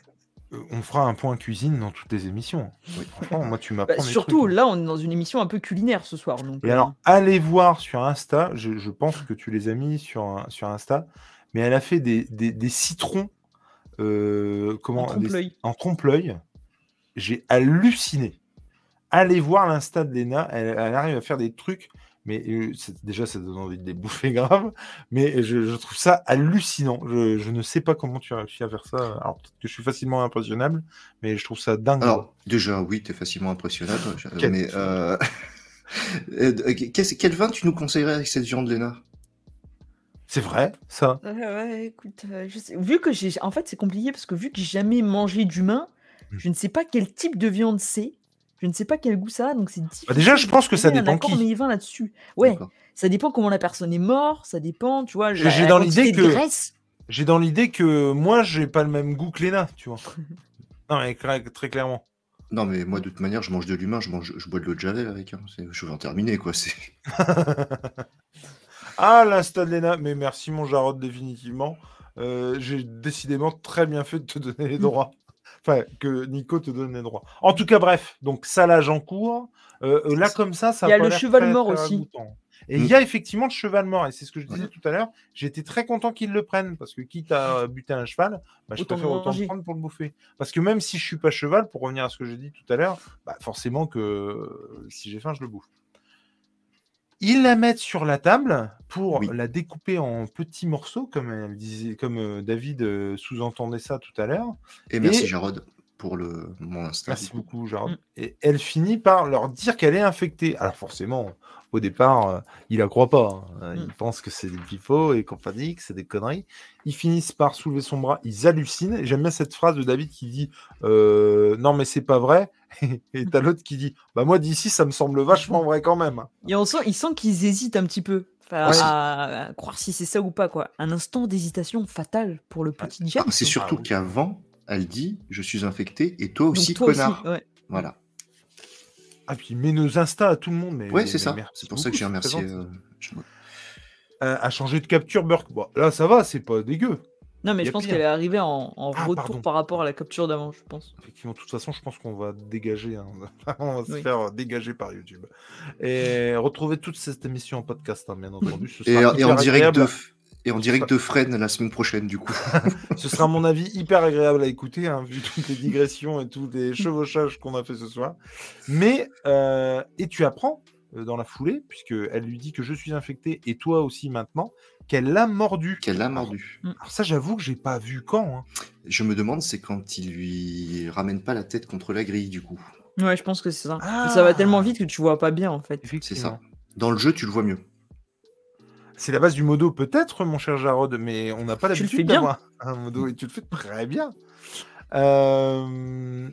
euh, on fera un point cuisine dans toutes les émissions. Oui. Franchement, moi tu Bah, m'apprends des surtout, trucs. là, on est dans une émission un peu culinaire ce soir. Donc, Et euh, alors, allez voir sur Insta, je, je pense que tu les as mis sur, un- sur Insta, mais elle a fait des, des, des citrons euh, comment, en trompe-l'œil. en trompe-l'œil. J'ai halluciné. Allez voir l'Insta de Léna, elle, elle arrive à faire des trucs, mais euh, déjà ça donne envie de les bouffer grave, mais je, je trouve ça hallucinant. Je, je ne sais pas comment tu as réussi à faire ça. Alors peut-être que je suis facilement impressionnable, mais je trouve ça dingue. Alors, déjà, oui, tu es facilement impressionnable. Quel- mais euh, euh, qu'est-ce- quel vin tu nous conseillerais avec cette viande, Léna? C'est vrai, ça? Ouais, écoute, euh, je sais- vu que j'ai. En fait, c'est compliqué parce que vu que j'ai jamais mangé d'humain, Mm. je ne sais pas quel type de viande c'est. Je ne sais pas quel goût ça a, donc c'est difficile. Bah, déjà, je pense que ça dépend qui. mais là dessus. Ouais, ça dépend comment la personne est morte, ça dépend, tu vois. J'ai- dans l'idée que-. J'ai dans l'idée que moi, j'ai pas le même goût que Léna, tu vois. Non, mais très clairement. Non, mais moi, de toute manière, je mange de l'humain, je, mange, je bois de l'eau de Javel avec. hein. Je vais en terminer, quoi. C'est... ah, l'insta de Léna. Mais merci, mon Jarod, définitivement. Euh, j'ai décidément très bien fait de te donner les droits. Enfin, que Nico te donne les droits. En tout cas, bref. Donc, salage en cours. Euh, euh, là, comme ça, ça Il y a le cheval très, mort très aussi. Et Mm. il y a effectivement le cheval mort. Et c'est ce que je disais tout à l'heure. J'étais très content qu'ils le prennent. Parce que quitte à buter un cheval, bah, je Autant préfère autant le prendre pour le bouffer. Parce que même si je suis pas cheval, pour revenir à ce que j'ai dit tout à l'heure, bah, forcément que euh, si j'ai faim, je le bouffe. Ils la mettent sur la table pour Oui. la découper en petits morceaux, comme elle disait, comme euh, David euh, sous-entendait ça tout à l'heure. Et merci, Et- Jarod, pour le... mon Insta. Merci beaucoup, Jarod. Mm. Et elle finit par leur dire qu'elle est infectée. Alors forcément, au départ, euh, il la croit pas. hein. Il Mm. pense que c'est des pipeaux et compagnie, que c'est des conneries. Ils finissent par soulever son bras. Ils hallucinent. Et J'aime bien cette phrase de David qui dit euh, Non, mais c'est pas vrai. et t'as l'autre qui dit Bah moi d'ici, ça me semble vachement vrai quand même. Et on sent, il sent qu'ils hésitent un petit peu enfin, Ouais. à, à croire si c'est ça ou pas. quoi. Un instant d'hésitation fatal pour le petit. Ah, c'est surtout oui. qu'avant, elle dit Je suis infecté et toi aussi, toi connard. aussi, ouais. Voilà. Ah, puis il met nos Insta à tout le monde. Mais, Ouais, mais- c'est mais ça. C'est pour ça que j'ai remercié. euh, je- Euh, à changer de capture, Burke. Bon, là, ça va, c'est pas dégueu. Non, mais je pense qu'elle est arrivée en, en Ah, retour pardon. par rapport à la capture d'avant, je pense. Effectivement, de toute façon, je pense qu'on va dégager. hein. On va se Oui. faire dégager par YouTube. Et retrouver toute cette émission en podcast, hein, bien entendu. Ce Et, sera et en direct de, et en direct de Fresnes la semaine prochaine, du coup. Ce sera, à mon avis, hyper agréable à écouter, hein, vu toutes les digressions et tous les chevauchages qu'on a fait ce soir. Mais, euh, et tu apprends euh, dans la foulée, puisqu'elle lui dit que je suis infecté et toi aussi maintenant, qu'elle l'a mordu. Qu'elle l'a Alors- mordu. Alors, ça, j'avoue que j'ai pas vu quand. hein. Je me demande, c'est quand il lui ramène pas la tête contre la grille, du coup. Ouais, je pense que c'est ça. Ah. Ça va tellement vite que tu vois pas bien, en fait. C'est ça. Dans le jeu, tu le vois mieux. C'est la base du modo, peut-être, mon cher Jarod, mais on n'a pas Tu le l'habitude fais bien. d'avoir un modo et tu le fais très bien. Euh,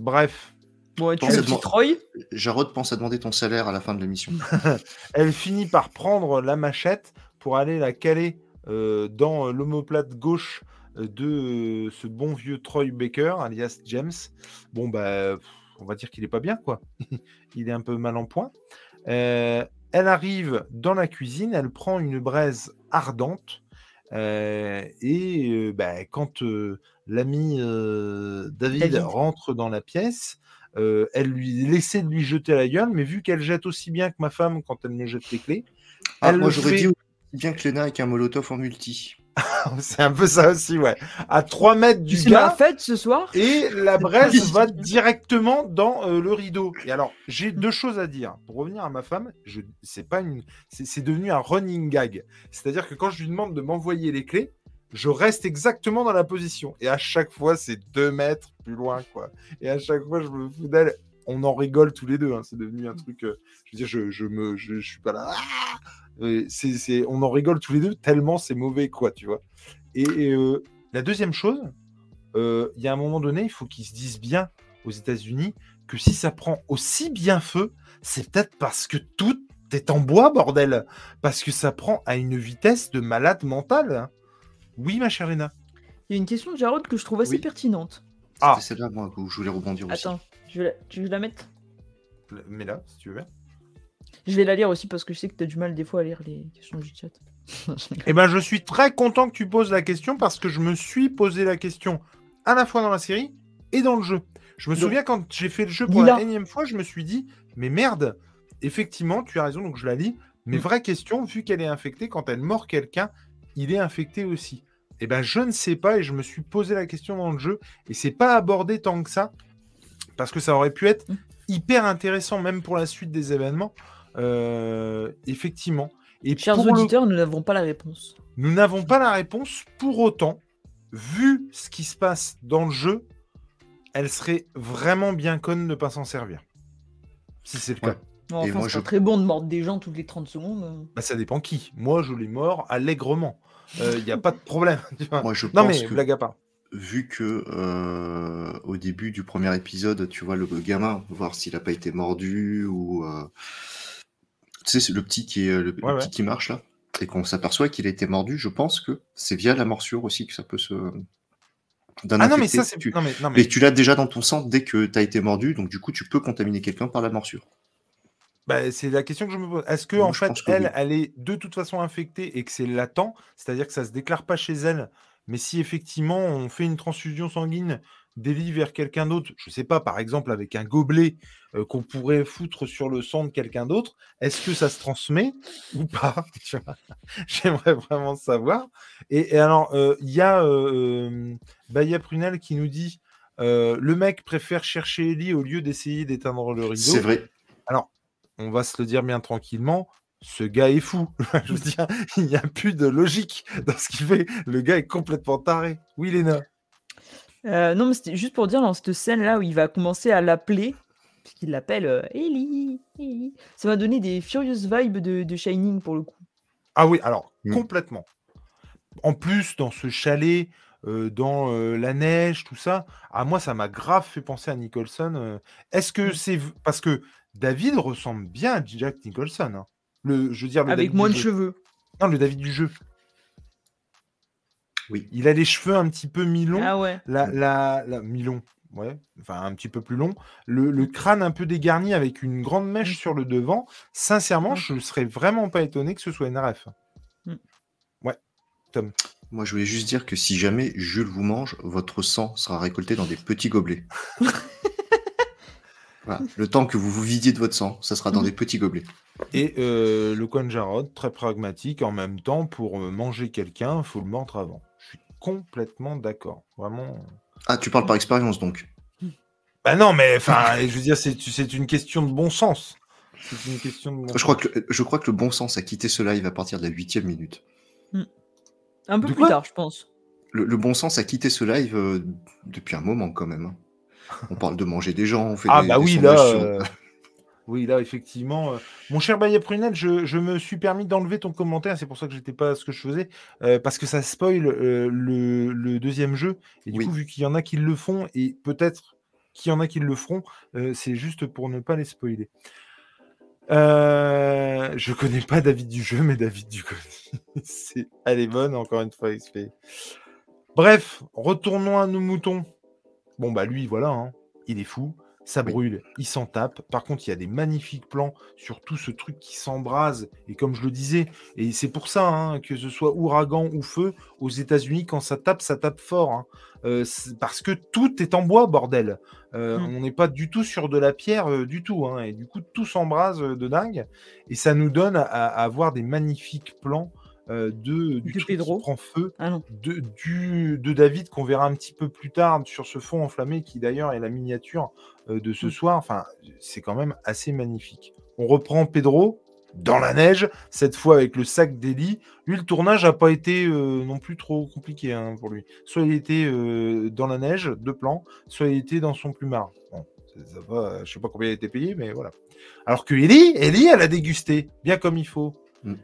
Bref, Bon, et tu Pense le Troy Jarod pense à demander ton salaire à la fin de l'émission. elle finit par prendre la machette pour aller la caler euh, dans euh, l'omoplate gauche euh, de ce bon vieux Troy Baker, alias James. Bon, bah, on va dire qu'il est pas bien, quoi. Il est un peu mal en point. Euh, elle arrive dans la cuisine, elle prend une braise ardente. euh, et euh, bah, quand euh, l'ami euh, David, David. rentre dans la pièce, euh, elle lui laissait de lui jeter à la gueule, mais vu qu'elle jette aussi bien que ma femme quand elle me jette les clés, Ah, Elle moi, le j'aurais fait- dit bien que Lena avec un molotov en multi. c'est un peu ça aussi, ouais. À 3 mètres du gars, fête ce soir? et la braise va directement dans euh, le rideau. Et alors, j'ai deux choses à dire. Pour revenir à ma femme, je, c'est pas une, c'est, c'est devenu un running gag. C'est-à-dire que quand je lui demande de m'envoyer les clés, je reste exactement dans la position. Et à chaque fois, c'est deux mètres plus loin, quoi. Et à chaque fois, je me fous d'elle. On en rigole tous les deux. hein. C'est devenu un truc. euh, je veux dire, je, je me, je, je suis pas là. Ah c'est, c'est, on en rigole tous les deux tellement c'est mauvais, quoi, tu vois. Et, et, euh, la deuxième chose, euh, il y a un moment donné, il faut qu'ils se disent bien aux États-Unis que si ça prend aussi bien feu, c'est peut-être parce que tout est en bois, bordel. Parce que ça prend à une vitesse de malade mental. hein. Oui, ma chère Léna. Il y a une question de Jarod que je trouve assez Oui. pertinente. Ah. C'était celle-là, moi, où je voulais rebondir aussi. Attends, je vais la... tu veux la mettre Mais là, si tu veux bien. Je vais la lire aussi parce que je sais que tu as du mal des fois à lire les questions du chat. Eh ben, je suis très content que tu poses la question parce que je me suis posé la question à la fois dans la série et dans le jeu. Je me Donc, souviens quand j'ai fait le jeu pour la énième fois, je me suis dit, mais merde, effectivement, tu as raison, donc je la lis. Mais Mm. vraie question, vu qu'elle est infectée, quand elle mord quelqu'un, il est infecté aussi. Eh ben, je ne sais pas et je me suis posé la question dans le jeu et c'est pas abordé tant que ça parce que ça aurait pu être Mm. hyper intéressant même pour la suite des événements. Euh, effectivement. Et Chers le auditeurs, nous n'avons pas la réponse. nous n'avons pas la réponse. Pour autant, vu ce qui se passe dans le jeu, elle serait vraiment bien conne de ne pas s'en servir. Si c'est le cas. Ouais. Enfin, c'est je- très bon de mordre des gens toutes les 30 secondes. Bah, ça dépend qui. Moi, je les mords allègrement. Il n'y a pas de problème. tu vois. Moi, je non, pense mais que blague à part. vu que euh, au début du premier épisode, tu vois le gamin, voir s'il a pas été mordu ou euh, tu sais, c'est le petit qui est le, le Ouais, ouais. petit qui marche là, et qu'on s'aperçoit qu'il a été mordu. Je pense que c'est via la morsure aussi que ça peut se Ah non, mais ça, c'est. Tu- Non, mais, non, mais Mais tu l'as déjà dans ton sang dès que tu as été mordu, donc du coup tu peux contaminer quelqu'un par la morsure. bah, c'est la question que je me pose. Est-ce que, Moi, en fait, que elle, oui. elle est de toute façon infectée et que c'est latent, c'est-à-dire que ça se déclare pas chez elle, mais si effectivement on fait une transfusion sanguine délie vers quelqu'un d'autre, je sais pas, par exemple avec un gobelet euh, qu'on pourrait foutre sur le sang de quelqu'un d'autre, est-ce que ça se transmet ou pas? J'aimerais vraiment savoir. Et, et alors, euh, il y a euh, euh, Baya Prunel qui nous dit euh, le mec préfère chercher Ellie au lieu d'essayer d'éteindre le rideau. C'est vrai. On va se le dire bien tranquillement. Ce gars est fou. Je veux dire, il n'y a plus de logique dans ce qu'il fait. Le gars est complètement taré. Oui, Léna. Euh, non, mais c'était juste pour dire dans cette scène-là où il va commencer à l'appeler, puisqu'il l'appelle euh, Ellie, Ellie. Ça m'a donné des furious vibes de, de Shining pour le coup. Ah oui, alors, Mm. complètement. En plus, dans ce chalet, euh, dans euh, la neige, tout ça, à moi, ça m'a grave fait penser à Nicholson. euh. Est-ce que Mm. c'est. Parce que David ressemble bien à Jack Nicholson. hein. Le, je veux dire, le Avec David moins du de jeu. cheveux. Non, le David du jeu. Oui. Il a les cheveux un petit peu mi-longs. Ah ouais. La, la, la mi-long, ouais, enfin un petit peu plus long. Le, le crâne un peu dégarni avec une grande mèche sur le devant. Sincèrement, Mm. je ne serais vraiment pas étonné que ce soit une ref. Moi, je voulais juste dire que si jamais Jules vous mange, votre sang sera récolté dans des petits gobelets. Voilà. Le temps que vous vous vidiez de votre sang, ça sera dans des petits gobelets. Et euh, le coin Jarod, très pragmatique, en même temps, pour euh, manger quelqu'un, il faut le mordre avant. Complètement d'accord. Vraiment. Ah, tu parles par expérience donc. Bah non, mais enfin, je veux dire, c'est une question de bon sens. C'est une question de bon Je crois, que le, je crois que le bon sens a quitté ce live à partir de la huitième minute. Un peu De plus tard, je pense. Le, le bon sens a quitté ce live euh, depuis un moment quand même. hein. On parle de manger des gens, on fait Ah des, bah des oui, là, euh, oui, là, effectivement. euh, Mon cher Baye Prunel, je, je me suis permis d'enlever ton commentaire, c'est pour ça que j'étais pas à ce que je faisais, euh, parce que ça spoil euh, le, le deuxième jeu. Et du Oui. coup, vu qu'il y en a qui le font, et peut-être qu'il y en a qui le feront, c'est juste pour ne pas les spoiler. Euh, je connais pas David du jeu, mais David du c'est Elle est bonne, encore une fois, XP. Bref, retournons à nos moutons. Bon, bah lui, voilà, hein, il est fou, ça brûle, il s'en tape. Par contre, il y a des magnifiques plans sur tout ce truc qui s'embrase. Et comme je le disais, et c'est pour ça hein, que ce soit ouragan ou feu, aux États-Unis, quand ça tape, ça tape fort. hein. Euh, parce que tout est en bois, bordel. Euh, Mm. On n'est pas du tout sur de la pierre euh, du tout. hein, et du coup, tout s'embrase de dingue. Et ça nous donne à, à avoir des magnifiques plans euh, de, du truc Pedro. qui prend feu Ah de, du, de David qu'on verra un petit peu plus tard sur ce fond enflammé qui d'ailleurs est la miniature euh, de ce Mm. soir. Enfin, c'est quand même assez magnifique. On reprend Pedro dans la neige, cette fois avec le sac d'Eli. Lui, le tournage n'a pas été euh, non plus trop compliqué hein, pour lui. Soit il était euh, dans la neige, deux plans, soit il était dans son plumard. Bon, ça, ça va, je sais pas combien il a été payé, mais voilà. Alors que Ellie, Ellie, elle a dégusté, bien comme il faut. Mm.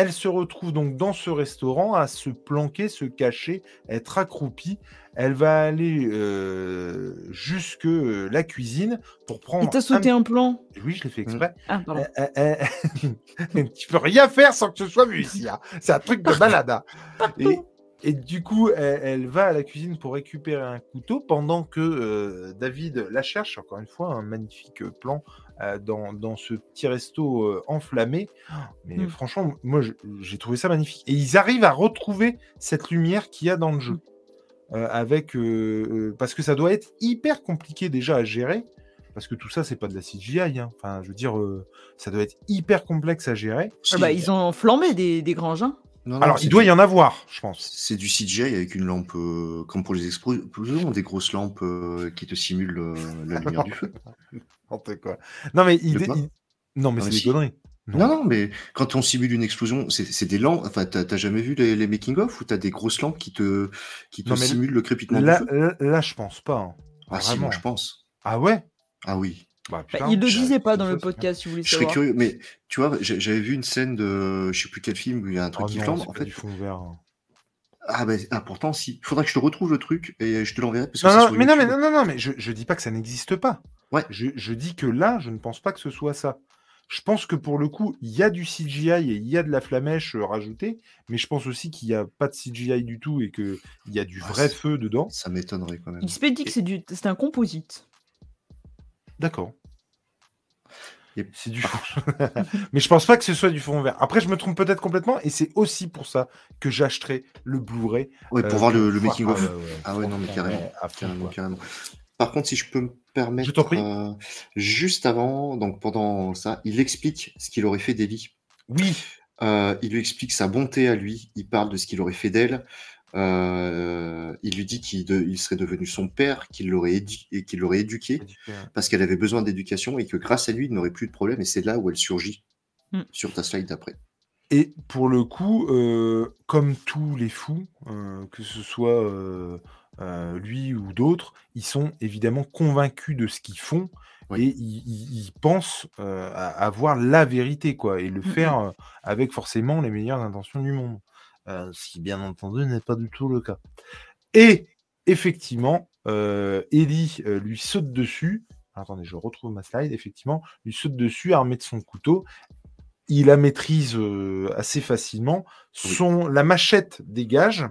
Elle se retrouve donc dans ce restaurant à se planquer, se cacher, être accroupie. Elle va aller euh, jusque euh, la cuisine pour prendre. Il t'a sauté un plan. Oui, je l'ai fait exprès. Ah, pardon. Euh, tu peux rien faire sans que ce soit vu ici. hein. C'est un truc de malade. hein. Et, et du coup, elle, elle va à la cuisine pour récupérer un couteau pendant que David la cherche. Encore une fois, un magnifique plan dans, dans ce petit resto euh, enflammé. Mais Mm. franchement, moi, j'ai trouvé ça magnifique. Et ils arrivent à retrouver cette lumière qu'il y a dans le jeu. Euh, avec, euh, euh, parce que ça doit être hyper compliqué déjà à gérer. Parce que tout ça, c'est pas de la CGI. hein. Enfin, je veux dire, euh, ça doit être hyper complexe à gérer. Ah bah, ils ont flambé des, des granges. hein. Non, non, Alors, il doit du- y en avoir, je pense. C'est du CGI avec une lampe, euh, comme pour les explosions, des grosses lampes euh, qui te simulent euh, la lumière du feu. Quoi. Non, mais il, il- non, mais c'est des si. conneries. Non, non, mais quand on simule une explosion, c'est des lampes. Enfin, t'as jamais vu les, les making-of où t'as des grosses lampes qui te, qui simulent le crépitement Là, du feu? là, là, je pense pas. hein. Ah si, vraiment. moi je pense. Ah ouais? Ah oui. Bah, Bah, il le je- disait pas dans le podcast, si vous voulez Je serais savoir. curieux, mais tu vois, j'avais vu une scène de, je sais plus quel film où il y a un truc Oh qui non, flambe. c'est En pas fait, du fond vert. hein. Ah, bah, ah, pourtant, si. Il faudra que je te retrouve le truc et je te l'enverrai. parce que Non, non, sur mais non, mais non, non, non, mais je, je dis pas que ça n'existe pas. Ouais. Je, je dis que là, je ne pense pas que ce soit ça. Je pense que pour le coup, il y a du CGI et il y a de la flamèche euh, rajoutée, mais je pense aussi qu'il n'y a pas de CGI du tout et qu'il y a du Ah, vrai feu dedans. Ça m'étonnerait quand même. XP dit que c'est du... c'est un composite. D'accord. Et- C'est du fond. mais je pense pas que ce soit du fond vert. Après, je me trompe peut-être complètement et c'est aussi pour ça que j'achèterai le Blu-ray. Ouais, pour euh, voir le, le pour- making ah of. ouais, ouais, Ah ouais, non, mais carrément. fond. Par contre, si je peux me permettre, Je t'en prie. euh, juste avant, donc pendant ça, il explique ce qu'il aurait fait d'Ellie. Oui, Euh, il lui explique sa bonté à lui. Il parle de ce qu'il aurait fait d'elle. Euh, il lui dit qu'il de- il serait devenu son père, qu'il l'aurait édu- et qu'il l'aurait éduqué parce qu'elle avait besoin d'éducation et que grâce à lui, il n'aurait plus de problème. Et c'est là où elle surgit Mm. sur ta slide d'après. Et pour le coup, euh, comme tous les fous, euh, que ce soit euh, euh, lui ou d'autres, ils sont évidemment convaincus de ce qu'ils font Oui. et ils, ils- ils pensent euh, à avoir la vérité, quoi, et le Mhm. faire euh, avec forcément les meilleures intentions du monde. Euh, ce qui, bien entendu, n'est pas du tout le cas. Et effectivement, euh, Ellie euh, lui saute dessus. Attendez, je retrouve ma slide. Effectivement, lui saute dessus armé de son couteau il la maîtrise euh, assez facilement. Oui. La machette dégage.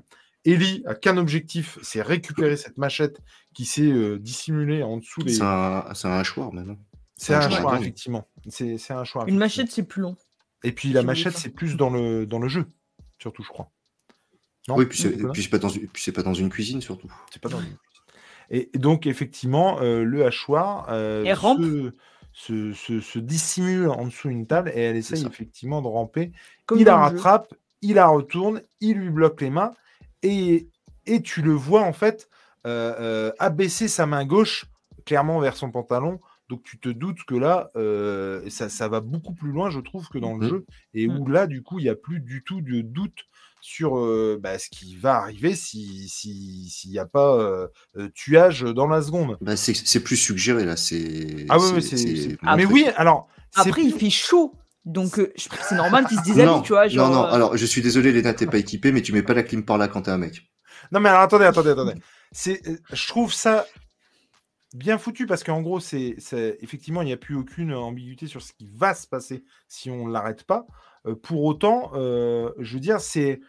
Ellie a qu'un objectif, c'est récupérer cette machette qui s'est euh, dissimulée en dessous des. C'est un, un hachoir maintenant. C'est un choix choix, dingue. effectivement. C'est un choix. Une machette, c'est plus long. Et puis la machette, c'est plus dans le, dans le jeu, surtout, je crois. Non oui, puis c'est puis c'est pas, dans une- puis c'est pas dans une cuisine surtout. C'est pas dans le Et donc, effectivement, euh, le hachoir euh, se, se, se- se dissimule en dessous d'une table et elle essaye effectivement de ramper. Comme il la jeu. rattrape, il la retourne, il lui bloque les mains et, et tu le vois en fait euh, euh, abaisser sa main gauche clairement vers son pantalon. Donc tu te doutes que là, euh, ça, ça va beaucoup plus loin, je trouve, que dans le Mhm. jeu. Et Mhm. où là, du coup, il n'y a plus du tout de doute sur euh, bah, ce qui va arriver si- si- s'il n'y a pas euh, tuage dans la seconde. Bah, c'est c'est plus suggéré là. C'est. Ah oui, oui, c'est. Mais oui, alors. Après, il fait chaud. Donc, euh, je- c'est normal qu'il se déshabille, non, tu vois. Genre, non, non. euh, Alors, je suis désolé, Léna, t'es pas équipé, mais tu mets pas la clim par là quand t'es un mec. Non, mais alors attendez, attendez, attendez. C'est, euh, je trouve ça bien foutu parce qu'en gros, c'est, effectivement, il n'y a plus aucune ambiguïté sur ce qui va se passer si on ne l'arrête pas. Euh, pour autant, euh, je veux dire, c'est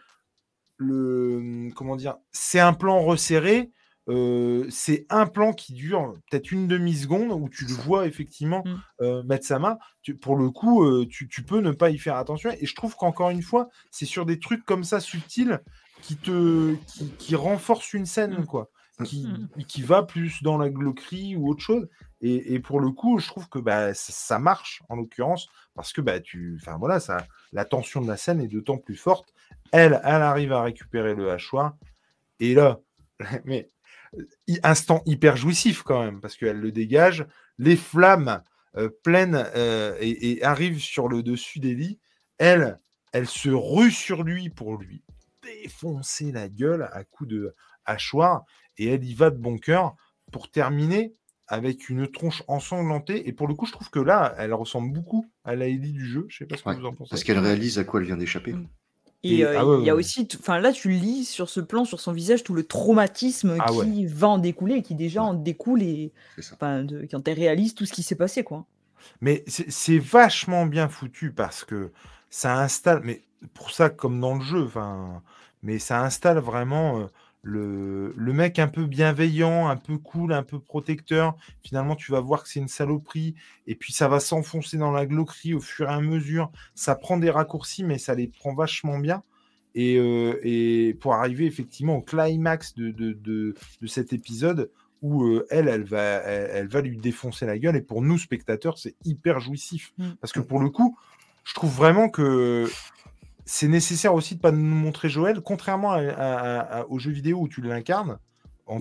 le, comment dire, c'est un plan resserré. euh, c'est un plan qui dure peut-être une demi-seconde où tu le vois effectivement Mm. euh, mettre sa main. Tu- pour le coup, tu, tu peux ne pas y faire attention. Et je trouve qu'encore une fois, c'est sur des trucs comme ça subtils qui te qui, qui renforcent une scène, Mm. quoi. Qui, Mm. qui va plus dans la gloquerie ou autre chose. Et, pour le coup, je trouve que bah, ça, marche en l'occurrence parce que bah, tu, enfin voilà, ça, la tension de la scène est d'autant plus forte. Elle, elle arrive à récupérer le hachoir. Et là, mais instant hyper jouissif quand même parce qu'elle le dégage. Les flammes euh, pleines euh, et, arrivent sur le dessus d'Ellie. Elle, elle se rue sur lui pour lui défoncer la gueule à coups de hachoir et elle y va de bon cœur pour terminer avec une tronche ensanglantée. Et pour le coup, je trouve que là, elle ressemble beaucoup à la Ellie du jeu. Je sais pas ce que Ouais, vous en pensez. Parce qu'elle réalise à quoi elle vient d'échapper. Mm. Et Et- euh, ah ouais, il y a ouais. aussi, enfin là, tu lis sur ce plan, sur son visage, tout le traumatisme Ah ouais. qui va en découler et qui déjà Ouais. en découle et de, quand elle réalise tout ce qui s'est passé, quoi. Mais c'est c'est vachement bien foutu parce que ça installe, mais pour ça comme dans le jeu, enfin, mais ça installe vraiment euh, le, le mec un peu bienveillant, un peu cool, un peu protecteur. Finalement, tu vas voir que c'est une saloperie et puis ça va s'enfoncer dans la glauquerie au fur et à mesure. Ça prend des raccourcis, mais ça les prend vachement bien. Et, euh, et pour arriver effectivement au climax de, de, de, de cet épisode, où euh, elle, elle va, elle, elle va lui défoncer la gueule. Et pour nous, spectateurs, c'est hyper jouissif. Mm. Parce que pour le coup, je trouve vraiment que c'est nécessaire aussi de pas nous montrer Joël, contrairement à, à- à- aux jeux vidéo où tu l'incarnes.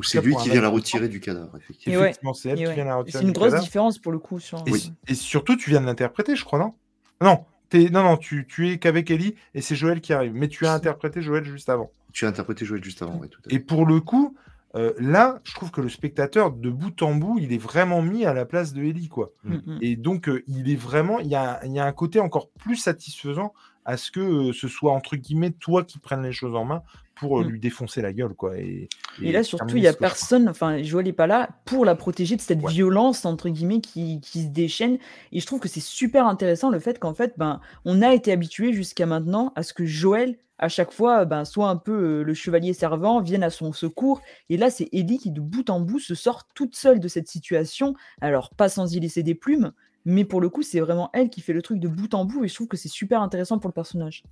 c'est lui qui vient la retirer du cadavre, effectivement. C'est elle Et qui ouais. vient la Et retirer. C'est une du grosse cadavre. différence pour le coup. Sur... Et, Oui. et surtout, tu viens de l'interpréter, je crois, non? Non, t'es- non, non, tu, tu es qu'avec Ellie et c'est Joël qui arrive. Mais tu as interprété Joël juste avant. Tu as interprété Joël juste avant, oui, tout à fait. Et pour le coup, euh, là, je trouve que le spectateur, de bout en bout, il est vraiment mis à la place de Ellie, quoi. Mm, mm. Et donc, euh, il est vraiment, il y a, il y a un côté encore plus satisfaisant à ce que ce soit entre guillemets toi qui prennes les choses en main pour Mm. lui défoncer la gueule, quoi. Et, Et là, surtout, il y a personne, enfin, Joël n'est pas là pour la protéger de cette Ouais. violence, entre guillemets, qui, qui se déchaîne. Et je trouve que c'est super intéressant le fait qu'en fait, ben, on a été habitué jusqu'à maintenant à ce que Joël, à chaque fois, ben, soit un peu le chevalier servant, vienne à son secours. Et là, c'est Ellie qui, de bout en bout, se sort toute seule de cette situation. Alors, pas sans y laisser des plumes, mais pour le coup, c'est vraiment elle qui fait le truc de bout en bout. Et je trouve que c'est super intéressant pour le personnage.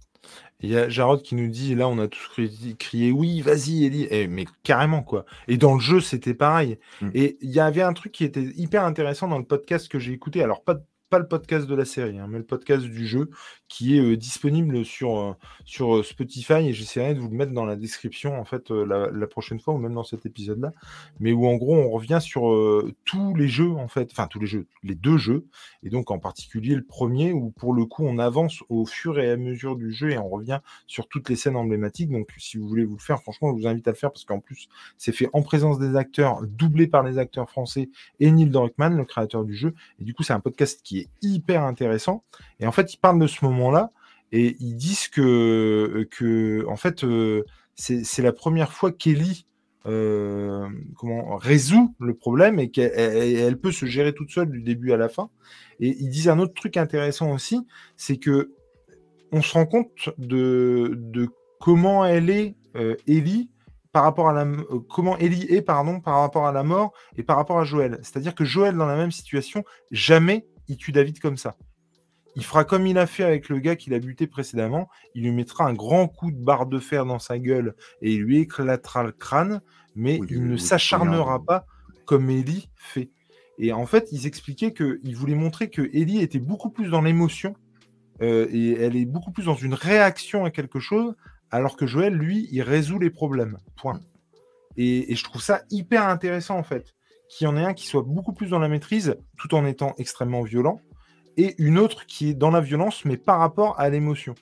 Il y a Jarod qui nous dit, là, on a tous cri- crié, oui, vas-y, Ellie. Eh, mais carrément, quoi. Et dans le jeu, c'était pareil. Mm. Et il y avait un truc qui était hyper intéressant dans le podcast que j'ai écouté. Alors, pas, pas le podcast de la série, hein, mais le podcast du jeu qui est disponible sur, sur Spotify. Et j'essaierai de vous le mettre dans la description, en fait, la, prochaine fois, ou même dans cet épisode-là. Mais où, en gros, on revient sur tous les jeux, en fait. Enfin, tous les jeux, les deux jeux. Et donc, en particulier, le premier, où, pour le coup, on avance au fur et à mesure du jeu et on revient sur toutes les scènes emblématiques. Donc, si vous voulez vous le faire, franchement, je vous invite à le faire parce qu'en plus, c'est fait en présence des acteurs, doublé par les acteurs français et Neil Druckmann, le créateur du jeu. Et du coup, c'est un podcast qui est hyper intéressant. Et en fait, ils parlent de ce moment-là et ils disent que, que en fait, euh, c'est la première fois qu'Ellie euh, résout le problème et qu'elle elle- elle peut se gérer toute seule du début à la fin. Et ils disent un autre truc intéressant aussi, c'est que on se rend compte de, comment elle est euh, Ellie par rapport à la euh, comment Ellie est pardon par rapport à la mort et par rapport à Joël. C'est-à-dire que Joël dans la même situation jamais il tue David comme ça. Il fera comme il a fait avec le gars qu'il a buté précédemment. Il lui mettra un grand coup de barre de fer dans sa gueule et il lui éclatera le crâne, mais Oui, il oui, ne oui, s'acharnera pas comme Ellie fait. Et en fait, ils expliquaient qu'ils voulaient montrer que Ellie était beaucoup plus dans l'émotion euh, et elle est beaucoup plus dans une réaction à quelque chose, alors que Joël, lui, il résout les problèmes. Point. Et, et je trouve ça hyper intéressant, en fait, qu'il y en ait un qui soit beaucoup plus dans la maîtrise, tout en étant extrêmement violent, et une autre qui est dans la violence, mais par rapport à l'émotion.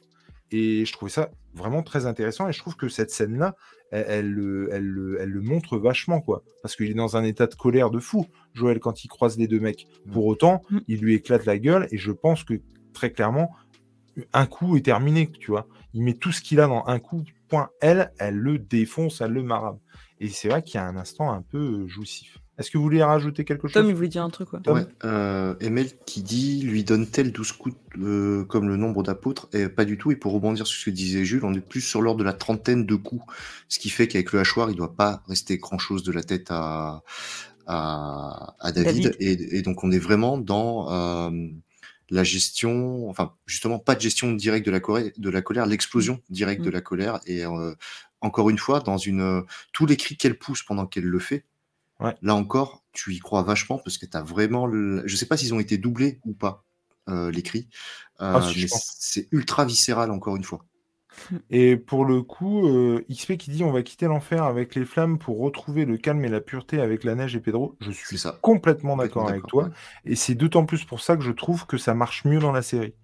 Et je trouvais ça vraiment très intéressant, et je trouve que cette scène-là, elle, elle le- elle le- elle le montre vachement, quoi. Parce qu'il est dans un état de colère de fou, Joël, quand il croise les deux mecs. Pour autant, Mm. il lui éclate la gueule, et je pense que, très clairement, un coup est terminé, tu vois. Il met tout ce qu'il a dans un coup, point. Elle, elle le défonce, elle le marabe. Et c'est vrai qu'il y a un instant un peu jouissif. Est-ce que vous voulez rajouter quelque chose Tom, il voulait dire un truc, quoi. Tom Ouais, euh, Emel qui dit lui donne-t-elle 12 coups euh, comme le nombre d'apôtres et Pas du tout. Et pour rebondir sur ce que disait Jules, on est plus sur l'ordre de la trentaine de coups. Ce qui fait qu'avec le hachoir, il doit pas rester grand-chose de la tête à, à, à David. David. Et, et donc on est vraiment dans euh, la gestion, enfin justement pas de gestion directe de la, coré- de la colère, l'explosion directe de la colère. Et euh, encore une fois, dans une tous les cris qu'elle pousse pendant qu'elle le fait, Là encore, tu y crois vachement parce que tu as vraiment le... Je sais pas s'ils ont été doublés ou pas, euh, les cris. Euh, Ah, si, mais c'est ultra viscéral encore une fois. Et pour le coup, euh, XP qui dit on va quitter l'enfer avec les flammes pour retrouver le calme et la pureté avec la neige et Pedro. Je suis ça. complètement Complètement d'accord avec toi. ouais. Et c'est d'autant plus pour ça que je trouve que ça marche mieux dans la série.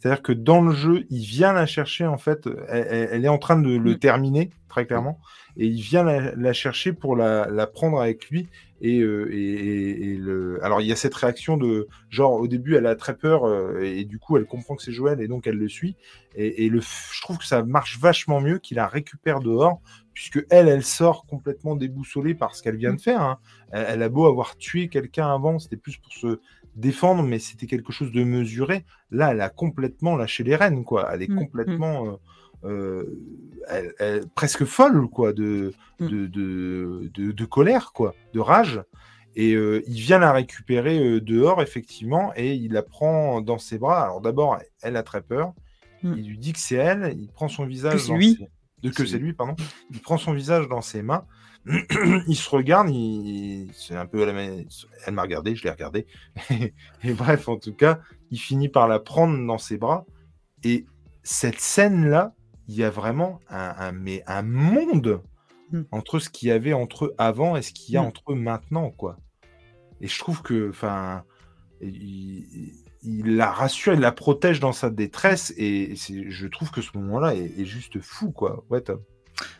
C'est-à-dire que dans le jeu, il vient la chercher, en fait, elle, est en train de le Mm. terminer, très clairement, et il vient la, la chercher pour la, la prendre avec lui. Et, euh, et, et- et le... Alors, il y a cette réaction de genre, au début, elle a très peur, euh, et, du coup, elle comprend que c'est Joël, et donc elle le suit. Et, le, je trouve que ça marche vachement mieux qu'il la récupère dehors, puisque elle, elle sort complètement déboussolée par ce qu'elle vient de faire. hein. Elle, elle a beau avoir tué quelqu'un avant, c'était plus pour se défendre, mais c'était quelque chose de mesuré. Là, elle a complètement lâché les rênes, quoi. Elle est Mm, complètement euh, euh, elle- elle- presque folle, quoi, de, Mm. de, de, de- de colère, quoi, de rage. Et euh, il vient la récupérer euh, dehors, effectivement, et il la prend dans ses bras. Alors d'abord, elle a très peur. Mm. Il lui dit que c'est elle. Il prend son visage. c'est dans lui. ses- De que c'est lui, pardon. Il prend son visage dans ses mains. il se regarde. Il... C'est un peu à la main. Elle m'a regardé, je l'ai regardé. et bref, en tout cas, il finit par la prendre dans ses bras. Et cette scène-là, il y a vraiment un, un- mais un monde Mm. entre ce qu'il y avait entre eux avant et ce qu'il y a Mm. entre eux maintenant, quoi. Et je trouve que, enfin, il, il la rassure, il la protège dans sa détresse, et je trouve que ce moment-là est, est juste fou, quoi. Ouais, Tom.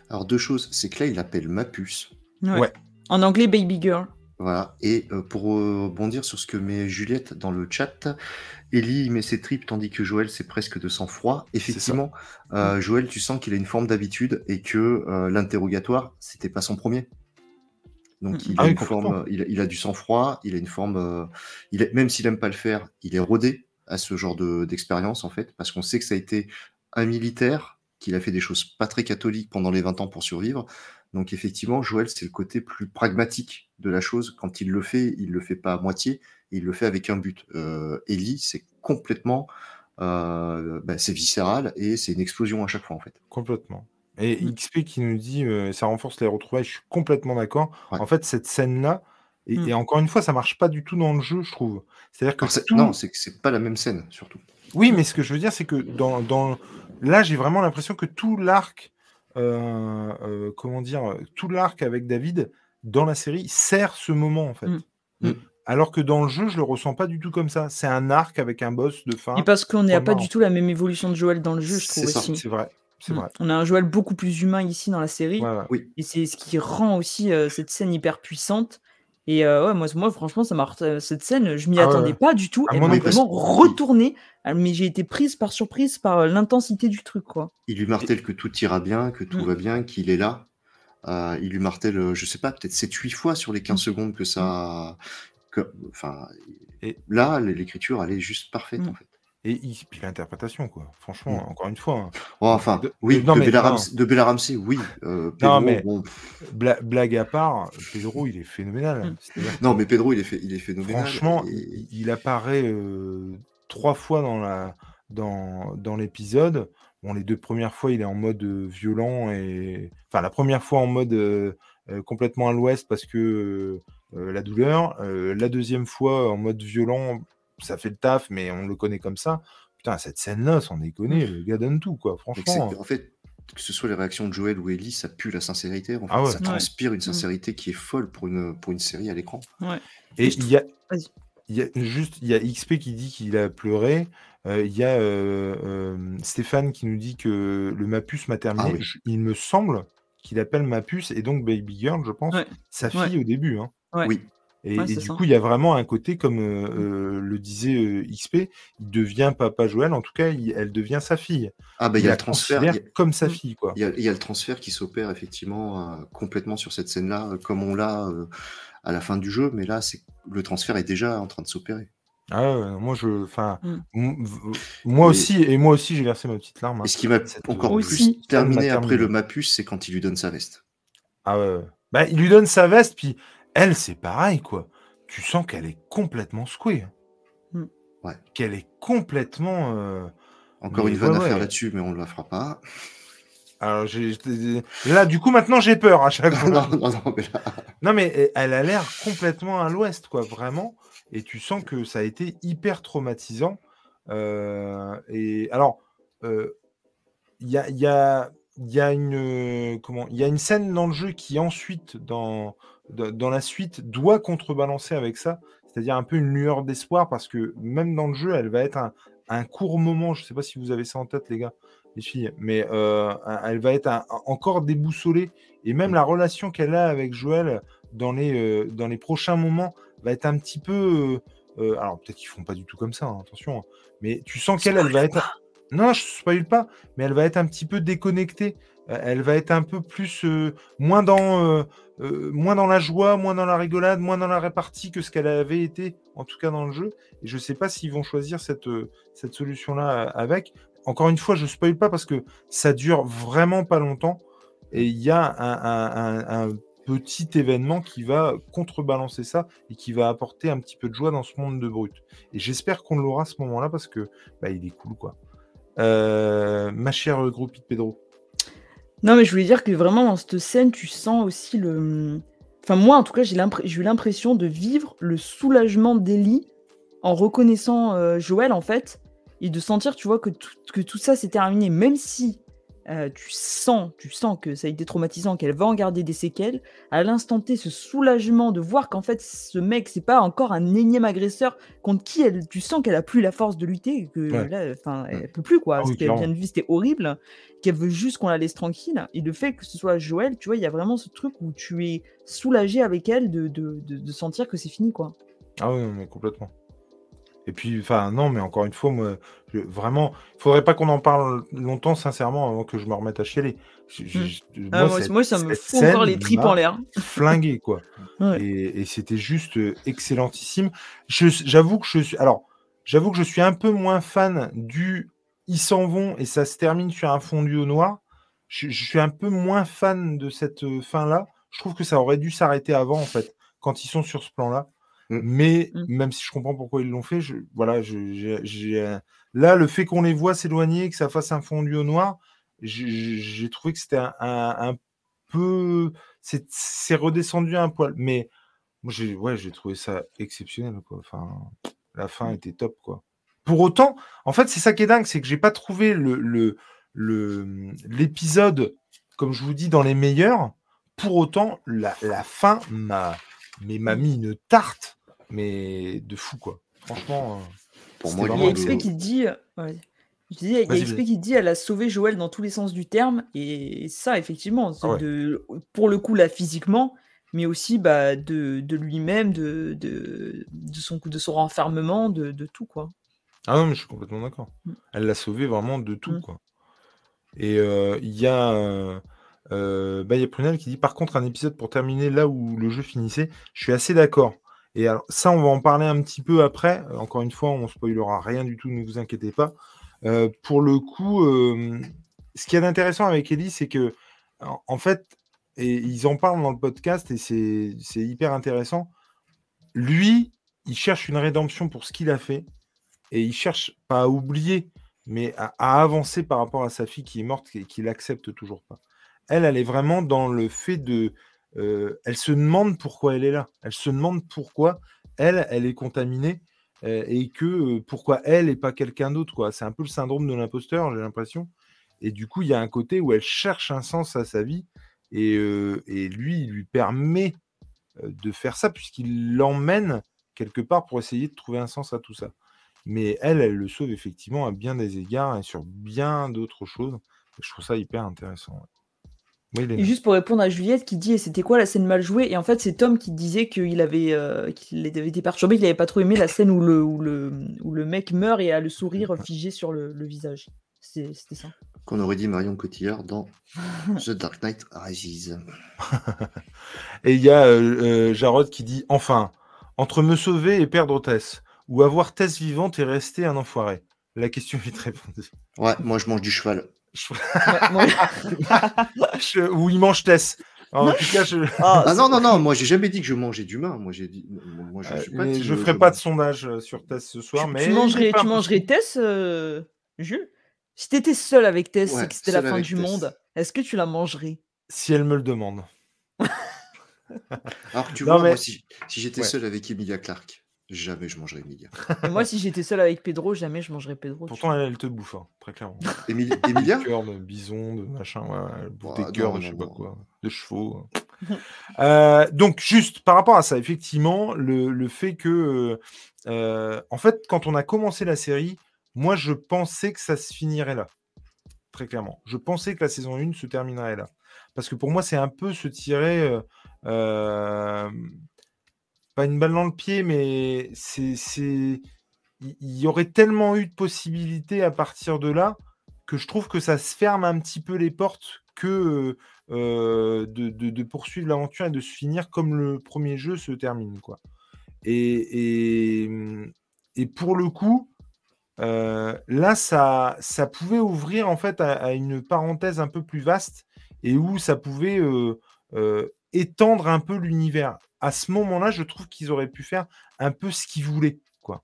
Alors deux choses, c'est que là il appelle ma puce. Ouais. Ouais. En anglais, Baby Girl. Voilà. Et euh, pour rebondir sur ce que met Juliette dans le chat, Ellie met ses tripes tandis que Joël c'est presque de sang-froid. Effectivement, euh, Joël, tu sens qu'il a une forme d'habitude et que euh, l'interrogatoire, c'était pas son premier. Donc Mm. il Ah a oui, une forme, il a, il a du sang-froid, il a une forme, euh, il est, même s'il aime pas le faire, il est rodé à ce genre de- d'expérience en fait, parce qu'on sait que ça a été un militaire, qu'il a fait des choses pas très catholiques pendant les 20 ans pour survivre. Donc effectivement, Joël, c'est le côté plus pragmatique de la chose. Quand il le fait, il le fait pas à moitié, il le fait avec un but. Euh, Ellie, c'est complètement, euh, bah, c'est viscéral et c'est une explosion à chaque fois en fait. Complètement. Et Mm. XP qui nous dit euh, ça renforce les retrouvailles, je suis complètement d'accord. Ouais. En fait, cette scène-là, et, Mm. et encore une fois, ça marche pas du tout dans le jeu, je trouve. C'est-à-dire que tout- Non, c'est que c'est pas la même scène surtout. Oui, mais ce que je veux dire, c'est que dans, dans... là, j'ai vraiment l'impression que tout l'arc, euh, euh, comment dire, tout l'arc avec David dans la série sert ce moment en fait. Mm. Mm. Alors que dans le jeu, je le ressens pas du tout comme ça. C'est un arc avec un boss de fin. Et parce qu'on n'a pas du tout la même évolution de Joël dans le jeu, je trouve ça, aussi. C'est vrai, c'est Mm. vrai. On a un Joël beaucoup plus humain ici dans la série. Et c'est ce qui rend aussi euh, cette scène hyper puissante. Et euh, ouais, moi, moi, franchement, ça m'a cette scène, je m'y Ah attendais ouais. pas du tout. À Elle m'a vraiment retourné. Euh, Mais j'ai été prise par surprise par euh, l'intensité du truc, quoi. Il lui martèle que tout ira bien, que tout Mm. va bien, qu'il est là. Euh, il lui martèle, euh, je sais pas, peut-être 7-8 fois sur les 15 Mm. secondes que ça. Que... Enfin, Et- là, l'écriture, elle est juste parfaite Mm. en fait. Et il- puis l'interprétation, quoi. Franchement, Mm. encore une fois. hein. Oh, enfin, De- oui, de- non, de, mais Bella non. Ramsey, de Bella Ramsey, oui. Euh, Pedro, Non, mais- bon, pff, Bla- blague à part, Pedro, il est phénoménal. Mm. Non, mais Pedro, il est, fait, il est phénoménal. Franchement, et- il, il apparaît euh, trois fois dans la dans, dans l'épisode. Bon, les deux premières fois, il est en mode violent et enfin la première fois en mode euh, complètement à l'ouest parce que euh, la douleur. Euh, la deuxième fois en mode violent, ça fait le taf, mais on le connaît comme ça. Putain, cette scène-là, sans déconner, le gars donne tout, quoi. Franchement. en fait, que ce soit les réactions de Joël ou Ellie, ça pue la sincérité. En fait. Ah ouais. Ça Ouais. transpire une Mm. sincérité qui est folle pour une, pour une série à l'écran. Et je il y a, Vas-y. Il y a juste, il y a XP qui dit qu'il a pleuré. Euh, il y a euh, euh, Stéphane qui nous dit que le Mapus m'a terminé. Ah oui. Je- il me semble qu'il appelle Mapus et donc Baby Girl, je pense, Ouais. sa Ouais. fille au début. hein. Ouais. Oui. Et, Ouais, et c'est du ça. coup, il y a vraiment un côté, comme euh, euh, le disait euh, XP, il devient papa Joël. En tout cas, il- elle devient sa fille. Ah, bah, il y a le transfert. a- comme sa Mm. fille, quoi. Il y, a, il y a le transfert qui s'opère effectivement euh, complètement sur cette scène-là, comme on l'a euh, à la fin du jeu, mais là, c'est le transfert est déjà en train de s'opérer. Ah ouais, moi, je, enfin, Mm. moi Et- aussi, et moi aussi, j'ai versé ma petite larme. hein. Et ce qui m'a encore euh, plus Aussi. terminé après le Mapus, c'est quand il lui donne sa veste. Ah ouais, ouais. Bah, il lui donne sa veste, puis elle, c'est pareil, quoi. Tu sens qu'elle est complètement secouée. hein. Mm. Ouais. Qu'elle est complètement. euh, Encore Mais une vanne ouais, à faire ouais. là-dessus, mais on ne la fera pas. Alors, j'ai- là, du coup, maintenant, j'ai peur à chaque fois. non, non, non, mais là, Non, mais eh, elle a l'air complètement à l'ouest, quoi, vraiment. Et tu sens que ça a été hyper traumatisant. Euh, et alors, euh, il y a, il y, a, il y, a une, comment, il y a une scène dans le jeu qui, ensuite, dans, dans, dans la suite, doit contrebalancer avec ça. C'est-à-dire un peu une lueur d'espoir, parce que même dans le jeu, elle va être un, un court moment. Je ne sais pas si vous avez ça en tête, les gars, les filles, mais euh, elle va être un- encore déboussolée. Et même la relation qu'elle a avec Joël dans les, euh, dans les prochains moments va être un petit peu. euh, alors peut-être qu'ils font pas du tout comme ça, hein, attention. hein, mais tu sens qu'elle, elle va être. Non, je spoil pas, mais elle va être un petit peu déconnectée. Elle va être un peu plus moins dans moins dans la joie, moins dans la rigolade, moins dans la répartie que ce qu'elle avait été, en tout cas dans le jeu. Et je sais pas s'ils vont choisir cette cette solution-là avec. Encore une fois, je spoil pas parce que ça dure vraiment pas longtemps. Et il y a un, petit événement qui va contrebalancer ça et qui va apporter un petit peu de joie dans ce monde de brut. Et j'espère qu'on l'aura à ce moment-là parce que bah, il est cool, quoi. Euh, ma chère groupie de Pedro. Non, mais je voulais dire que vraiment dans cette scène, tu sens aussi le. Enfin, moi en tout cas, j'ai eu l'impression de vivre le soulagement d'Ellie en reconnaissant euh, Joël en fait, et de sentir, tu vois, que tout, que tout ça s'est terminé, même si euh, tu sens, tu sens que ça a été traumatisant, qu'elle va en garder des séquelles. À l'instant T, ce soulagement de voir qu'en fait, ce mec, c'est pas encore un énième agresseur contre qui elle, tu sens qu'elle a plus la force de lutter, que là, enfin, elle peut plus quoi. Ah ce qu'elle vient de vivre, c'était horrible, qu'elle veut juste qu'on la laisse tranquille. Et le fait que ce soit Joël, tu vois, il y a vraiment ce truc où tu es soulagé avec elle de, de, de sentir que c'est fini quoi. Ah oui, mais complètement. Et puis, enfin, non, mais encore une fois, moi, vraiment, il faudrait pas qu'on en parle longtemps, sincèrement, avant que je me remette à chialer. Mmh. Ah, moi, ça me fout encore les tripes en l'air. Flingué, quoi. Et, c'était juste euh, excellentissime. J'avoue que je suis. Alors, j'avoue que je suis un peu moins fan du ils s'en vont et ça se termine sur un fondu au noir. Je, je suis un peu moins fan de cette euh, fin-là. Je trouve que ça aurait dû s'arrêter avant, en fait, quand ils sont sur ce plan-là. Mmh. Mais mmh. même si je comprends pourquoi ils l'ont fait, je, voilà, j'ai, là, le fait qu'on les voit s'éloigner, que ça fasse un fondu au noir, j'ai trouvé que c'était un, peu. C'est redescendu un poil. Mais moi, j'ai ouais, trouvé ça exceptionnel. Quoi. Enfin, la fin mmh. était top. quoi. Pour autant, en fait, c'est ça qui est dingue, c'est que j'ai pas trouvé le, l'épisode, comme je vous dis, dans les meilleurs. Pour autant, la, la fin m'a, m'a mis une tarte mais de fou, quoi. Franchement, euh, pour moi, il y a XP qui dit. Je disais, il y a XP qui dit elle a sauvé Joël dans tous les sens du terme, et ça, effectivement, ah de, pour le coup, là, physiquement, mais aussi bah, de, de lui-même, de, de, de, son, de son renfermement, de, de tout, quoi. Ah non, mais je suis complètement d'accord. Mm. Elle l'a sauvé vraiment de tout, mm. quoi. Et euh, il y a. Euh, euh, bah, y a Prunel qui dit par contre un épisode pour terminer là où le jeu finissait. Je suis assez d'accord. Et ça, on va en parler un petit peu après. Euh, encore une fois, on spoilera rien du tout, ne vous inquiétez pas. Euh, pour le coup, euh, ce qui est intéressant avec Ellie, c'est que, en, fait, et ils en parlent dans le podcast et c'est hyper intéressant. Lui, il cherche une rédemption pour ce qu'il a fait et il cherche pas à oublier, mais à, à avancer par rapport à sa fille qui est morte et qu'il accepte toujours pas. Elle, elle est vraiment dans le fait de elle se demande pourquoi elle est là. Elle se demande pourquoi elle, elle est contaminée et que pourquoi elle et pas quelqu'un d'autre. C'est un peu le syndrome de l'imposteur, j'ai l'impression. Et du coup, il y a un côté où elle cherche un sens à sa vie et, et lui, il lui permet de faire ça puisqu'il l'emmène quelque part pour essayer de trouver un sens à tout ça. Mais elle, elle le sauve effectivement à bien des égards et sur bien d'autres choses. Je trouve ça hyper intéressant et juste pour répondre à Juliette qui dit c'était quoi la scène mal jouée? Et en fait c'est Tom qui disait qu'il avait, euh, qu'il avait été perturbé, qu'il n'avait pas trop aimé la scène où le, où le, où le mec meurt et a le sourire figé sur le, le visage. C'était ça. Qu'on aurait dit Marion Cotillard dans The Dark Knight Rises. et il y a euh, euh, Jarod qui dit enfin, entre me sauver et perdre Tess, ou avoir Tess vivante et rester un enfoiré. La question est répondue. Ouais, moi je mange du cheval. Ou il mange Tess. En tout cas, je... ah, ah non, non, non, moi j'ai jamais dit que je mangeais d'humain. Moi j'ai dit. Moi, je, euh, je ferai pas de sondage euh, sur Tess ce soir. Tu, mais tu mangerais, tu mangerais Tess, euh, Jules? Si t'étais seul avec Tess et que c'était la fin du monde, est-ce que tu la mangerais? Si elle me le demande. Alors tu vois, moi, si, si j'étais seul avec Emilia Clarke, Jamais je mangerai Emilia. Et moi, si j'étais seul avec Pedro, jamais je mangerais Pedro. Pourtant, elle, elle, te bouffe, hein, très clairement. Emilia? Des cœurs de bison, de machin, ouais, elle bouffe des cœurs de je sais pas quoi, de chevaux. Hein. euh, donc, juste par rapport à ça, effectivement, le, le fait que, euh, en fait, quand on a commencé la série, moi, je pensais que ça se finirait là. Très clairement. Je pensais que la saison 1 se terminerait là. Parce que pour moi, c'est un peu se tirer. Euh, euh une balle dans le pied, mais c'est, c'est, il y aurait tellement eu de possibilités à partir de là que je trouve que ça se ferme un petit peu les portes que euh, de, poursuivre l'aventure et de se finir comme le premier jeu se termine, quoi. Et, et, pour le coup, euh, là, ça, ça pouvait ouvrir en fait à, une parenthèse un peu plus vaste et où ça pouvait euh, étendre un peu l'univers à ce moment-là, je trouve qu'ils auraient pu faire un peu ce qu'ils voulaient. Quoi.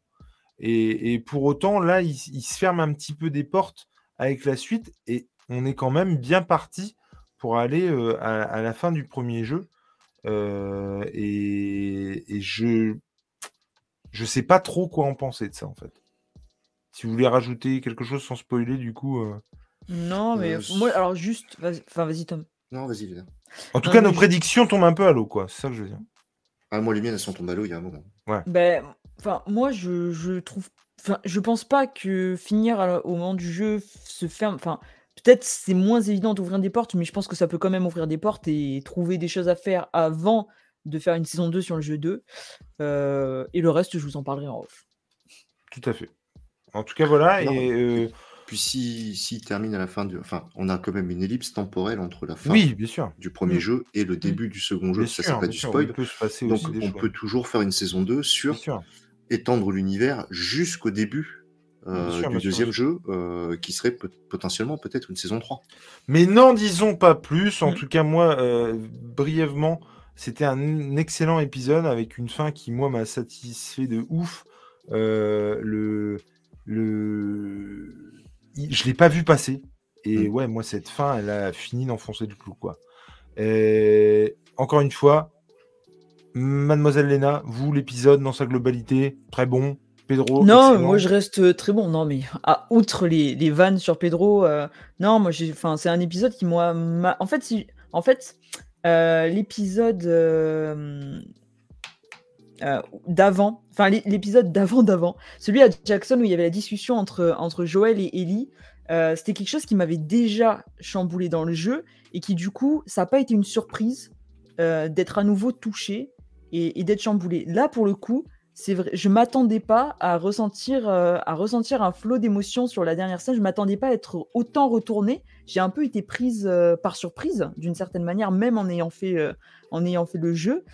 Et, pour autant, là, ils, se ferment un petit peu des portes avec la suite et on est quand même bien parti pour aller euh, à, la fin du premier jeu. Euh, et, je je sais pas trop quoi en penser de ça en fait. Si vous voulez rajouter quelque chose sans spoiler, du coup. Euh, Non, mais Euh, moi, alors juste, vas-y, enfin, vas-y, Tom. Non, vas-y. En tout Non, cas, nos je- prédictions tombent un peu à l'eau, quoi. C'est ça que je veux dire. Ah, moi, les miennes, elles sont tombées à l'eau il y a un moment. Ben, enfin, moi, je, je trouve, enfin, je pense pas que finir à au moment du jeu se ferme. Enfin, peut-être c'est moins évident d'ouvrir des portes, mais je pense que ça peut quand même ouvrir des portes et trouver des choses à faire avant de faire une saison 2 sur le jeu 2. Euh, et le reste, je vous en parlerai en off. Tout à fait. En tout cas, voilà. Non. Et euh, Puis si, s'il termine à la fin du... Enfin, on a quand même une ellipse temporelle entre la fin oui, bien sûr. du premier Mm. jeu et le début du second jeu. Bien ça, c'est pas du spoil. Peut Donc, on peut toujours faire une saison 2 Bien sur étendre l'univers jusqu'au début euh, sûr, du sûr, deuxième jeu, euh, qui serait potentiellement peut-être une saison 3. Mais n'en disons pas plus. En Mm. tout cas, moi, euh, brièvement, c'était un excellent épisode avec une fin qui, moi, m'a satisfait de ouf. Le, le, je l'ai pas vu passer. Et Mm. ouais, moi, cette fin, elle a fini d'enfoncer le clou, quoi. Et encore une fois, Mademoiselle Lena, vous, l'épisode dans sa globalité, très bon. Pedro, Non, excellent. moi je reste euh, très bon. Non, mais à, outre les, les vannes sur Pedro, euh, non, moi j'ai, enfin, c'est un épisode qui moi, m'a- en fait, si, en fait, euh, l'épisode euh, euh, d'avant, enfin l'é- l'épisode d'avant d'avant, celui à Jackson où il y avait la discussion entre entre Joël et Ellie, euh, c'était quelque chose qui m'avait déjà chamboulé dans le jeu et qui du coup, ça n'a pas été une surprise euh, d'être à nouveau touché et, d'être chamboulé. Là, pour le coup, c'est vrai, je m'attendais pas à ressentir, à ressentir un flot d'émotions sur la dernière scène. Je m'attendais pas à être autant retournée. J'ai un peu été prise par surprise, d'une certaine manière, même en ayant fait, en ayant fait le jeu.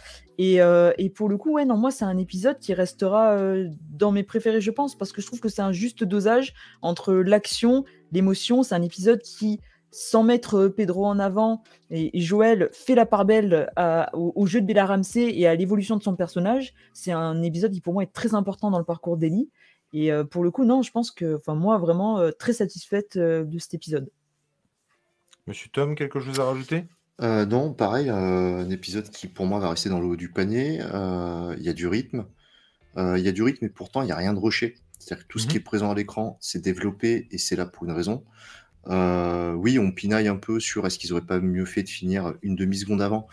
Et, euh, et pour le coup, ouais, non, moi, c'est un épisode qui restera euh, dans mes préférés, je pense, parce que je trouve que c'est un juste dosage entre l'action, l'émotion. C'est un épisode qui, sans mettre euh, Pedro en avant, et, Joël fait la part belle au, jeu de Bella Ramsey et à l'évolution de son personnage. C'est un épisode qui, pour moi, est très important dans le parcours d'Ellie. Et pour le coup, non, je pense que, enfin, moi, vraiment très satisfaite de cet épisode. Monsieur Tom, quelque chose à rajouter? Euh, non, pareil, euh, un épisode qui pour moi va rester dans le haut du panier. Euh, Il y a du rythme. Il y a du rythme, et pourtant il n'y a rien de rushé. C'est-à-dire que tout ce Mhm. qui est présent à l'écran, c'est développé et c'est là pour une raison. Oui, on pinaille un peu sur est-ce qu'ils auraient pas mieux fait de finir une demi-seconde avant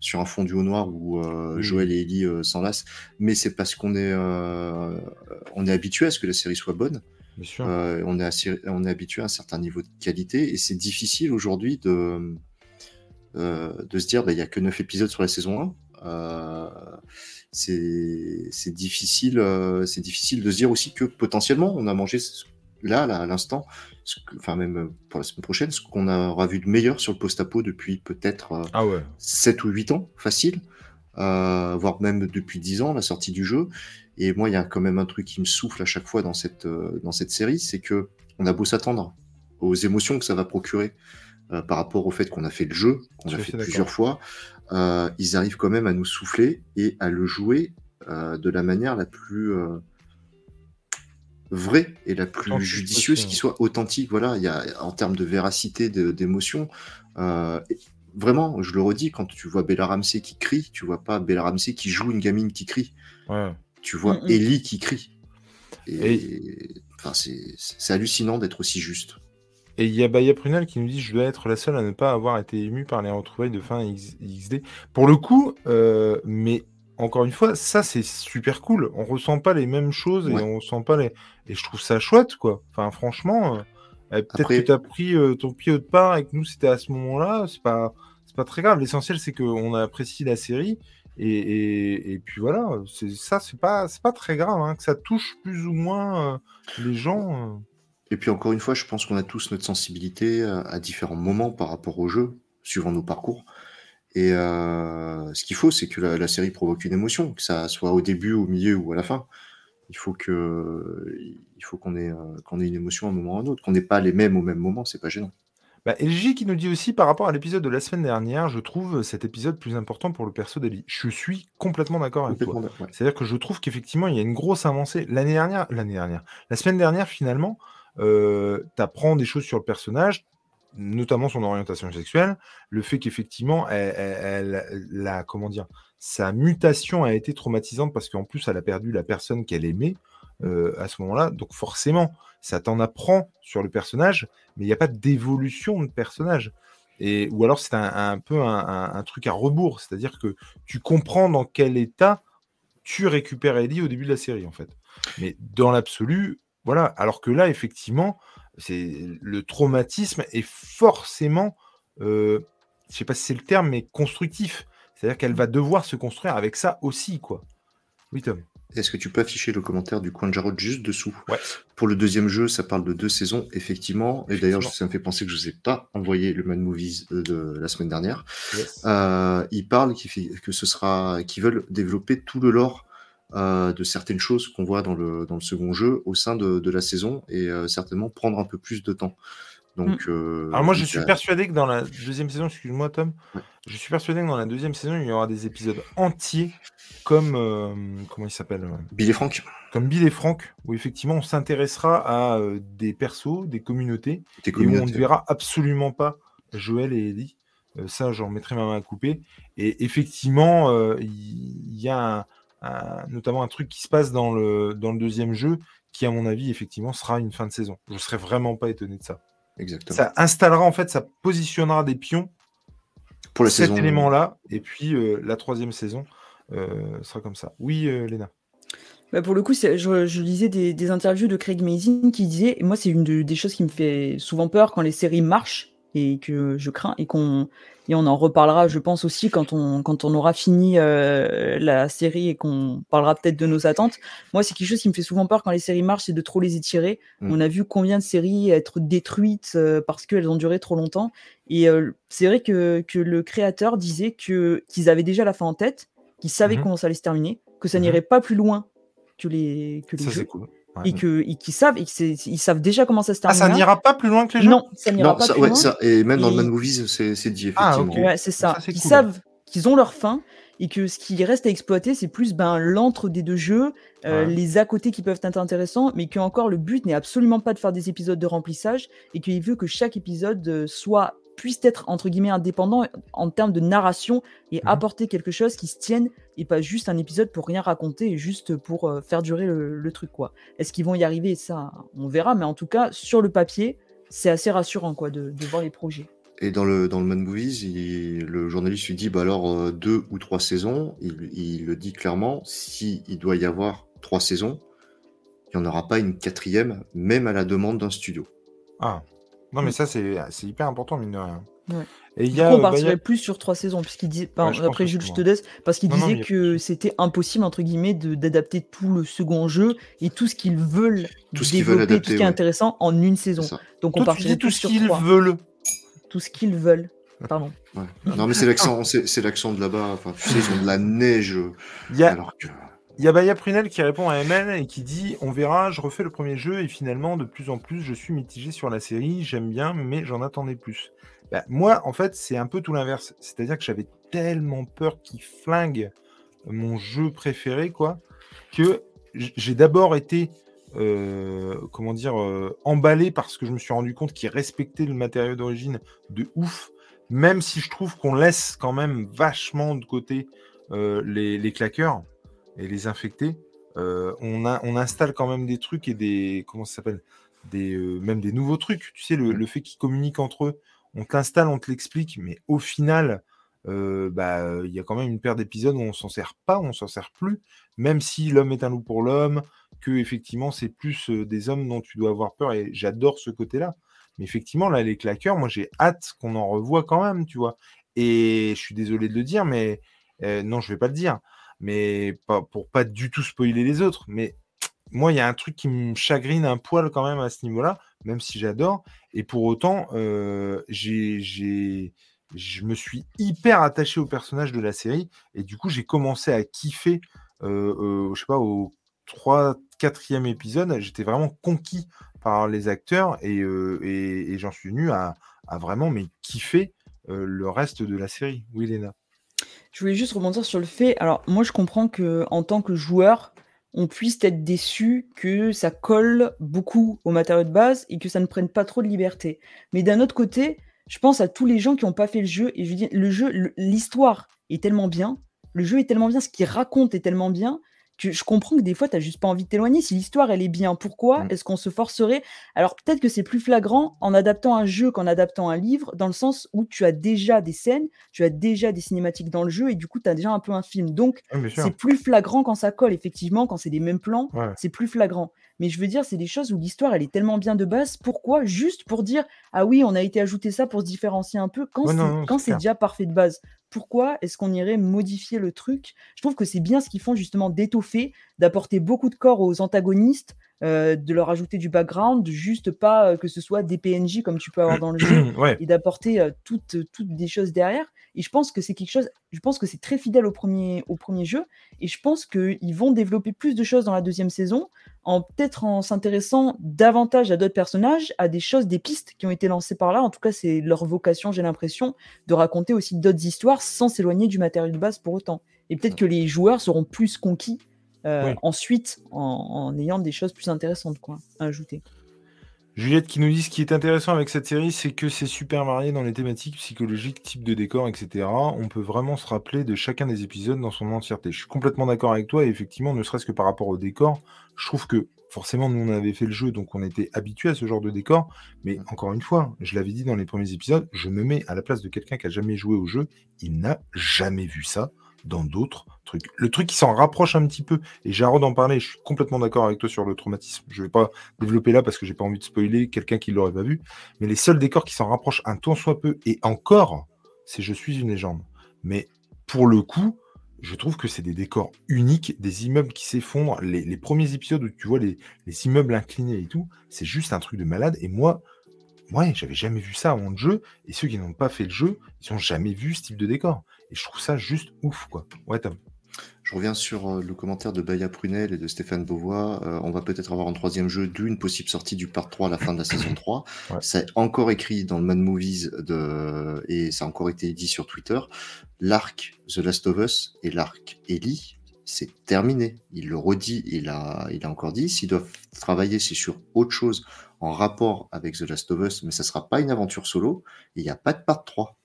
sur un fond au noir où Oui. Joël et Ellie s'enlacent, mais c'est parce qu'on est, on est habitué à ce que la série soit bonne. Bien sûr. On, est assi- on est habitué à un certain niveau de qualité et c'est difficile aujourd'hui de, de se dire bah, il n'y a que 9 épisodes sur la saison 1. Euh, c'est difficile, euh, c'est difficile de se dire aussi que potentiellement on a mangé là, là à l'instant, enfin même euh, pour la semaine prochaine, ce qu'on aura vu de meilleur sur le post-apo depuis peut-être euh, Ah ouais. 7 ou 8 ans, facile, euh, voire même depuis 10 ans, la sortie du jeu. Et moi, il y a quand même un truc qui me souffle à chaque fois dans cette, euh, dans cette série, c'est que on a beau s'attendre aux émotions que ça va procurer euh, par rapport au fait qu'on a fait le jeu, qu'on Je a fait plusieurs fois, euh, ils arrivent quand même à nous souffler et à le jouer euh, de la manière la plus euh, vraie et la plus Authentique judicieuse qui soit authentique. Voilà, il y a en termes de véracité, d'émotion. euh, vraiment, je le redis, quand tu vois Bella Ramsey qui crie, tu vois pas Bella Ramsey qui joue une gamine qui crie. Ouais. Tu vois Mm, mm. Ellie qui crie. Et, Et- enfin, c'est hallucinant d'être aussi juste. Et il y a Baya Prunel qui nous dit Je dois être la seule à ne pas avoir été ému par les retrouvailles de fin X- XD. Pour le coup, euh, mais encore une fois, ça c'est super cool. On ressent pas les mêmes choses et Ouais. on ressent pas les. Et je trouve ça chouette, quoi. Enfin, franchement, euh, euh, peut-être Après- que tu as pris euh, ton pied autre part et que nous c'était à ce moment-là. C'est pas, c'est pas très grave. L'essentiel c'est qu'on apprécie la série. Et, et, et puis voilà, c'est ça, c'est pas, c'est pas très grave hein, que ça touche plus ou moins les gens. Euh. Et puis encore une fois, je pense qu'on a tous notre sensibilité à, à différents moments par rapport au jeu, suivant nos parcours. Et euh, ce qu'il faut, c'est que la, la série provoque une émotion, que ça soit au début, au milieu ou à la fin. Il faut que, il faut qu'on ait, euh, qu'on ait une émotion à un moment ou à un autre, qu'on n'ait pas les mêmes au même moment, c'est pas gênant. Bah, LG qui nous dit aussi par rapport à l'épisode de la semaine dernière, je trouve cet épisode plus important pour le perso d'Eli. Je suis complètement d'accord avec toi. Ouais. C'est-à-dire que je trouve qu'effectivement, il y a une grosse avancée. L'année dernière, l'année dernière, la semaine dernière, finalement, euh, tu apprends des choses sur le personnage, notamment son orientation sexuelle, le fait qu'effectivement, elle, la, comment dire, sa mutation a été traumatisante parce qu'en plus, elle a perdu la personne qu'elle aimait. euh, à ce moment-là. Donc forcément, ça t'en apprend sur le personnage, mais il n'y a pas d'évolution de personnage. Et, ou alors c'est un, peu un, truc à rebours, c'est-à-dire que tu comprends dans quel état tu récupères Ellie au début de la série, en fait. Mais dans l'absolu, voilà. Alors que là, effectivement, c'est le traumatisme est forcément, euh, je sais pas si c'est le terme, mais constructif. C'est-à-dire qu'elle va devoir se construire avec ça aussi, quoi. Oui, Tom. Est-ce que tu peux afficher le commentaire du coin de Jarod juste dessous? Ouais. Pour le deuxième jeu, ça parle de deux saisons, effectivement. Et d'ailleurs, ça me fait penser que je ne vous ai pas envoyé le Man Movies de la semaine dernière. Euh, ils parlent que ce sera, qu'ils veulent développer tout le lore euh, de certaines choses qu'on voit dans le, dans le second jeu au sein de, de la saison et euh, certainement prendre un peu plus de temps. Donc, mm. euh, Alors moi, je suis persuadé que dans la deuxième saison, excuse-moi Tom, je suis persuadé que dans la deuxième saison, il y aura des épisodes entiers comme comment il s'appelle Bill et Frank. Comme Bill et Frank, où effectivement on s'intéressera à des persos, des communautés, et où on ne verra absolument pas Joël et Ellie. ça, j'en mettrai ma main à couper. Et effectivement, il y, a un, notamment un truc qui se passe dans le, dans le deuxième jeu, qui à mon avis effectivement sera une fin de saison. Je ne serais vraiment pas étonné de ça. Exactement. Ça installera en fait, ça positionnera des pions pour la cet saison. élément-là, et puis euh, la troisième saison euh, sera comme ça. Oui, euh, Léna. Bah pour le coup, je, je, lisais des, interviews de Craig Mazin qui disait, et moi c'est une des choses qui me fait souvent peur quand les séries marchent et que je crains et qu'on et on en reparlera, je pense aussi, quand on, quand on aura fini euh, la série et qu'on parlera peut-être de nos attentes. Moi, c'est quelque chose qui me fait souvent peur quand les séries marchent, c'est de trop les étirer. Mm. On a vu combien de séries être détruites euh, parce qu'elles ont duré trop longtemps. Et euh, c'est vrai que, que, le créateur disait que, qu'ils avaient déjà la fin en tête, qu'ils savaient mm-hmm. comment ça allait se terminer, que ça mm-hmm. n'irait pas plus loin que les, que les ça, jeux. Cool. Et qu'ils savent, et ils savent déjà comment ça se termine. Ah, ça n'ira pas plus loin que les jeux Non, ça n'ira pas ça, plus ouais, loin. Ça, et même dans le Man Movies, c'est dit, ah, effectivement. Ah, ouais, c'est ça. ça ils cool. savent qu'ils ont leur fin et que ce qui reste à exploiter, c'est plus ben, l'entre des deux jeux, euh, ouais. les à côté qui peuvent être intéressants, mais que encore le but n'est absolument pas de faire des épisodes de remplissage et qu'il veut que chaque épisode euh, soit puisse être entre guillemets indépendant en termes de narration et mmh. apporter quelque chose qui se tienne et pas juste un épisode pour rien raconter et juste pour euh, faire durer le, le truc quoi. Est-ce qu'ils vont y arriver? Ça, on verra, mais en tout cas sur le papier, c'est assez rassurant quoi de, de, voir les projets. Et dans le dans le Man Movies, il, le journaliste lui dit bah alors euh, deux ou trois saisons. Il, il le dit clairement. Si il doit y avoir trois saisons, il n'y en aura pas une quatrième, même à la demande d'un studio. Ah. Non, mais ça, c'est hyper important, mine de rien. Ouais. Et il y a, coup, on partirait bah, a... plus sur trois saisons, puisqu'il dit, ouais, après Jules, je te laisse, parce qu'il disait non, que c'était impossible, entre guillemets, d'adapter tout le second jeu et tout ce qu'ils veulent tout ce développer, veulent adapter, tout ce qui est ouais. intéressant en une saison. Donc Toi, on partirait tout sur qu'ils veulent. Tout ce qu'ils veulent. Pardon. Ouais. Non, mais c'est l'accent, c'est l'accent de là-bas. Enfin, tu sais, ils ont de la neige. A... Alors que... Il y a Baya Prunel qui répond à MN et qui dit On verra, je refais le premier jeu et finalement, de plus en plus, je suis mitigé sur la série. J'aime bien, mais j'en attendais plus. Bah, moi, en fait, c'est un peu tout l'inverse. C'est-à-dire que j'avais tellement peur qu'il flingue mon jeu préféré, quoi, que j'ai d'abord été, euh, comment dire, euh, emballé parce que je me suis rendu compte qu'il respectait le matériau d'origine de ouf, même si je trouve qu'on laisse quand même vachement de côté euh, les claqueurs et les infectés, euh, on, a, on installe quand même des trucs et des. Comment ça s'appelle? Des, euh, Même des nouveaux trucs. Tu sais, le, le fait qu'ils communiquent entre eux, on t'installe, on te l'explique, mais au final, euh, bah, il y a quand même une paire d'épisodes où on s'en sert pas, on s'en sert plus, même si l'homme est un loup pour l'homme, que effectivement c'est plus des hommes dont tu dois avoir peur, et j'adore ce côté-là. Mais effectivement, là, les claqueurs, moi j'ai hâte qu'on en revoie quand même, tu vois. Et je suis désolé de le dire, mais non, je vais pas le dire mais pas, pour pas du tout spoiler les autres. Mais moi, il y a un truc qui me chagrine un poil quand même à ce niveau-là, même si j'adore. Et pour autant, euh, j'ai, je me suis hyper attaché au personnage de la série. Et du coup, j'ai commencé à kiffer, euh, euh, je sais pas, au 3 4e épisode. J'étais vraiment conquis par les acteurs et, j'en suis venu à, à, vraiment mais kiffer le reste de la série. Oui, Léna. Je voulais juste rebondir sur le fait. Alors, moi, je comprends que en tant que joueur, on puisse être déçu que ça colle beaucoup au matériau de base et que ça ne prenne pas trop de liberté. Mais d'un autre côté, je pense à tous les gens qui n'ont pas fait le jeu et je dis, le jeu, l'histoire est tellement bien, le jeu est tellement bien, ce qu'il raconte est tellement bien je comprends que des fois, tu as juste pas envie de t'éloigner. Si l'histoire, elle est bien, pourquoi Mm. est-ce qu'on se forcerait? Alors, peut-être que c'est plus flagrant en adaptant un jeu qu'en adaptant un livre, dans le sens où tu as déjà des scènes, tu as déjà des cinématiques dans le jeu, et du coup, tu as déjà un peu un film. Donc, Oui, c'est plus flagrant quand ça colle, effectivement, quand c'est les mêmes plans, Ouais. c'est plus flagrant. Mais je veux dire, c'est des choses où l'histoire, elle est tellement bien de base. Pourquoi? Juste pour dire, ah oui, on a été ajouté ça pour se différencier un peu, quand Ouais, c'est déjà parfait de base. Pourquoi est-ce qu'on irait modifier le truc? Je trouve que c'est bien ce qu'ils font justement d'étoffer, d'apporter beaucoup de corps aux antagonistes, euh, de leur ajouter du background, juste pas euh, que ce soit des PNJ comme tu peux avoir dans le jeu, ouais. et d'apporter euh, toutes, toutes des choses derrière. Et je pense que c'est quelque chose, je pense que c'est très fidèle au premier, au premier jeu, et je pense qu'ils vont développer plus de choses dans la deuxième saison, en peut-être en s'intéressant davantage à d'autres personnages, à des choses, des pistes qui ont été lancées par là. En tout cas, c'est leur vocation, j'ai l'impression, de raconter aussi d'autres histoires sans s'éloigner du matériel de base pour autant. Et peut-être que les joueurs seront plus conquis euh, Oui. ensuite en, en ayant des choses plus intéressantes quoi, à ajouter. Juliette qui nous dit ce qui est intéressant avec cette série, c'est que c'est super varié dans les thématiques psychologiques, type de décor, etc. On peut vraiment se rappeler de chacun des épisodes dans son entièreté. Je suis complètement d'accord avec toi, et effectivement, ne serait-ce que par rapport au décor, je trouve que forcément, nous, on avait fait le jeu, donc on était habitué à ce genre de décor. Mais encore une fois, je l'avais dit dans les premiers épisodes, je me mets à la place de quelqu'un qui a jamais joué au jeu, il n'a jamais vu ça dans d'autres trucs. Le truc qui s'en rapproche un petit peu, et Jarod en parlait, je suis complètement d'accord avec toi sur le traumatisme. Je vais pas développer là parce que j'ai pas envie de spoiler quelqu'un qui l'aurait pas vu, mais les seuls décors qui s'en rapprochent un tant soit peu, et encore, c'est Je suis une légende. Mais pour le coup, je trouve que c'est des décors uniques, des immeubles qui s'effondrent. Les, premiers épisodes où tu vois les, les immeubles inclinés et tout, c'est juste un truc de malade. Et moi, ouais, j'avais jamais vu ça avant le jeu. Et ceux qui n'ont pas fait le jeu, ils n'ont jamais vu ce type de décor. Et je trouve ça juste ouf, quoi. Ouais, Tom. Je reviens sur euh, le commentaire de Baya Prunel et de Stéphane Beauvois. Euh, on va peut-être avoir un troisième jeu, d'où une possible sortie du part 3 à la fin de la saison 3. Ouais. C'est encore écrit dans le Mad Movies de... et ça a encore été dit sur Twitter. L'arc The Last of Us et l'arc Ellie, c'est terminé. Il le redit, il a, il a encore dit. S'ils doivent travailler, c'est sur autre chose en rapport avec The Last of Us, mais ça sera pas une aventure solo. Il n'y a pas de part 3.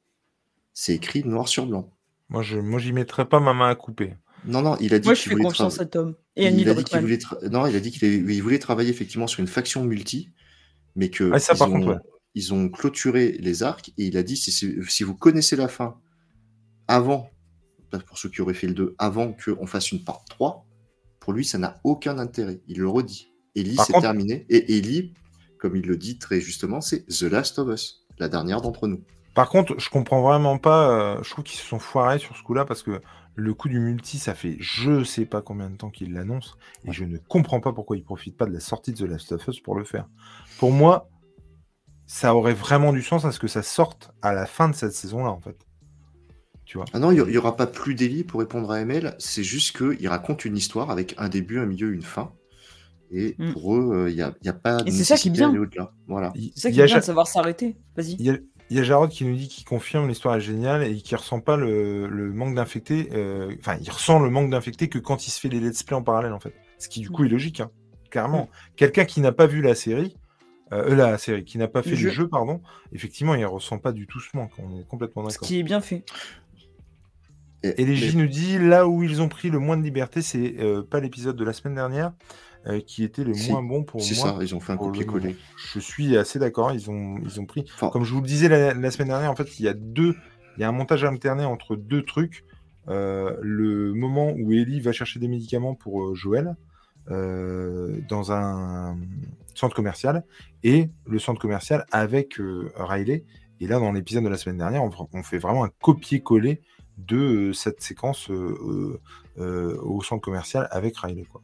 C'est écrit noir sur blanc. Moi, je, moi, j'y mettrais pas ma main à couper. Non, non, il a dit Moi, je qu'il fais voulait confiance à Tom et à il a dit qu'il voulait tra- non, il a dit qu'il voulait travailler effectivement sur une faction multi, mais que Ah, ça, ils, par ont, contre, ouais. ils ont clôturé les arcs et il a dit si, vous connaissez la fin avant, pour ceux qui auraient fait le 2, avant qu'on fasse une part 3, pour lui ça n'a aucun intérêt. Il le redit. Ellie c'est contre- terminé et Ellie, comme il le dit très justement, c'est The Last of Us, la dernière d'entre nous. Par contre, je comprends vraiment pas. euh, je trouve qu'ils se sont foirés sur ce coup-là parce que le coup du multi, ça fait je sais pas combien de temps qu'ils l'annoncent et je ne comprends pas pourquoi ils profitent pas de la sortie de The Last of Us pour le faire. Pour moi, ça aurait vraiment du sens à ce que ça sorte à la fin de cette saison-là, en fait. Tu vois? Ah non, il n'y aura pas plus d'Ellie pour répondre à ML, c'est juste qu'il raconte une histoire avec un début, un milieu, une fin. Et Mm. pour eux, il n'y a, y a pas de Et c'est ça qui est nécessité bien. d'aller au-delà. Voilà. Il C'est ça il qui y est a bien de savoir s'arrêter. Vas-y. il y a- il y a Jarod qui nous dit qu'il confirme l'histoire est géniale et qu'il ressent pas le, le manque d'infectés. euh, Enfin, il ressent le manque d'infectés que quand il se fait les let's play en parallèle, en fait. Ce qui, du coup, est logique, hein, clairement. Quelqu'un qui n'a pas vu la série, euh, euh, la série, qui n'a pas fait Le jeu. jeu, pardon, effectivement, il ressent pas du tout ce manque. On est complètement Ce d'accord. qui est bien fait. Et les J nous dit là où ils ont pris le moins de liberté, c'est euh, pas l'épisode de la semaine dernière euh, qui était le Si, moins bon pour C'est moi. ça, ils ont fait un copier-coller. Je suis assez d'accord. Ils ont, ils ont pris. Enfin, Comme je vous le disais la, la semaine dernière, en fait, il y a deux, il y a un montage alterné entre deux trucs. Euh, le moment où Ellie va chercher des médicaments pour euh, Joël dans un centre commercial et le centre commercial avec Riley. Et là, dans l'épisode de la semaine dernière, on, on fait vraiment un copier-coller de cette séquence au centre commercial avec Riley. Quoi.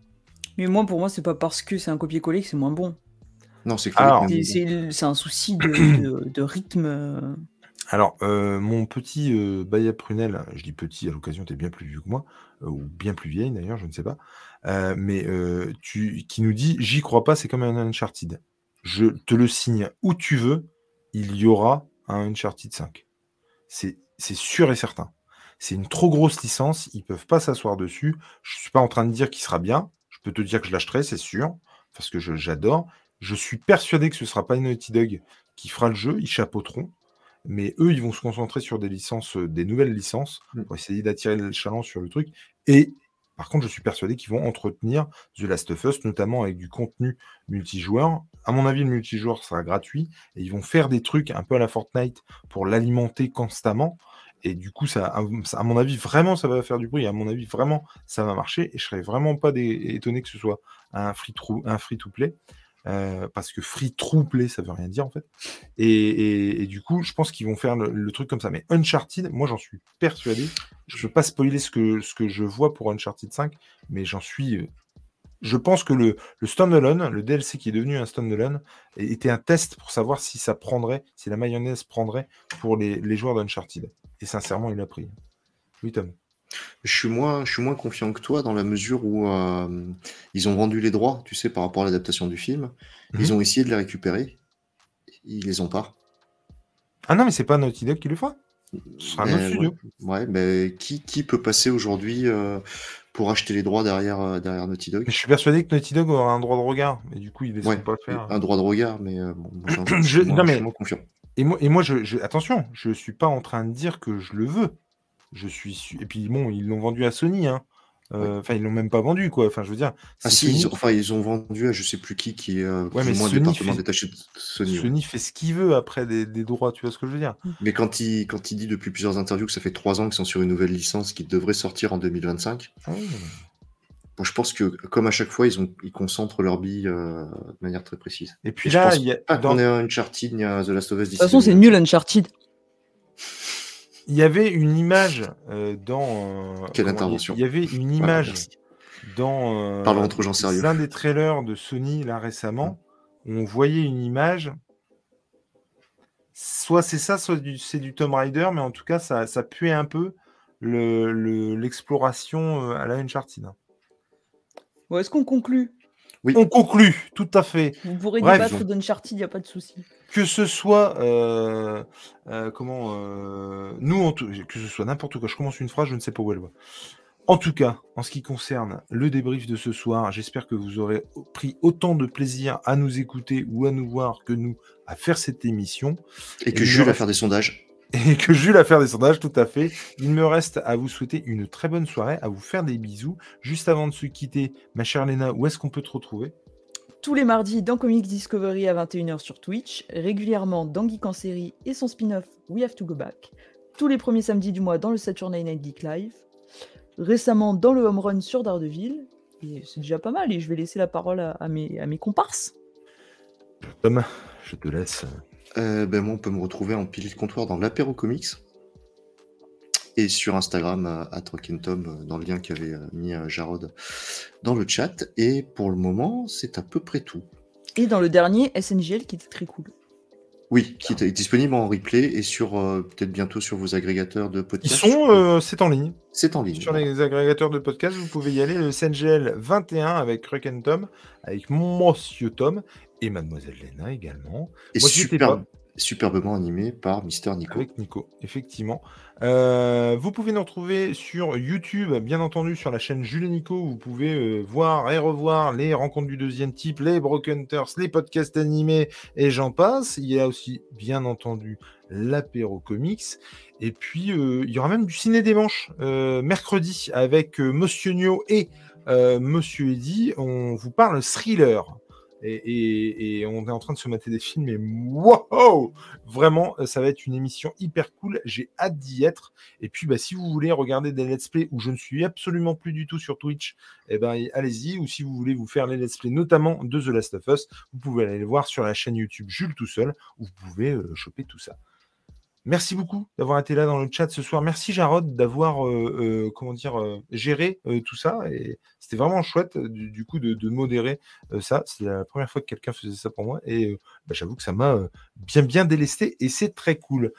Mais moi, pour moi, c'est pas parce que c'est un copier-coller que c'est moins bon. non, c'est C'est- un souci de, de- de rythme. Alors, euh, mon petit euh, Baya Prunel, je dis petit à l'occasion, tu es bien plus vieux que moi, euh, ou bien plus vieille d'ailleurs, je ne sais pas, euh, mais euh, tu, qui nous dit J'y crois pas, c'est comme un Uncharted. Je te le signe où tu veux, il y aura un Uncharted 5. C'est sûr et certain. C'est une trop grosse licence, ils peuvent pas s'asseoir dessus. Je suis pas en train de dire qu'il sera bien, peux te dire que je l'achèterai, c'est sûr, parce que je- j'adore. Je suis persuadé que ce sera pas Naughty Dog qui fera le jeu, ils chapeauteront. Mais eux, ils vont se concentrer sur des licences, euh, des nouvelles licences, Mm. pour essayer d'attirer le chaland sur le truc. Et Par contre, je suis persuadé qu'ils vont entretenir The Last of Us, notamment avec du contenu multijoueur. À mon avis, le multijoueur sera gratuit et ils vont faire des trucs un peu à la Fortnite pour l'alimenter constamment. Et du coup, ça, à mon avis, vraiment, ça va faire du bruit. À mon avis, vraiment, ça va marcher. Et je serais vraiment pas étonné que ce soit un free-to-play. Euh, parce que free play, ça veut rien dire en fait. Et, du coup, je pense qu'ils vont faire le, truc comme ça. Mais Uncharted, moi j'en suis persuadé. Je ne veux pas spoiler ce que, ce que je vois pour Uncharted 5, mais j'en suis. Je pense que le, le standalone, le DLC qui est devenu un standalone, était un test pour savoir si ça prendrait, si la mayonnaise prendrait pour les, les joueurs d'Uncharted. Et sincèrement, il a pris. Oui, Tom. Je suis moins, je suis moins confiant que toi dans la mesure où euh, ils ont vendu les droits, tu sais, par rapport à l'adaptation du film. Ils mhm. ont essayé de les récupérer. Ils les ont pas. Ah non, mais c'est pas Naughty Dog qui le fera? Ce sera un autre studio. Ouais, mais qui, qui peut passer aujourd'hui euh, pour acheter les droits derrière, euh, derrière Naughty Dog? Je suis persuadé que Naughty Dog aura un droit de regard. Et du coup, ils ne pas le faire. Un droit de regard, mais bon, je, non, mais... moins confiant. Et moi, et moi je, attention, je suis pas en train de dire que je le veux. Je suis Et puis bon, ils l'ont vendu à Sony. Hein. Euh, enfin, ils l'ont même pas vendu, quoi. Enfin, je veux dire. Ah si, ils ont, enfin, ils ont vendu à je sais plus qui, qui est euh, ouais, mais moins département détaché de Sony. Sony fait ce qu'il veut après des, droits, tu vois ce que je veux dire. Mais quand il, quand il dit depuis plusieurs interviews que ça fait trois ans qu'ils sont sur une nouvelle licence qui devrait sortir en 2025, ah bon, je pense que comme à chaque fois, ils, ont, ils concentrent leur bille euh, de manière très précise. Et puis là, il y a. Pas qu'on ait un Uncharted ni un The Last of Us De toute façon, c'est nul Uncharted. Il y avait une image euh, dans. Euh, Quelle intervention Il y avait une image dans. Euh, Parlons entre gens sérieux. L'un des trailers de Sony là récemment, où on voyait une image. Soit c'est ça, soit c'est du Tomb Raider, mais en tout cas, ça, ça puait un peu l'exploration le, à la Uncharted. Bon, Est-ce qu'on conclut On conclut, tout à fait. Vous pourrez débattre d'Uncharted, il n'y a pas de souci que ce soit euh, euh, comment euh, nous que ce soit n'importe quoi. Je commence une phrase, je ne sais pas où elle va. En tout cas, en ce qui concerne le débrief de ce soir, j'espère que vous aurez pris autant de plaisir à nous écouter ou à nous voir que nous à faire cette émission. Et que Jules à faire des sondages. Et que Jules à faire des sondages, tout à fait. Il me reste à vous souhaiter une très bonne soirée, à vous faire des bisous. Juste avant de se quitter, ma chère Léna, où est-ce qu'on peut te retrouver? Tous les mardis dans Comics Discovery à 21h sur Twitch, régulièrement dans Geek en série et son spin-off We Have to Go Back, tous les premiers samedis du mois dans le Saturday Night Geek Live, récemment dans le Home Run sur Daredevil, et c'est déjà pas mal, et je vais laisser la parole à, mes, à mes comparses. Tom, je te laisse. Euh, ben moi, on peut me retrouver en pilier de comptoir dans l'apéro comics et sur Instagram à Tom euh, dans le lien qu'avait euh, mis euh, Jarod dans le chat. Et pour le moment, c'est à peu près tout. Et dans le dernier, SNGL qui était très cool. Oui, qui est disponible en replay et sur peut-être bientôt sur vos agrégateurs de podcasts. Ils sont, c'est en ligne. C'est en ligne. Sur les agrégateurs de podcasts, vous pouvez y aller. Le SNGL 21 avec Ruck Tom, avec Monsieur Tom et Mademoiselle Lena également. Et super, superbement animé par Mister Nico. Avec Nico, effectivement. Euh, vous pouvez nous retrouver sur YouTube, bien entendu, sur la chaîne Jules et Nico. Vous pouvez euh, voir et revoir les rencontres du deuxième type, les Broken Hunters, les podcasts animés et j'en passe. Il y a aussi, bien entendu, l'apéro comics. Et puis, euh, il y aura même du ciné des manches mercredi avec Monsieur Nio et Monsieur Eddy. On vous parle thriller. Et, on est en train de se mater des films, et wow Vraiment, ça va être une émission hyper cool. J'ai hâte d'y être. Et puis, bah, si vous voulez regarder des let's play où je ne suis absolument plus du tout sur Twitch, eh ben, allez-y. Ou si vous voulez vous faire les let's play, notamment de The Last of Us, vous pouvez aller le voir sur la chaîne YouTube Jules tout seul, où vous pouvez euh, choper tout ça. Merci beaucoup d'avoir été là dans le chat ce soir. Merci Jarod d'avoir euh, euh, comment dire géré tout ça et c'était vraiment chouette du, coup de, modérer ça. C'est la première fois que quelqu'un faisait ça pour moi et bah, j'avoue que ça m'a bien bien délesté et c'est très cool.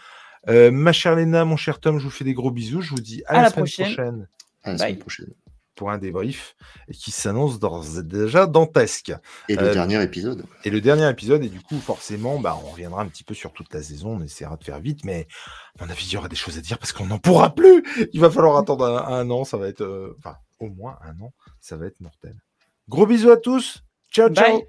ma chère Léna, mon cher Tom, je vous fais des gros bisous. Je vous dis à, la, semaine prochaine. À la semaine prochaine pour un débrief et qui s'annonce déjà dantesque. Et le euh, dernier épisode. Et le dernier épisode, et du coup, forcément, bah, on reviendra un petit peu sur toute la saison, on essaiera de faire vite, mais à mon avis, il y aura des choses à dire parce qu'on n'en pourra plus. Il va falloir attendre un, an, ça va être, euh, enfin, au moins un an, ça va être mortel. Gros bisous à tous. Ciao, ciao.